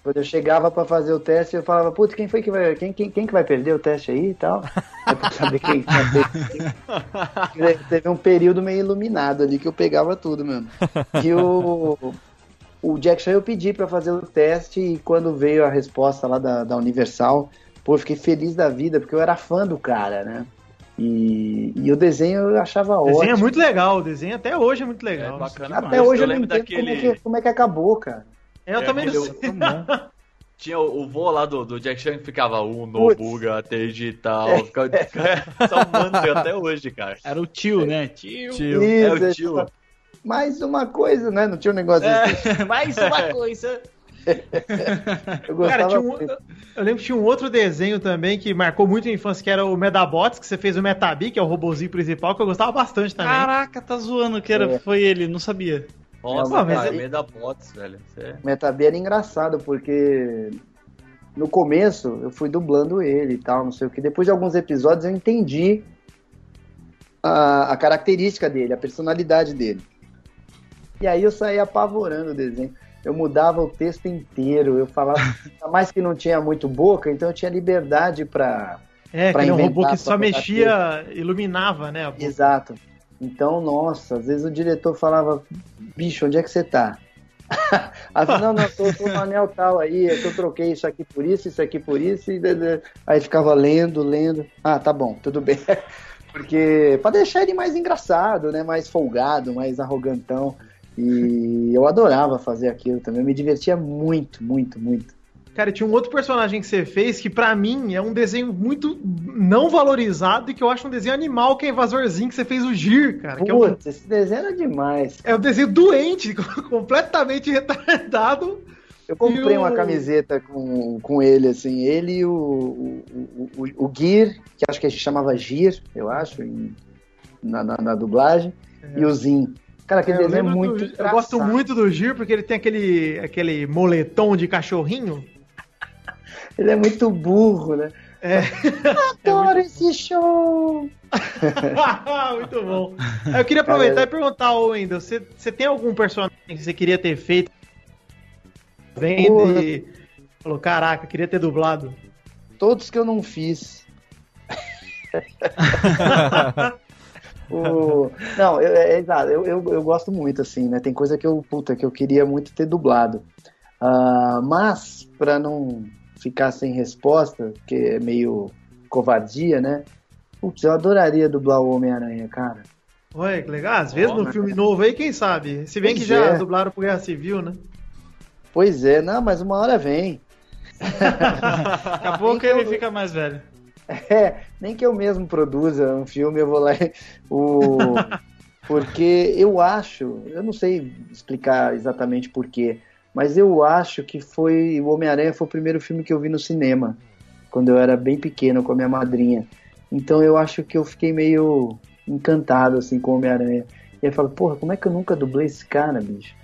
Quando eu chegava pra fazer o teste, eu falava, putz, quem foi que vai. Quem, quem, quem que vai perder o teste aí e tal? É pra saber quem perder. Teve um período meio iluminado ali que eu pegava tudo mesmo. E o, o Jack Chan eu pedi pra fazer o teste e quando veio a resposta lá da, da Universal, pô, eu fiquei feliz da vida, porque eu era fã do cara, né? E, e o desenho eu achava O ótimo. desenho é muito legal, o desenho até hoje é muito legal. É bacana Até demais. hoje eu, não lembro entendo como, é daquele. que, como é que acabou, cara. Eu É, também não sei. Tinha o, o vô lá do, do Jack Chan que ficava Uno, Putz. Buga, Teiji e tal. Ficava só um mantra até hoje, cara. Era o tio, né? Tio. Tio. É o Isso, tio. Mais uma coisa, né? Não tinha um negócio assim. É, mais uma coisa. Eu gostava Cara, tinha um, muito. eu lembro que tinha um outro desenho também que marcou muito a infância, que era o Medabots, que você fez o Metabi, que é o robozinho principal, que eu gostava bastante também. Caraca, tá zoando que era, É. foi ele, não sabia. Nossa, mas cara, é- meio da bots, velho. Você- Metabi era engraçado, porque no começo eu fui dublando ele e tal, não sei o que. Depois de alguns episódios eu entendi a, a característica dele, a personalidade dele. E aí eu saí apavorando o desenho. Eu mudava o texto inteiro, eu falava, mais que não tinha muito boca, então eu tinha liberdade pra. É, pra que era um inventar, robô que só mexia, iluminava, né? Exato. Então, nossa, às vezes o diretor falava, bicho, onde é que você tá? Aí não, não, tô, tô no anel tal aí, é que eu troquei isso aqui por isso, isso aqui por isso, e aí ficava lendo, lendo. Ah, tá bom, tudo bem. Porque pra deixar ele mais engraçado, né? Mais folgado, mais arrogantão. E eu adorava fazer aquilo também, eu me divertia muito, muito, muito. Cara, tinha um outro personagem que você fez que pra mim é um desenho muito não valorizado e que eu acho um desenho animal, que é Invasorzinho, que você fez o Gir, cara. Que é, um, Putz, esse desenho era demais. é um desenho doente, completamente retardado. Eu comprei o- uma camiseta com, com ele, assim, ele e o, o, o, o, Gear, que acho que a gente chamava Gir, eu acho, em- na, na, na dublagem, e o Zin. Cara, aquele É, eu, desenho é lembro muito do- eu gosto muito do Gir porque ele tem aquele, aquele moletom de cachorrinho. Ele é muito burro, né? É. Adoro esse show! muito bom. Eu queria aproveitar e perguntar, Wendel, você, você tem algum personagem que você queria ter feito? Vem Porra. e falou, caraca, queria ter dublado. Todos que eu não fiz. O- Não, eu, é, exato, eu, eu, eu gosto muito, assim, né? Tem coisa que eu, puta, que eu queria muito ter dublado. Ah, mas, pra não ficar sem resposta, que é meio covardia, né? Putz, eu adoraria dublar o Homem-Aranha, cara. Ué, que legal. Às vezes no filme novo aí, quem sabe? Se bem que Pois já é. dublaram pro Guerra Civil, né? Pois é, não, mas uma hora vem. Daqui a pouco Então- ele fica mais velho. É, nem que eu mesmo produza um filme, eu vou lá o porque eu acho, eu não sei explicar exatamente porquê, mas eu acho que foi o Homem-Aranha foi o primeiro filme que eu vi no cinema, quando eu era bem pequeno com a minha madrinha. Então eu acho que eu fiquei meio encantado assim com o Homem-Aranha. E aí fala, porra, como é que eu nunca dublei esse cara, bicho?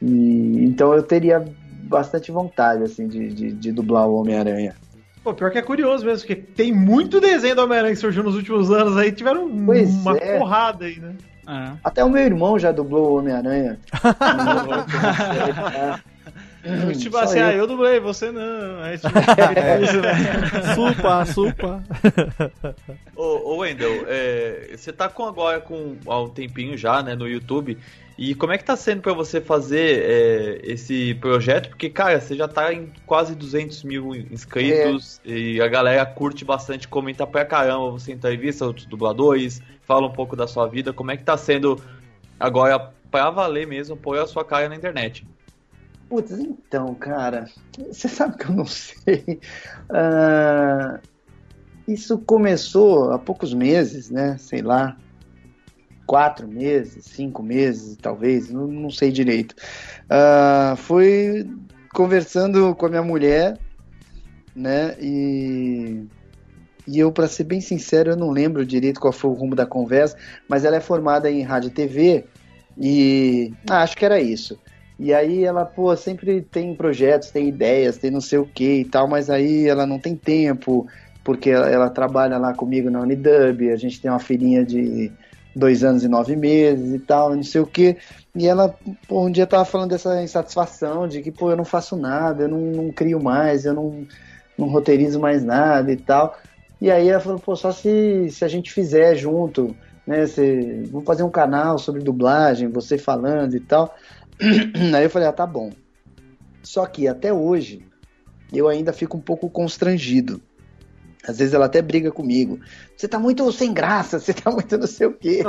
E, então eu teria bastante vontade assim de, de, de dublar o Homem-Aranha. Pô, pior que é curioso mesmo, porque tem muito desenho do Homem-Aranha que surgiu nos últimos anos aí, tiveram Pois uma é. porrada aí, né? Até o meu irmão já dublou o Homem-Aranha. Eu, tipo assim, eu. ah, eu dublei, você não. Aí, tipo, É. isso, né? Supa, supa. Ô, ô Wendel, é, você tá com agora com há um tempinho já, né, no YouTube. E como é que tá sendo pra você fazer é, esse projeto? Porque, cara, você já tá em quase 200 mil inscritos e a galera curte bastante, comenta pra caramba. Você entrevista outros dubladores, fala um pouco da sua vida. Como é que tá sendo agora pra valer mesmo pôr a sua cara na internet? Putz, então, cara, você sabe que eu não sei. Ah, isso começou há poucos meses, né? Sei lá, quatro meses, cinco meses, talvez, não, não sei direito. Ah, foi conversando com a minha mulher, né? E, e eu, para ser bem sincero, eu não lembro direito qual foi o rumo da conversa, mas ela é formada em rádio e TV e ah, acho que era isso. E aí ela, pô, sempre tem projetos, tem ideias, tem não sei o que e tal, mas aí ela não tem tempo, porque ela, ela trabalha lá comigo na Unidub, a gente tem uma filhinha de dois anos e nove meses e tal, não sei o que. E ela, pô, um dia tava falando dessa insatisfação de que, pô, eu não faço nada, eu não, não crio mais, eu não, não roteirizo mais nada e tal. E aí ela falou, pô, só se, se a gente fizer junto, né? Se, vamos fazer um canal sobre dublagem, você falando e tal. Aí eu falei, ah, tá bom. Só que até hoje eu ainda fico um pouco constrangido. Às vezes ela até briga comigo. Você tá muito sem graça, você tá muito não sei o quê.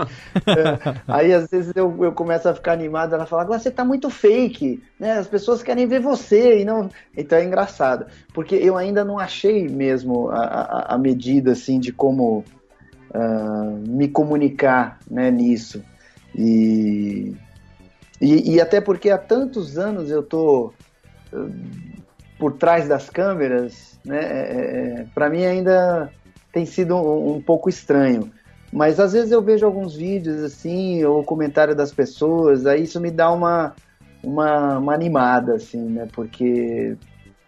É, Aí às vezes eu, eu começo a ficar animado, ela fala, agora você tá muito fake, né? As pessoas querem ver você e não. Então é engraçado. Porque eu ainda não achei mesmo a, a, a medida assim de como ah, me comunicar né, nisso. E, e, e até porque há tantos anos eu tô eh, por trás das câmeras, né? para mim ainda tem sido um, um pouco estranho. Mas às vezes eu vejo alguns vídeos assim, ou comentário das pessoas, aí isso me dá uma, uma, uma animada, assim, né? Porque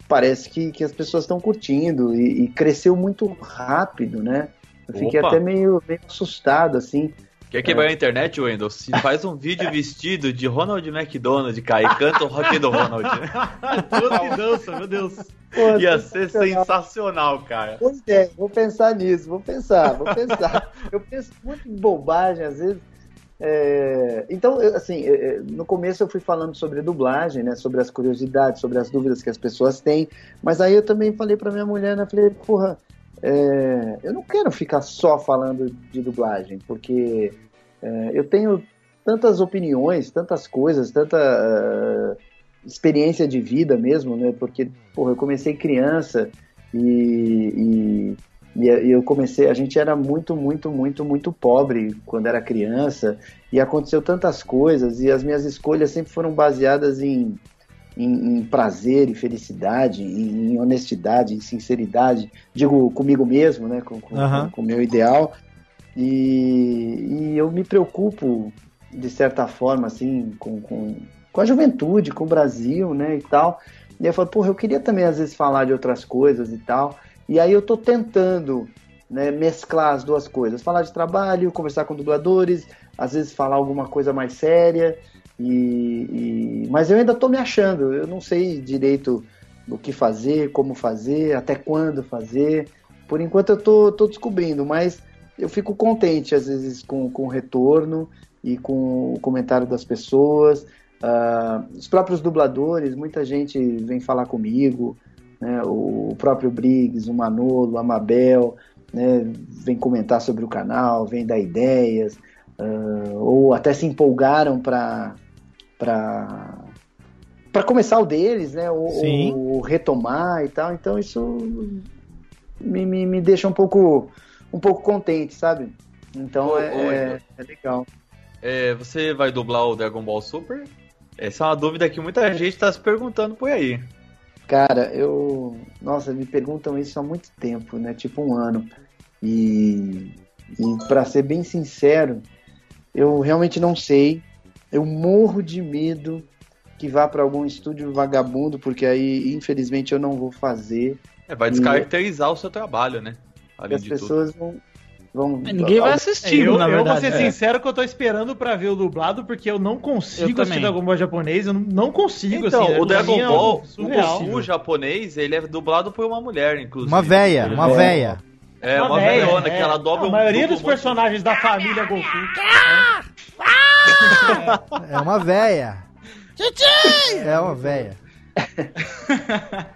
parece que, que as pessoas estão curtindo e, e cresceu muito rápido, né? Eu fiquei Opa. até meio, meio assustado, assim. Quer quebrar a internet, Wendel? Se faz um vídeo vestido de Ronald McDonald, cara, e canta o rock do Ronald. Todo que dança, meu Deus. Pô, Ia ser sensacional. sensacional, cara. Pois é, vou pensar nisso, vou pensar, vou pensar. eu penso muito em bobagem, às vezes. É, Então, assim, é, é, no começo eu fui falando sobre dublagem, né? Sobre as curiosidades, sobre as dúvidas que as pessoas têm. Mas aí eu também falei pra minha mulher, né? Falei, porra, é, eu não quero ficar só falando de dublagem, porque é, eu tenho tantas opiniões, tantas coisas, tanta eh, experiência de vida mesmo, né? Porque, porra, eu comecei criança e, e, e eu comecei, a gente era muito, muito, muito, muito pobre quando era criança e aconteceu tantas coisas e as minhas escolhas sempre foram baseadas em, em, em prazer e felicidade, em, em honestidade, em sinceridade, digo comigo mesmo, né? Com, com o meu ideal. E, e eu me preocupo, de certa forma, assim, com, com, com a juventude, com o Brasil, né, e tal. E eu falo, porra, eu queria também, às vezes, falar de outras coisas e tal. E aí eu tô tentando né, mesclar as duas coisas. Falar de trabalho, conversar com dubladores, às vezes falar alguma coisa mais séria. E, e- Mas eu ainda tô me achando, eu não sei direito o que fazer, como fazer, até quando fazer. Por enquanto eu tô descobrindo, mas eu fico contente às vezes com, com o retorno e com o comentário das pessoas. Ah, os próprios dubladores, muita gente vem falar comigo, né, o próprio Briggs, o Manolo, a Mabel, né, vem comentar sobre o canal, vem dar ideias, ah, ou até se empolgaram para para começar o deles, né, ou, Sim. ou retomar e tal. Então isso me, me, me deixa um pouco um pouco contente, sabe? Então Ô, é, ô, é, é legal. É, você vai dublar o Dragon Ball Super? Essa é uma dúvida que muita gente tá se perguntando por aí. Cara, eu. Nossa, me perguntam isso há muito tempo, né? Tipo um ano. E. E para ser bem sincero, eu realmente não sei. Eu morro de medo que vá para algum estúdio vagabundo, porque aí, infelizmente, eu não vou fazer. É, vai descaracterizar o seu trabalho, né? Porque as pessoas vão. vão Ninguém vai assistir, eu, na eu vou verdade. ser É. sincero que eu tô esperando pra ver o dublado, porque eu não consigo Eu também. assistir Dragon Ball japonês, eu não, não consigo, Então, assim. o Dragon é Ball, surreal. o japonês, ele é dublado por uma mulher, inclusive. Uma véia, uma É. véia. É, uma, véia, velhona, é. que ela dobra A um maioria dos um de- personagens da família Goku. É uma véia. É uma véia.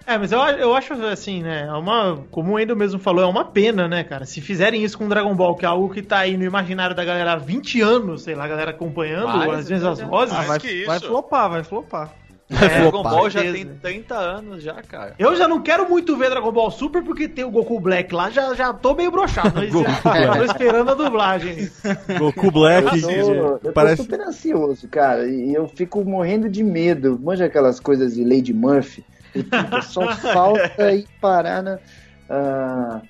É, mas eu, eu acho assim, né? É uma, como o Endo mesmo falou, é uma pena, né, cara? Se fizerem isso com Dragon Ball, que é algo que tá aí no imaginário da galera há 20 anos, sei lá, a galera acompanhando, Vai, às vezes as vozes. Mais vai, que vai flopar, vai flopar. Vai Dragon. Ball já tem 30 anos já, cara. Eu já não quero muito ver Dragon Ball Super porque tem o Goku Black lá, já, já tô meio broxado. Mas tô esperando a dublagem. Goku Black. Eu tô, eu tô parece... super ansioso, cara, e eu fico morrendo de medo. Manja aquelas coisas de Lady Murphy? Só falta ir parar na, ah,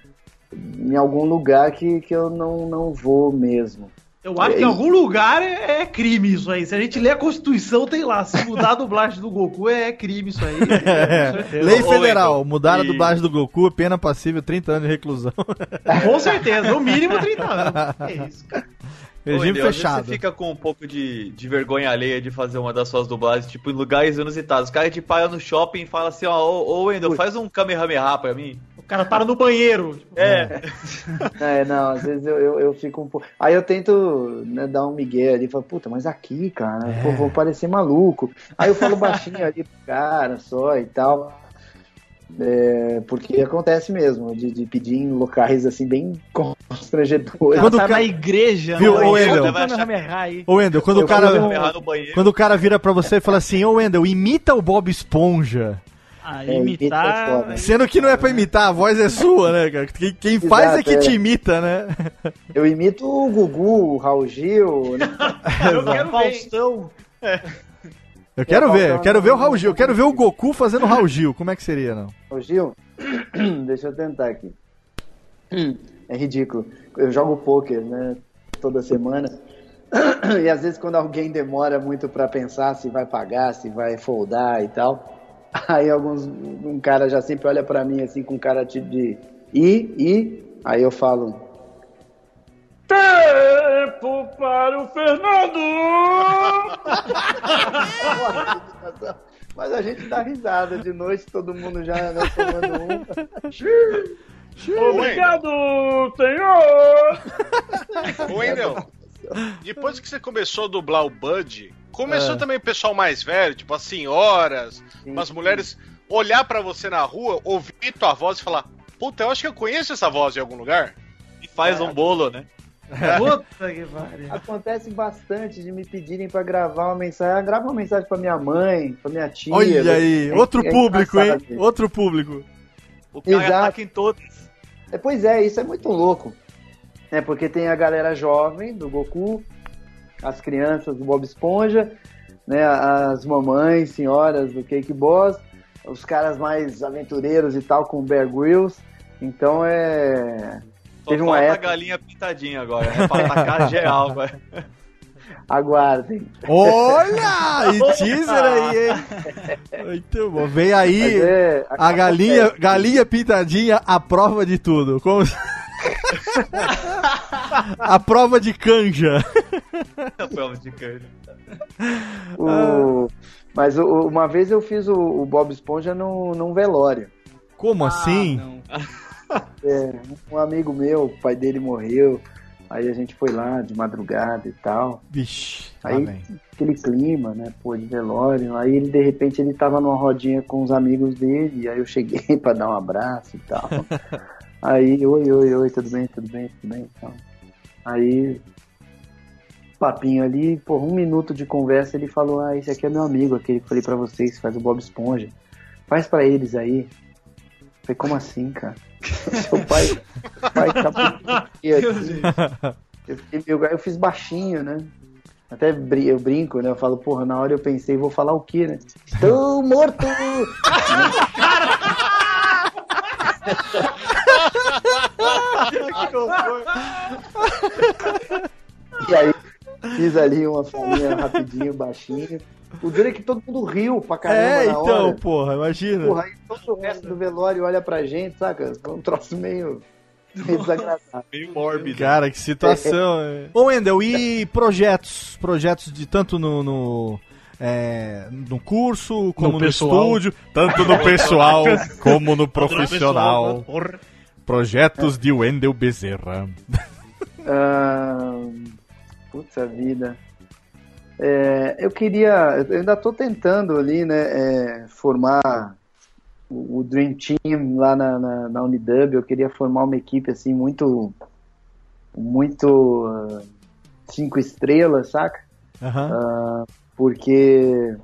em algum lugar que, que eu não, não vou mesmo. Eu acho que em algum lugar é, é crime isso aí. Se a gente ler a Constituição, tem lá. Se mudar a dublagem do Goku, é crime isso aí. Certeza. Lei federal, Wendel, mudaram a e- dublagem do Goku, pena passível 30 anos de reclusão. Com certeza, no mínimo 30 anos. É isso, cara. Regime vezes fechado. Você fica com um pouco de, de vergonha alheia de fazer uma das suas dublagens, tipo, em lugares inusitados. Os caras te param no shopping e falam assim, ó, ô, ô Wendel, faz um Kamehameha pra mim. O cara para no banheiro. Tipo, É, É, não, às vezes eu, eu, eu fico um pouco. Aí eu tento né, dar um migué ali, falo, puta, mas aqui, cara, É. pô, vou parecer maluco. Aí eu falo baixinho ali pro cara só e tal. É, porque acontece mesmo, de, de pedir em locais assim, bem constrangedores. Quando tá o ca- na igreja, Viu, né? ô, Vai Wendel? aí. Ô Wendel, quando o cara. Quando o cara vira pra você e fala assim, ô Wendel, imita o Bob Esponja. Ah, É, imita é imitar. foda. Sendo que não é pra imitar, a voz é sua, né, cara? Quem, quem faz é Exato, que é. te imita, né? Eu imito o Gugu, o Raul Gil, né? eu quero. Faustão. Eu quero ver, eu quero ver o Raul Gil, eu quero ver o Goku fazendo o Raul Gil. Como é que seria, não? Ô Gil, deixa eu tentar aqui. É ridículo. Eu jogo pôquer, né? Toda semana. E às vezes quando alguém demora muito pra pensar se vai pagar, se vai foldar e tal, aí alguns um cara já sempre olha pra mim assim com cara tipo de e e aí eu falo Tempo para o Fernando! mas a gente dá risada de noite, todo mundo já né, tomando um. Obrigado, senhor! Ô, Wendel, depois que você começou a dublar o Bud, começou É. também o pessoal mais velho, tipo as senhoras, Sim, umas sim. mulheres, olhar pra você na rua, ouvir tua voz e falar: Puta, eu acho que eu conheço essa voz em algum lugar. E faz um bolo, né? Puta que pariu. Acontece bastante de me pedirem pra gravar uma mensagem. Ah, grava uma mensagem pra minha mãe, pra minha tia. Olha aí, É- outro é público, hein? Outro público. O cara Exato. ataca em todos. É, pois é, isso é muito louco. É porque tem a galera jovem do Goku, as crianças do Bob Esponja, né, as mamães, senhoras do Cake Boss, os caras mais aventureiros e tal com o Bear Grylls. Então é. Teve uma falta a época- galinha pintadinha agora, né? Pra atacar geral, vai. Aguardem. Olha! E teaser aí, hein? Muito bom. Vem aí é, a galinha, galinha pintadinha, a prova de tudo. Como... a prova de canja. Prova de cana. o- Mas o- uma vez eu fiz o, o Bob Esponja num, num velório. Como Ah, assim? não. É, um amigo meu, o pai dele morreu. Aí a gente foi lá de madrugada e tal. Vixe, Aí, vem. aquele clima, né, pô, de velório. Aí ele, de repente, ele tava numa rodinha com os amigos dele. Aí eu cheguei pra dar um abraço e tal. Aí, oi, oi, oi, tudo bem, tudo bem, tudo bem. Então, aí, papinho ali, por um minuto de conversa, ele falou: Ah, esse aqui é meu amigo, aquele que eu falei pra vocês, faz o Bob Esponja. Faz pra eles aí. Eu falei, como assim, cara? Seu pai, pai tá aqui, aqui. Eu, fiquei meio- eu fiz baixinho, né? Até bri- eu brinco, né? Eu falo, porra, na hora eu pensei, vou falar o quê, né? Estou morto! que horror. Fiz ali uma falinha rapidinho, baixinho. O duro é que todo mundo riu pra caramba É, na então, hora. porra, imagina. Porra, aí todo o resto do velório olha pra gente, saca? Foi um troço meio, meio desagradável. Meio mórbido. Cara, que situação. é. Ô, Wendel, e projetos? Projetos de tanto no. no... é, no curso, como no, pessoal. estúdio, tanto no pessoal como no profissional. Projetos de Wendel Bezerra. Ah, Putz, vida. É, eu queria. Eu ainda tô tentando ali, né? é, formar o, o Dream Team lá na, na, na Unidub. Eu queria formar uma equipe assim muito. Muito. ah, cinco estrelas, saca? Aham. Ah, porque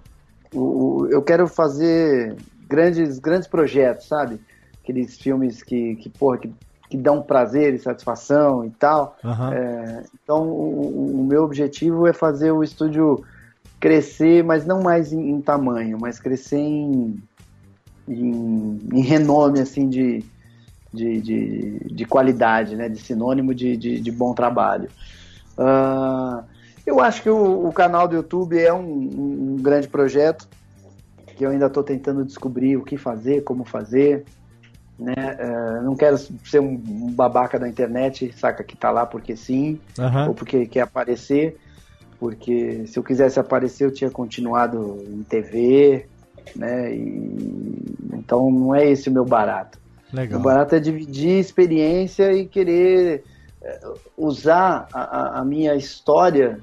o, o- eu quero fazer grandes, grandes projetos, sabe? Aqueles filmes que, que, porra, que, que dão prazer e satisfação e tal. Aham. É, então, o, o meu objetivo é fazer o estúdio crescer, mas não mais em, em tamanho, mas crescer em, em, em renome, assim, de, de, de, de qualidade, né? De sinônimo de, de, de bom trabalho. Ah, eu acho que o, o canal do YouTube é um- um grande projeto que eu ainda estou tentando descobrir o que fazer, como fazer. Né? Eh, não quero ser um, babaca da internet, saca, que tá lá porque sim, Aham. ou porque quer aparecer. Porque se eu quisesse aparecer, eu tinha continuado em TV, né? E, então não é esse o meu barato. Legal. O barato é dividir experiência e querer eh, usar a, a- a minha história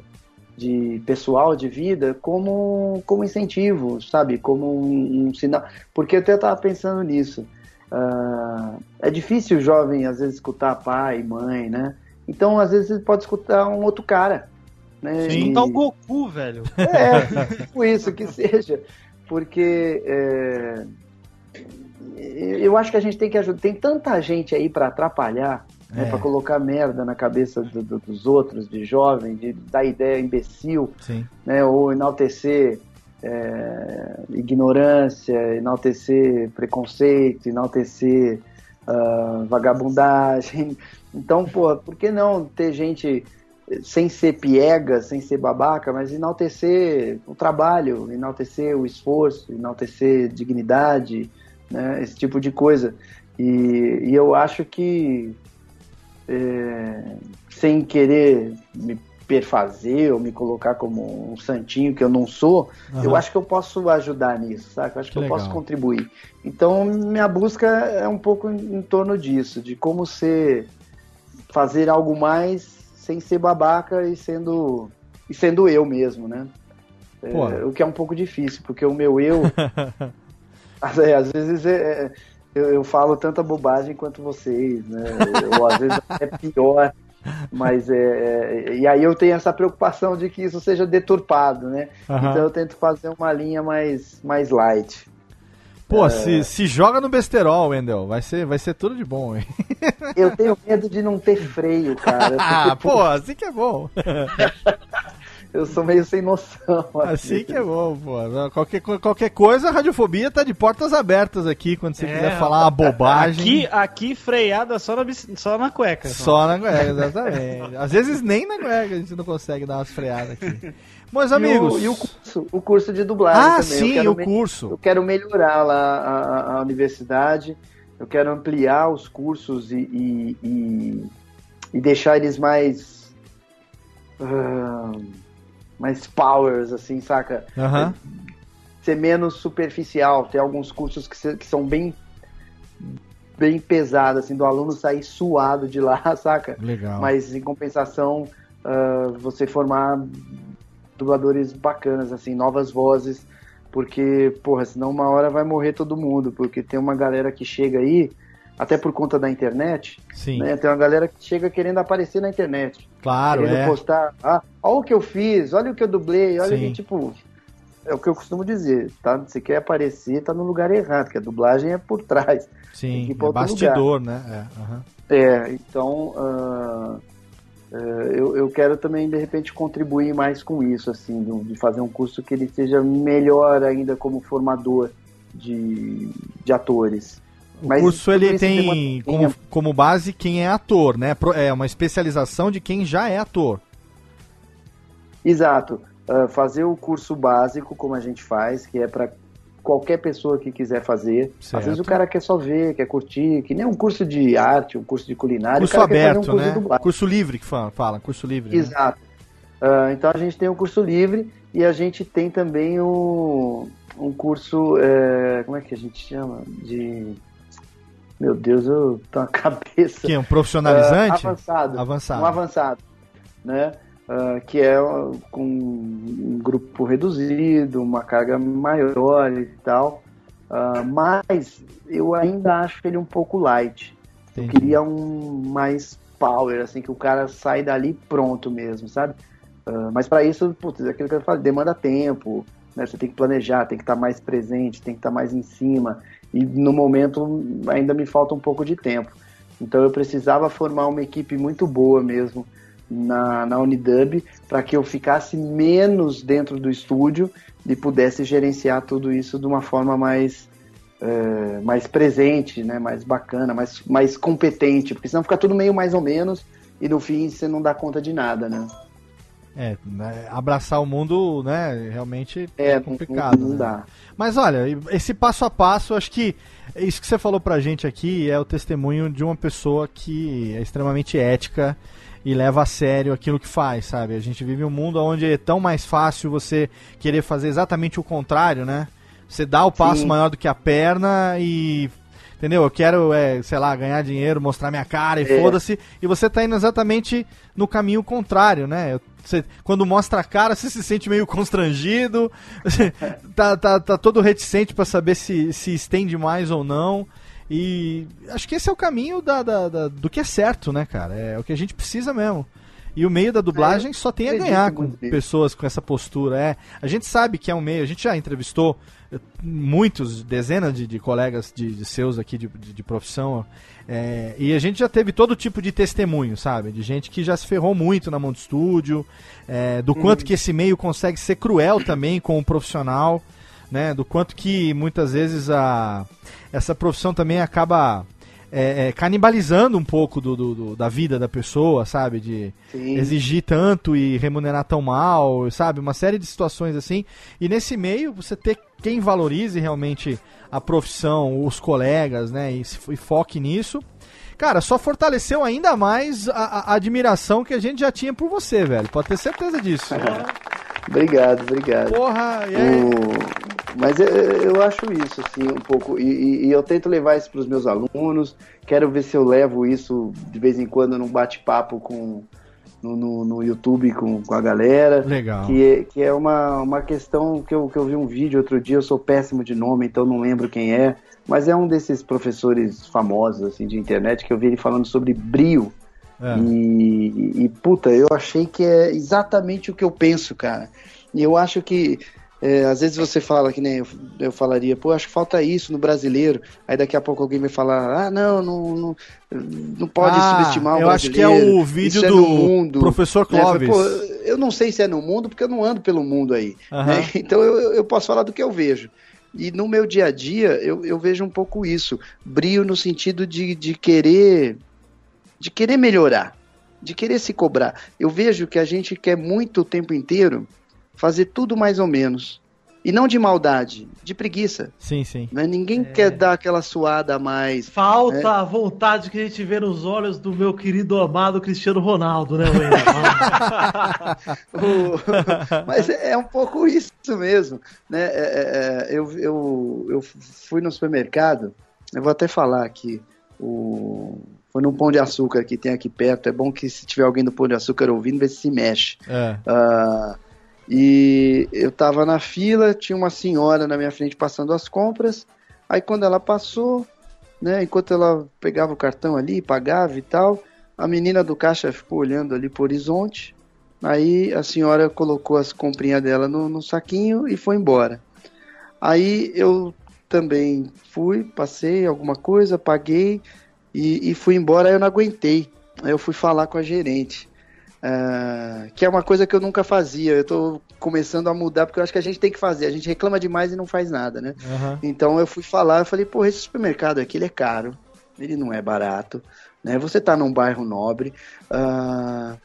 de pessoal de vida como, como incentivo, sabe? Como um, um sinal. Porque eu até estava pensando nisso. Ah, é difícil o jovem, às vezes, escutar pai, mãe, né? Então, às vezes, ele pode escutar um outro cara. Né? Sim. E- Tá o Goku, velho. é, tipo isso, que seja. Porque é, eu acho que a gente tem que ajudar. Tem tanta gente aí pra atrapalhar, né, É. para colocar merda na cabeça do- do- dos outros, de jovem, de dar ideia imbecil, Sim. né, ou enaltecer é, ignorância, enaltecer preconceito, enaltecer ah, vagabundagem. Então, pô, por que não ter gente sem ser piega, sem ser babaca, mas enaltecer o trabalho, enaltecer o esforço, enaltecer dignidade, né, esse tipo de coisa. E, e eu acho que, é, sem querer me perfazer ou me colocar como um santinho que eu não sou, eu Aham. acho que eu posso ajudar nisso, sabe? Eu acho que, Que eu posso legal. contribuir. Então, minha busca é um pouco em, em torno disso, de como ser, fazer algo mais sem ser babaca e sendo, e sendo eu mesmo, né? É, o que é um pouco difícil, porque o meu eu, às, é, às vezes é, é, eu, eu falo tanta bobagem quanto vocês, né? Ou às vezes é pior. Mas é, é, E aí eu tenho essa preocupação de que isso seja deturpado, né? Aham. Então eu tento fazer uma linha mais, mais light. Pô, se, se joga no besterol, Wendel. Vai ser, vai ser tudo de bom, hein? Eu tenho medo de não ter freio, cara. Ah, pô, assim que é bom. Eu sou meio sem noção. Assim que é bom, pô. Qualquer, qualquer coisa, a radiofobia tá de portas abertas aqui quando você É, quiser falar uma bobagem. Aqui, aqui freada só na, só na cueca. Só na cueca, exatamente. Às vezes nem na cueca a gente não consegue dar umas freadas aqui. Meus E o- amigos. E o, curso, o curso de dublagem Ah, também. sim, o me- curso. Eu quero melhorar lá a, a- a universidade, eu quero ampliar os cursos e, e, e- e deixar eles mais. Mais powers, assim, saca? Aham. Ser menos superficial, ter alguns cursos que, se- que são bem bem pesados, assim, do aluno sair suado de lá, saca? Legal. Mas em compensação, ah, você formar dubladores bacanas, assim, novas vozes, porque, porra, senão uma hora vai morrer todo mundo, porque tem uma galera que chega aí, até por conta da internet, Sim, né? Tem uma galera que chega querendo aparecer na internet, claro, querendo é. postar, ah, olha o que eu fiz, olha o que eu dublei, olha Sim. que, tipo, é o que eu costumo dizer, tá? Você quer aparecer, tá no lugar errado, que a dublagem é por trás. Sim, é bastidor, né? É, aham. É, então ah, ah, eu, eu quero também de repente contribuir mais com isso, assim, de, de fazer um curso que ele seja melhor ainda como formador de, de atores. O Mas curso ele tem como, como base quem é ator, né? É uma especialização de quem já é ator. Exato. Uh, fazer o curso básico, como a gente faz, que é para qualquer pessoa que quiser fazer. Certo. Às vezes o cara quer só ver, quer curtir, que nem um curso de arte, um curso de culinária. Curso aberto, um curso né? Curso livre que fala, fala curso livre. né? Exato. Ah, então a gente tem o curso livre e a gente tem também o, um curso, é, como é que a gente chama? De. Meu Deus, eu tô na cabeça. Que é um profissionalizante? Ah, avançado. Avançado. Um avançado. Né? Ah, que é com um grupo reduzido, uma carga maior e tal. Ah, mas eu ainda acho ele um pouco light. Eu Entendi. queria um mais power, assim, que o cara sai dali pronto mesmo, sabe? Ah, mas para isso, putz, é aquilo que eu falo, demanda tempo, né? Você tem que planejar, tem que estar mais presente, tem que estar mais em cima. E no momento ainda me falta um pouco de tempo. Então eu precisava formar uma equipe muito boa mesmo na, na Unidub para que eu ficasse menos dentro do estúdio e pudesse gerenciar tudo isso de uma forma mais é, mais presente, né, mais bacana, mais, mais competente, porque senão fica tudo meio mais ou menos e no fim você não dá conta de nada, né? É, né, abraçar o mundo, né, realmente É, é complicado. não, não né? dá. Mas olha, esse passo a passo, acho que isso que você falou pra gente aqui é o testemunho de uma pessoa que é extremamente ética e leva a sério aquilo que faz, sabe? A gente vive um mundo onde é tão mais fácil você querer fazer exatamente o contrário, né? Você dá o passo Sim. maior do que a perna e. Entendeu? Eu quero, é, sei lá, ganhar dinheiro, mostrar minha cara e É. foda-se. E você tá indo exatamente no caminho contrário, né? Você- quando mostra a cara, você se sente meio constrangido, tá, tá, tá todo reticente pra saber se, se estende mais ou não. E acho que esse é o caminho da, da- da- do que é certo, né, cara? É o que a gente precisa mesmo. E o meio da dublagem só tem a ganhar com pessoas com essa postura. É, a gente sabe que é um meio, a gente já entrevistou eh, muitos, dezenas de, de colegas de, de seus aqui de, de, de profissão. é, e a gente já teve todo tipo de testemunho, sabe? De gente que já se ferrou muito na mão do estúdio, é, do quanto que esse meio consegue ser cruel também com o profissional, né? Do quanto que muitas vezes a, essa profissão também acaba é, é, canibalizando um pouco do, do- do- da vida da pessoa, sabe? De Sim. exigir tanto e remunerar tão mal, sabe? Uma série de situações assim. E nesse meio, você ter quem valorize realmente a profissão, os colegas, né? E, e foque nisso. Cara, só fortaleceu ainda mais a, a- a admiração que a gente já tinha por você, velho. Pode ter certeza disso. Obrigado, obrigado. Porra, e aí? O- Mas eu, eu acho isso, assim, um pouco. E, e- e eu tento levar isso para os meus alunos. Quero ver se eu levo isso de vez em quando num bate-papo com no, no, no YouTube com, com a galera. Legal. Que é, que é uma, uma questão que eu, que eu vi um vídeo outro dia, eu sou péssimo de nome, então não lembro quem é. Mas é um desses professores famosos assim, de internet que eu vi ele falando sobre brio. É. E, e, puta, eu achei que é exatamente o que eu penso, cara. E eu acho que é, às vezes você fala que nem eu, eu falaria, pô, acho que falta isso no brasileiro. Aí daqui a pouco alguém vai falar, ah, não, não, não, não pode Ah, subestimar o eu acho brasileiro. que é o vídeo isso é do mundo. professor Né? Clóvis. Pô, eu não sei se é no mundo, porque eu não ando pelo mundo aí. Aham. né? Então eu, eu posso falar do que eu vejo. E no meu dia a dia, eu, eu vejo um pouco isso. Brio no sentido de, de querer de querer melhorar, de querer se cobrar. Eu vejo que a gente quer muito o tempo inteiro fazer tudo mais ou menos. E não de maldade, de preguiça. Sim, sim. Né? Ninguém quer dar aquela suada a mais. Falta É. a vontade que a gente vê nos olhos do meu querido amado Cristiano Ronaldo, né, Wendel? O- Mas é é um pouco isso mesmo. Né? É, é, é, eu, eu, eu fui no supermercado, eu vou até falar aqui. O... Foi num pão de açúcar que tem aqui perto. É bom que se tiver alguém do pão de açúcar ouvindo, vê se se mexe. É. Ah, e eu tava na fila, tinha uma senhora na minha frente passando as compras. Aí quando ela passou, né, enquanto ela pegava o cartão ali, pagava e tal, a menina do caixa ficou olhando ali pro horizonte. Aí a senhora colocou as comprinhas dela no, no saquinho e foi embora. Aí eu também fui, passei alguma coisa, paguei e, e fui embora. Eu não aguentei. Aí eu fui falar com a gerente. Ah, que é uma coisa que eu nunca fazia. Eu tô começando a mudar porque eu acho que a gente tem que fazer. A gente reclama demais e não faz nada, né? Aham. Então eu fui falar, eu falei, pô, esse supermercado aqui ele é caro, ele não é barato, né? Você tá num bairro nobre, ah,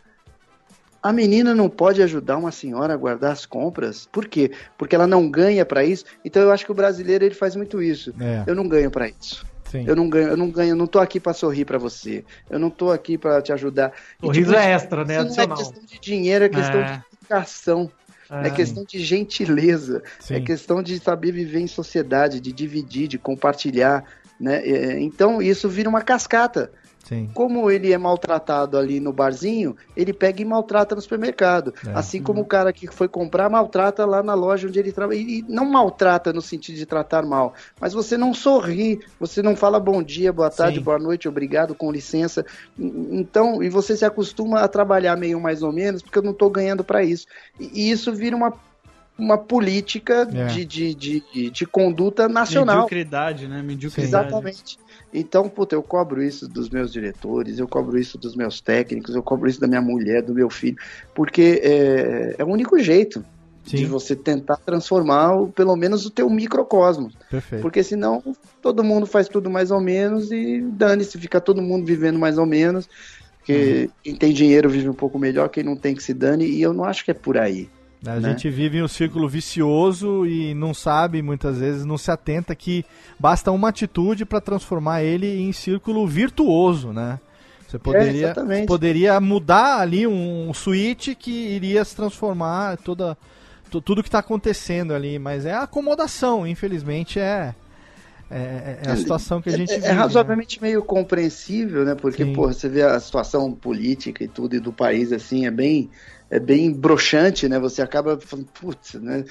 A menina não pode ajudar uma senhora a guardar as compras. Por quê? Porque ela não ganha pra isso. Então eu acho que o brasileiro ele faz muito isso. É. Eu não ganho pra isso. Sim. Eu não ganho, eu não ganho, eu não tô aqui pra sorrir pra você. Eu não tô aqui pra te ajudar. E, Sorriso tipo, é extra, né? não é questão de dinheiro, é questão É. de educação. É, questão de gentileza, Sim. é questão de saber viver em sociedade, de dividir, de compartilhar, né? É, Então isso vira uma cascata. Sim. Como ele é maltratado ali no barzinho, ele pega e maltrata no supermercado. É. Assim como o cara que foi comprar maltrata lá na loja onde ele trabalha. E não maltrata no sentido de tratar mal, mas você não sorri, você não fala bom dia, boa tarde, Sim. boa noite, obrigado, com licença. Então, e você se acostuma a trabalhar meio mais ou menos, porque eu não estou ganhando para isso. E e isso vira uma, uma política É. de, de, de, de conduta nacional. Mediocridade, né? Mediocridade. Exatamente. Então, puta, eu cobro isso dos meus diretores, eu cobro isso dos meus técnicos, eu cobro isso da minha mulher, do meu filho, porque é, é o único jeito de Sim. você tentar transformar o- pelo menos o teu microcosmos. Perfeito. Porque senão todo mundo faz tudo mais ou menos e dane-se, fica todo mundo vivendo mais ou menos. Porque Uhum. quem tem dinheiro vive um pouco melhor, quem não tem que se dane, e eu não acho que é por aí. A né? gente vive em um círculo vicioso e não sabe, muitas vezes, não se atenta que basta uma atitude para transformar ele em círculo virtuoso, né? Você poderia, exatamente. poderia mudar ali um switch que iria se transformar toda, tu- tudo que está acontecendo ali, mas é acomodação, infelizmente é, é, é a situação que a gente É, vive. é né? razoavelmente meio compreensível, né? Porque, Sim. pô, você vê a situação política e tudo e do país, assim, é bem, é bem broxante, né? Você acaba falando, putz, né?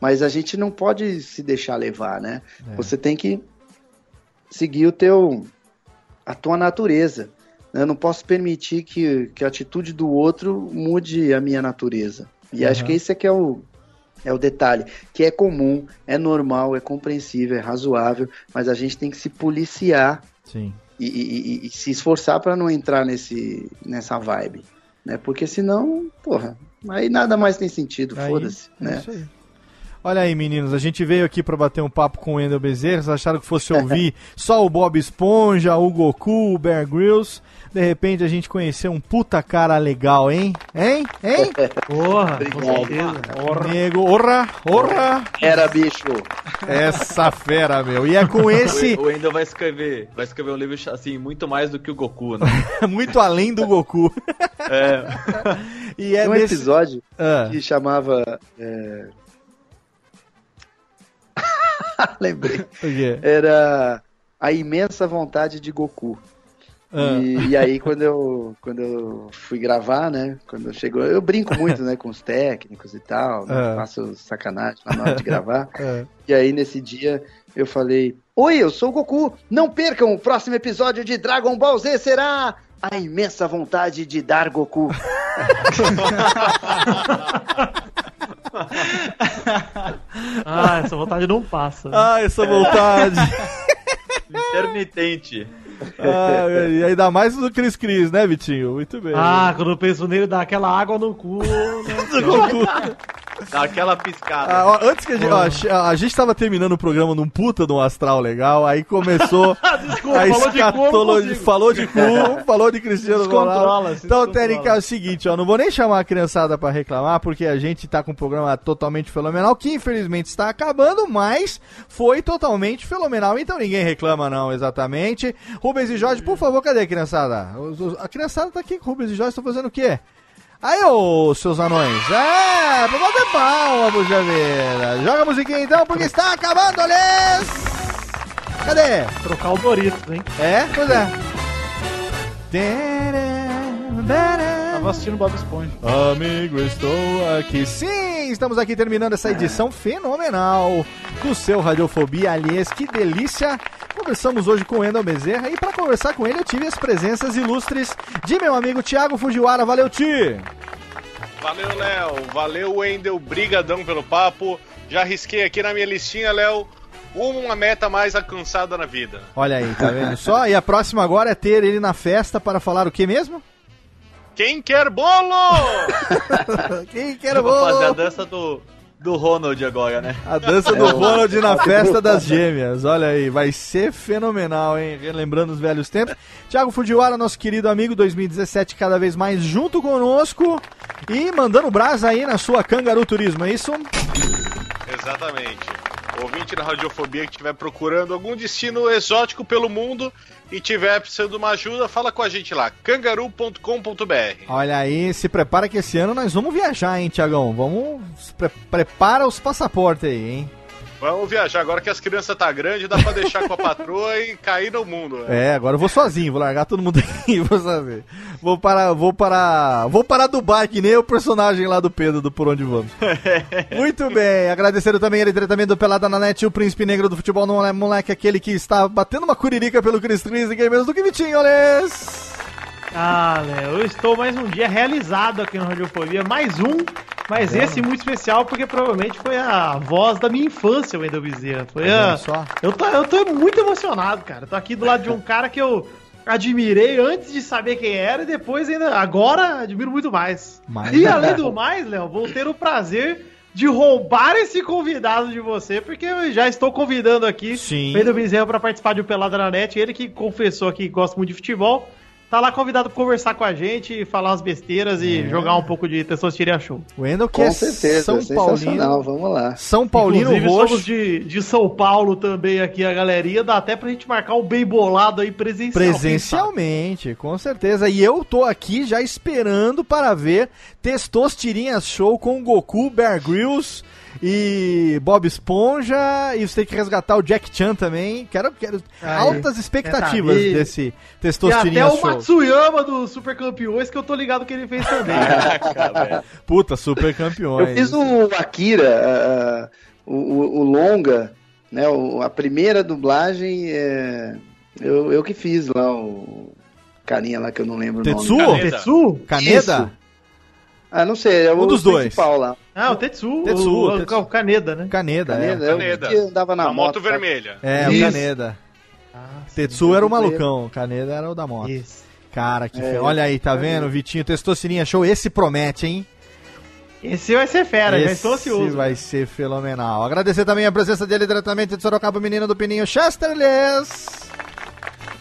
Mas a gente não pode se deixar levar, né? É. Você tem que seguir o teu, a tua natureza. né? Eu não posso permitir que, que a atitude do outro mude a minha natureza. E acho Aham. que esse é que é o, é o detalhe, que é comum, é normal, é compreensível, é razoável, mas a gente tem que se policiar Sim. e, e- e- e se esforçar para não entrar nesse, nessa vibe, né? Porque senão, porra, aí nada mais tem sentido, foda-se, é né? Olha aí, meninos, a gente veio aqui pra bater um papo com o Wendel Bezerra. Vocês acharam que fosse ouvir só o Bob Esponja, o Goku, o Bear Grylls? De repente a gente conheceu um puta cara legal, hein? Hein? Hein? Porra, Obrigado. Nego, orra, orra! Era bicho. Essa fera, meu. E é com esse, O Wendel vai escrever, vai escrever um livro assim, muito mais do que o Goku, né? muito além do Goku. É. E é Tem um desse... episódio Ah, que chamava. é, Lembrei. Era a imensa vontade de Goku. Ah. E, e aí quando eu quando eu fui gravar, né? Quando eu chegou, eu brinco muito, né, com os técnicos e tal, Ah. faço sacanagem na hora de gravar. Ah. E aí nesse dia eu falei: "Oi, eu sou o Goku. Não percam o próximo episódio de Dragon Ball Z será a imensa vontade de dar Goku". Ah, essa vontade não passa. Ah, essa vontade. Intermitente. Ah, e ainda mais do Cris Cris, né, Vitinho? Muito bem. Ah, quando eu penso nele, dá aquela água no cu. né? Do Goku. Aquela piscada. Ah, ó, antes que a gente. ó, a- gente tava terminando o programa num puta de um astral legal, aí começou. Desculpa, a escatologia. Falou de cu, falou de Cristiano Ronaldo. Então. Técnica, é o seguinte, ó. Não vou nem chamar a criançada pra reclamar, porque a gente tá com um programa totalmente fenomenal, que infelizmente está acabando, mas foi totalmente fenomenal. Então ninguém reclama, não, exatamente. Rubens e Jorge, por favor, cadê a criançada? A criançada tá aqui com o Rubens e Jorge, estão fazendo o quê? Aí, ô, seus anões. É, pra bater palma, puxa vida. Joga a musiquinha então, porque está acabando, les. Cadê? Trocar o Doritos, hein? É? Pois é. Tava assistindo Bob Esponja. Amigo, estou aqui. Sim, estamos aqui terminando essa edição fenomenal do seu Radiofobia. Aliás, que delícia! Conversamos hoje com o Endel Bezerra e para conversar com ele eu tive as presenças ilustres de meu amigo Thiago Fujiwara. Valeu, Ti! Valeu, Léo. Valeu, Wendel. Brigadão pelo papo. Já risquei aqui na minha listinha, Léo, uma meta mais alcançada na vida. Olha aí, tá vendo só? E a próxima agora é ter ele na festa para falar o que mesmo? Quem quer bolo? Quem quer Eu vou fazer a bolo? dança do. do Ronald agora, né? A dança do Ronald na festa das gêmeas. Olha aí, vai ser fenomenal, hein? Relembrando os velhos tempos. Thiago Fujiwara, nosso querido amigo 2017, cada vez mais junto conosco e mandando brasa aí na sua Cangaru Turismo, é isso? Exatamente. Ouvinte da Radiofobia que estiver procurando algum destino exótico pelo mundo e tiver precisando de uma ajuda, fala com a gente lá, cangaru.com.br. Olha aí, se prepara que esse ano nós vamos viajar, hein, Tiagão? Vamos. Pre prepara os passaportes aí, hein? Vamos viajar, agora que as crianças tá grande, dá pra deixar com a patroa e cair no mundo. Né? É, agora eu vou sozinho, vou largar todo mundo aí, vou saber. Vou para, vou para, vou para Dubai, que nem o personagem lá do Pedro, do Por Onde Vamos. Muito bem, agradecendo também ele diretamente do Pelada na Net, o príncipe negro do futebol, não é moleque, aquele que está batendo uma curirica pelo Chris Cris, ninguém menos do que Vitinho, olês! Ah, Léo, eu estou mais um dia realizado aqui no Radiofobia, mais um, mas esse muito especial porque provavelmente foi a voz da minha infância, o Wendel Bezerra. Foi a... só? Eu tô, eu tô muito emocionado, cara. Tô aqui do lado de um cara que eu admirei antes de saber quem era e depois ainda, agora admiro muito mais. Mas- E além do mais, Léo, vou ter o prazer de roubar esse convidado de você, porque eu já estou convidando aqui Sim. o Pedro Bezerra para participar de um Pelada na Net, ele que confessou aqui que gosta muito de futebol. Tá lá convidado pra conversar com a gente, falar umas besteiras É. e jogar um pouco de Testosteria Show. O Wendel que Com é certeza, São. Paulino. Vamos lá. São Paulino Inclusive, roxo. somos de, de São Paulo também aqui, a galeria. Dá até pra gente marcar um bem bolado aí presencial. Presencialmente, com certeza. E eu tô aqui já esperando para ver Testosterinhas Show com Goku, Bear Grylls e Bob Esponja. E você tem que resgatar o Jack Chan também. Quero, quero altas expectativas é, tá. desse E até Testosterinhas o Show. Matsuyama do Super Campeões, que eu tô ligado que ele fez também. Puta, super campeões. Eu fiz o Akira, ah, o, o- o longa, né? o- a primeira dublagem, é, eu, eu que fiz lá, o carinha lá que eu não lembro Tetsuo? o nome. Tetsu? Caneda? Ah, não sei, é o Um dos dois. lá. Ah, o Tetsu. Tetsu, o, o- Tetsu. o Caneda, né? Caneda, Caneda, é. eu Kaneda. que andava na A moto tá? vermelha. É, o Isso. Caneda. Ah, Tetsu era o malucão, Caneda era o da moto. Isso. Cara, que É, fe... Olha aí, tá vendo, Vitinho? Testosterinha Show, esse promete, hein? Esse vai ser fera, já Esse estou ansioso. vai ser fenomenal. Agradecer também a presença dele diretamente de Sorocaba, menino do Pininho, Chesterless.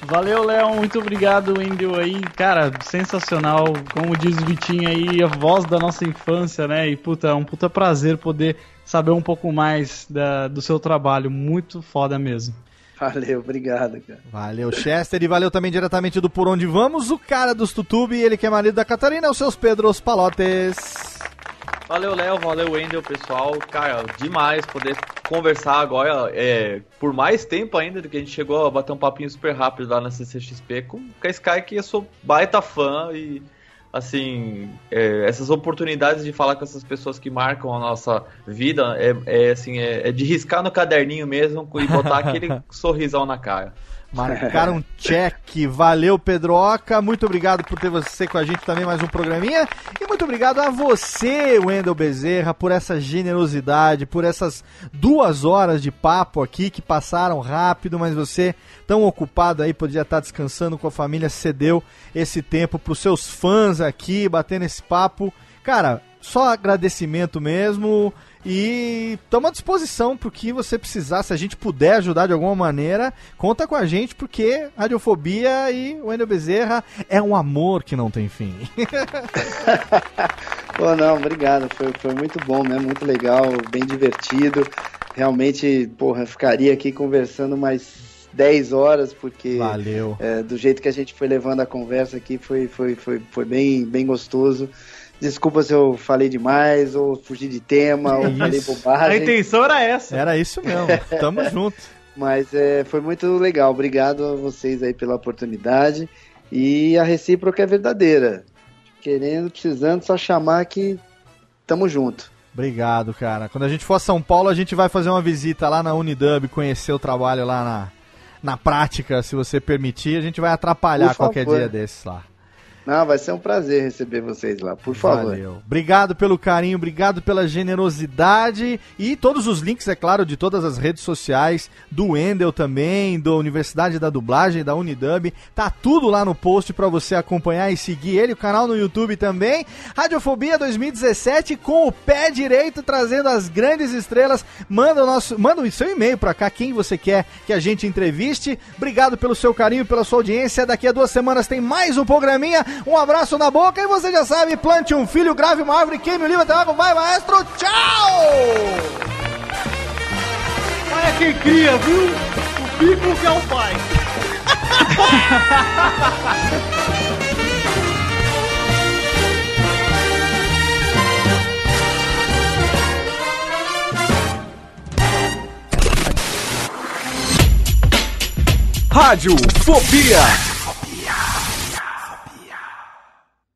Valeu, Léo. Muito obrigado, Wendel aí. Cara, sensacional. Como diz o Vitinho aí, a voz da nossa infância, né? E puta, é um puta prazer poder saber um pouco mais da- do seu trabalho. Muito foda mesmo. Valeu, obrigado, cara. Valeu, Chester. E valeu também diretamente do Por Onde Vamos, o cara dos Tutube, ele que é marido da Catarina, os seus Pedros Palotes. Valeu, Léo, valeu, Wendel, pessoal. Cara, demais poder conversar agora, é, por mais tempo ainda, do que a gente chegou a bater um papinho super rápido lá na CCXP com, com a Sky, que eu sou baita fã e, assim, é, essas oportunidades de falar com essas pessoas que marcam a nossa vida é, é, assim, é, é de riscar no caderninho mesmo e botar aquele sorrisão na cara. Marcaram check. Valeu, Pedroca. Muito obrigado por ter você com a gente também, mais um programinha. E muito obrigado a você, Wendel Bezerra, por essa generosidade, por essas duas horas de papo aqui que passaram rápido, mas você, tão ocupado aí, podia estar descansando com a família, cedeu esse tempo pros seus fãs aqui, batendo esse papo. Cara, só agradecimento mesmo. E estamos à disposição pro que você precisar. Se a gente puder ajudar de alguma maneira, conta com a gente, porque Radiofobia e o Wendel Bezerra é um amor que não tem fim. Pô, não, obrigado. Foi, foi muito bom, né? Muito legal, bem divertido. Realmente, porra, ficaria aqui conversando mais 10 horas, porque Valeu. é, do jeito que a gente foi levando a conversa aqui foi, foi, foi, foi bem, bem gostoso. Desculpa se eu falei demais, ou fugi de tema, ou Que falei isso. A bobagem. intenção era essa. Era isso mesmo. Tamo junto. Mas é, foi muito legal. Obrigado a vocês aí pela oportunidade. E a recíproca é verdadeira. Querendo, precisando, só chamar que tamo junto. Obrigado, cara. Quando a gente for a São Paulo, a gente vai fazer uma visita lá na Unidub, conhecer o trabalho lá na, na prática, se você permitir. A gente vai atrapalhar qualquer dia desses lá. Não, vai ser um prazer receber vocês lá, por favor. Valeu. Obrigado pelo carinho, obrigado pela generosidade e todos os links, é claro, de todas as redes sociais, do Wendel também, da Universidade da Dublagem, da Unidub, tá tudo lá no post para você acompanhar e seguir ele, o canal no YouTube também. Radiofobia 2017 com o pé direito trazendo as grandes estrelas. Manda o nosso, manda o seu e-mail para cá quem você quer que a gente entreviste. Obrigado pelo seu carinho, pela sua audiência. Daqui a duas semanas tem mais um programinha. Um abraço na boca e você já sabe, plante um filho, grave uma árvore, queime o livro até logo. Vai, maestro. Tchau! Olha quem cria, viu? O bico que é o pai. Rádio Fobia.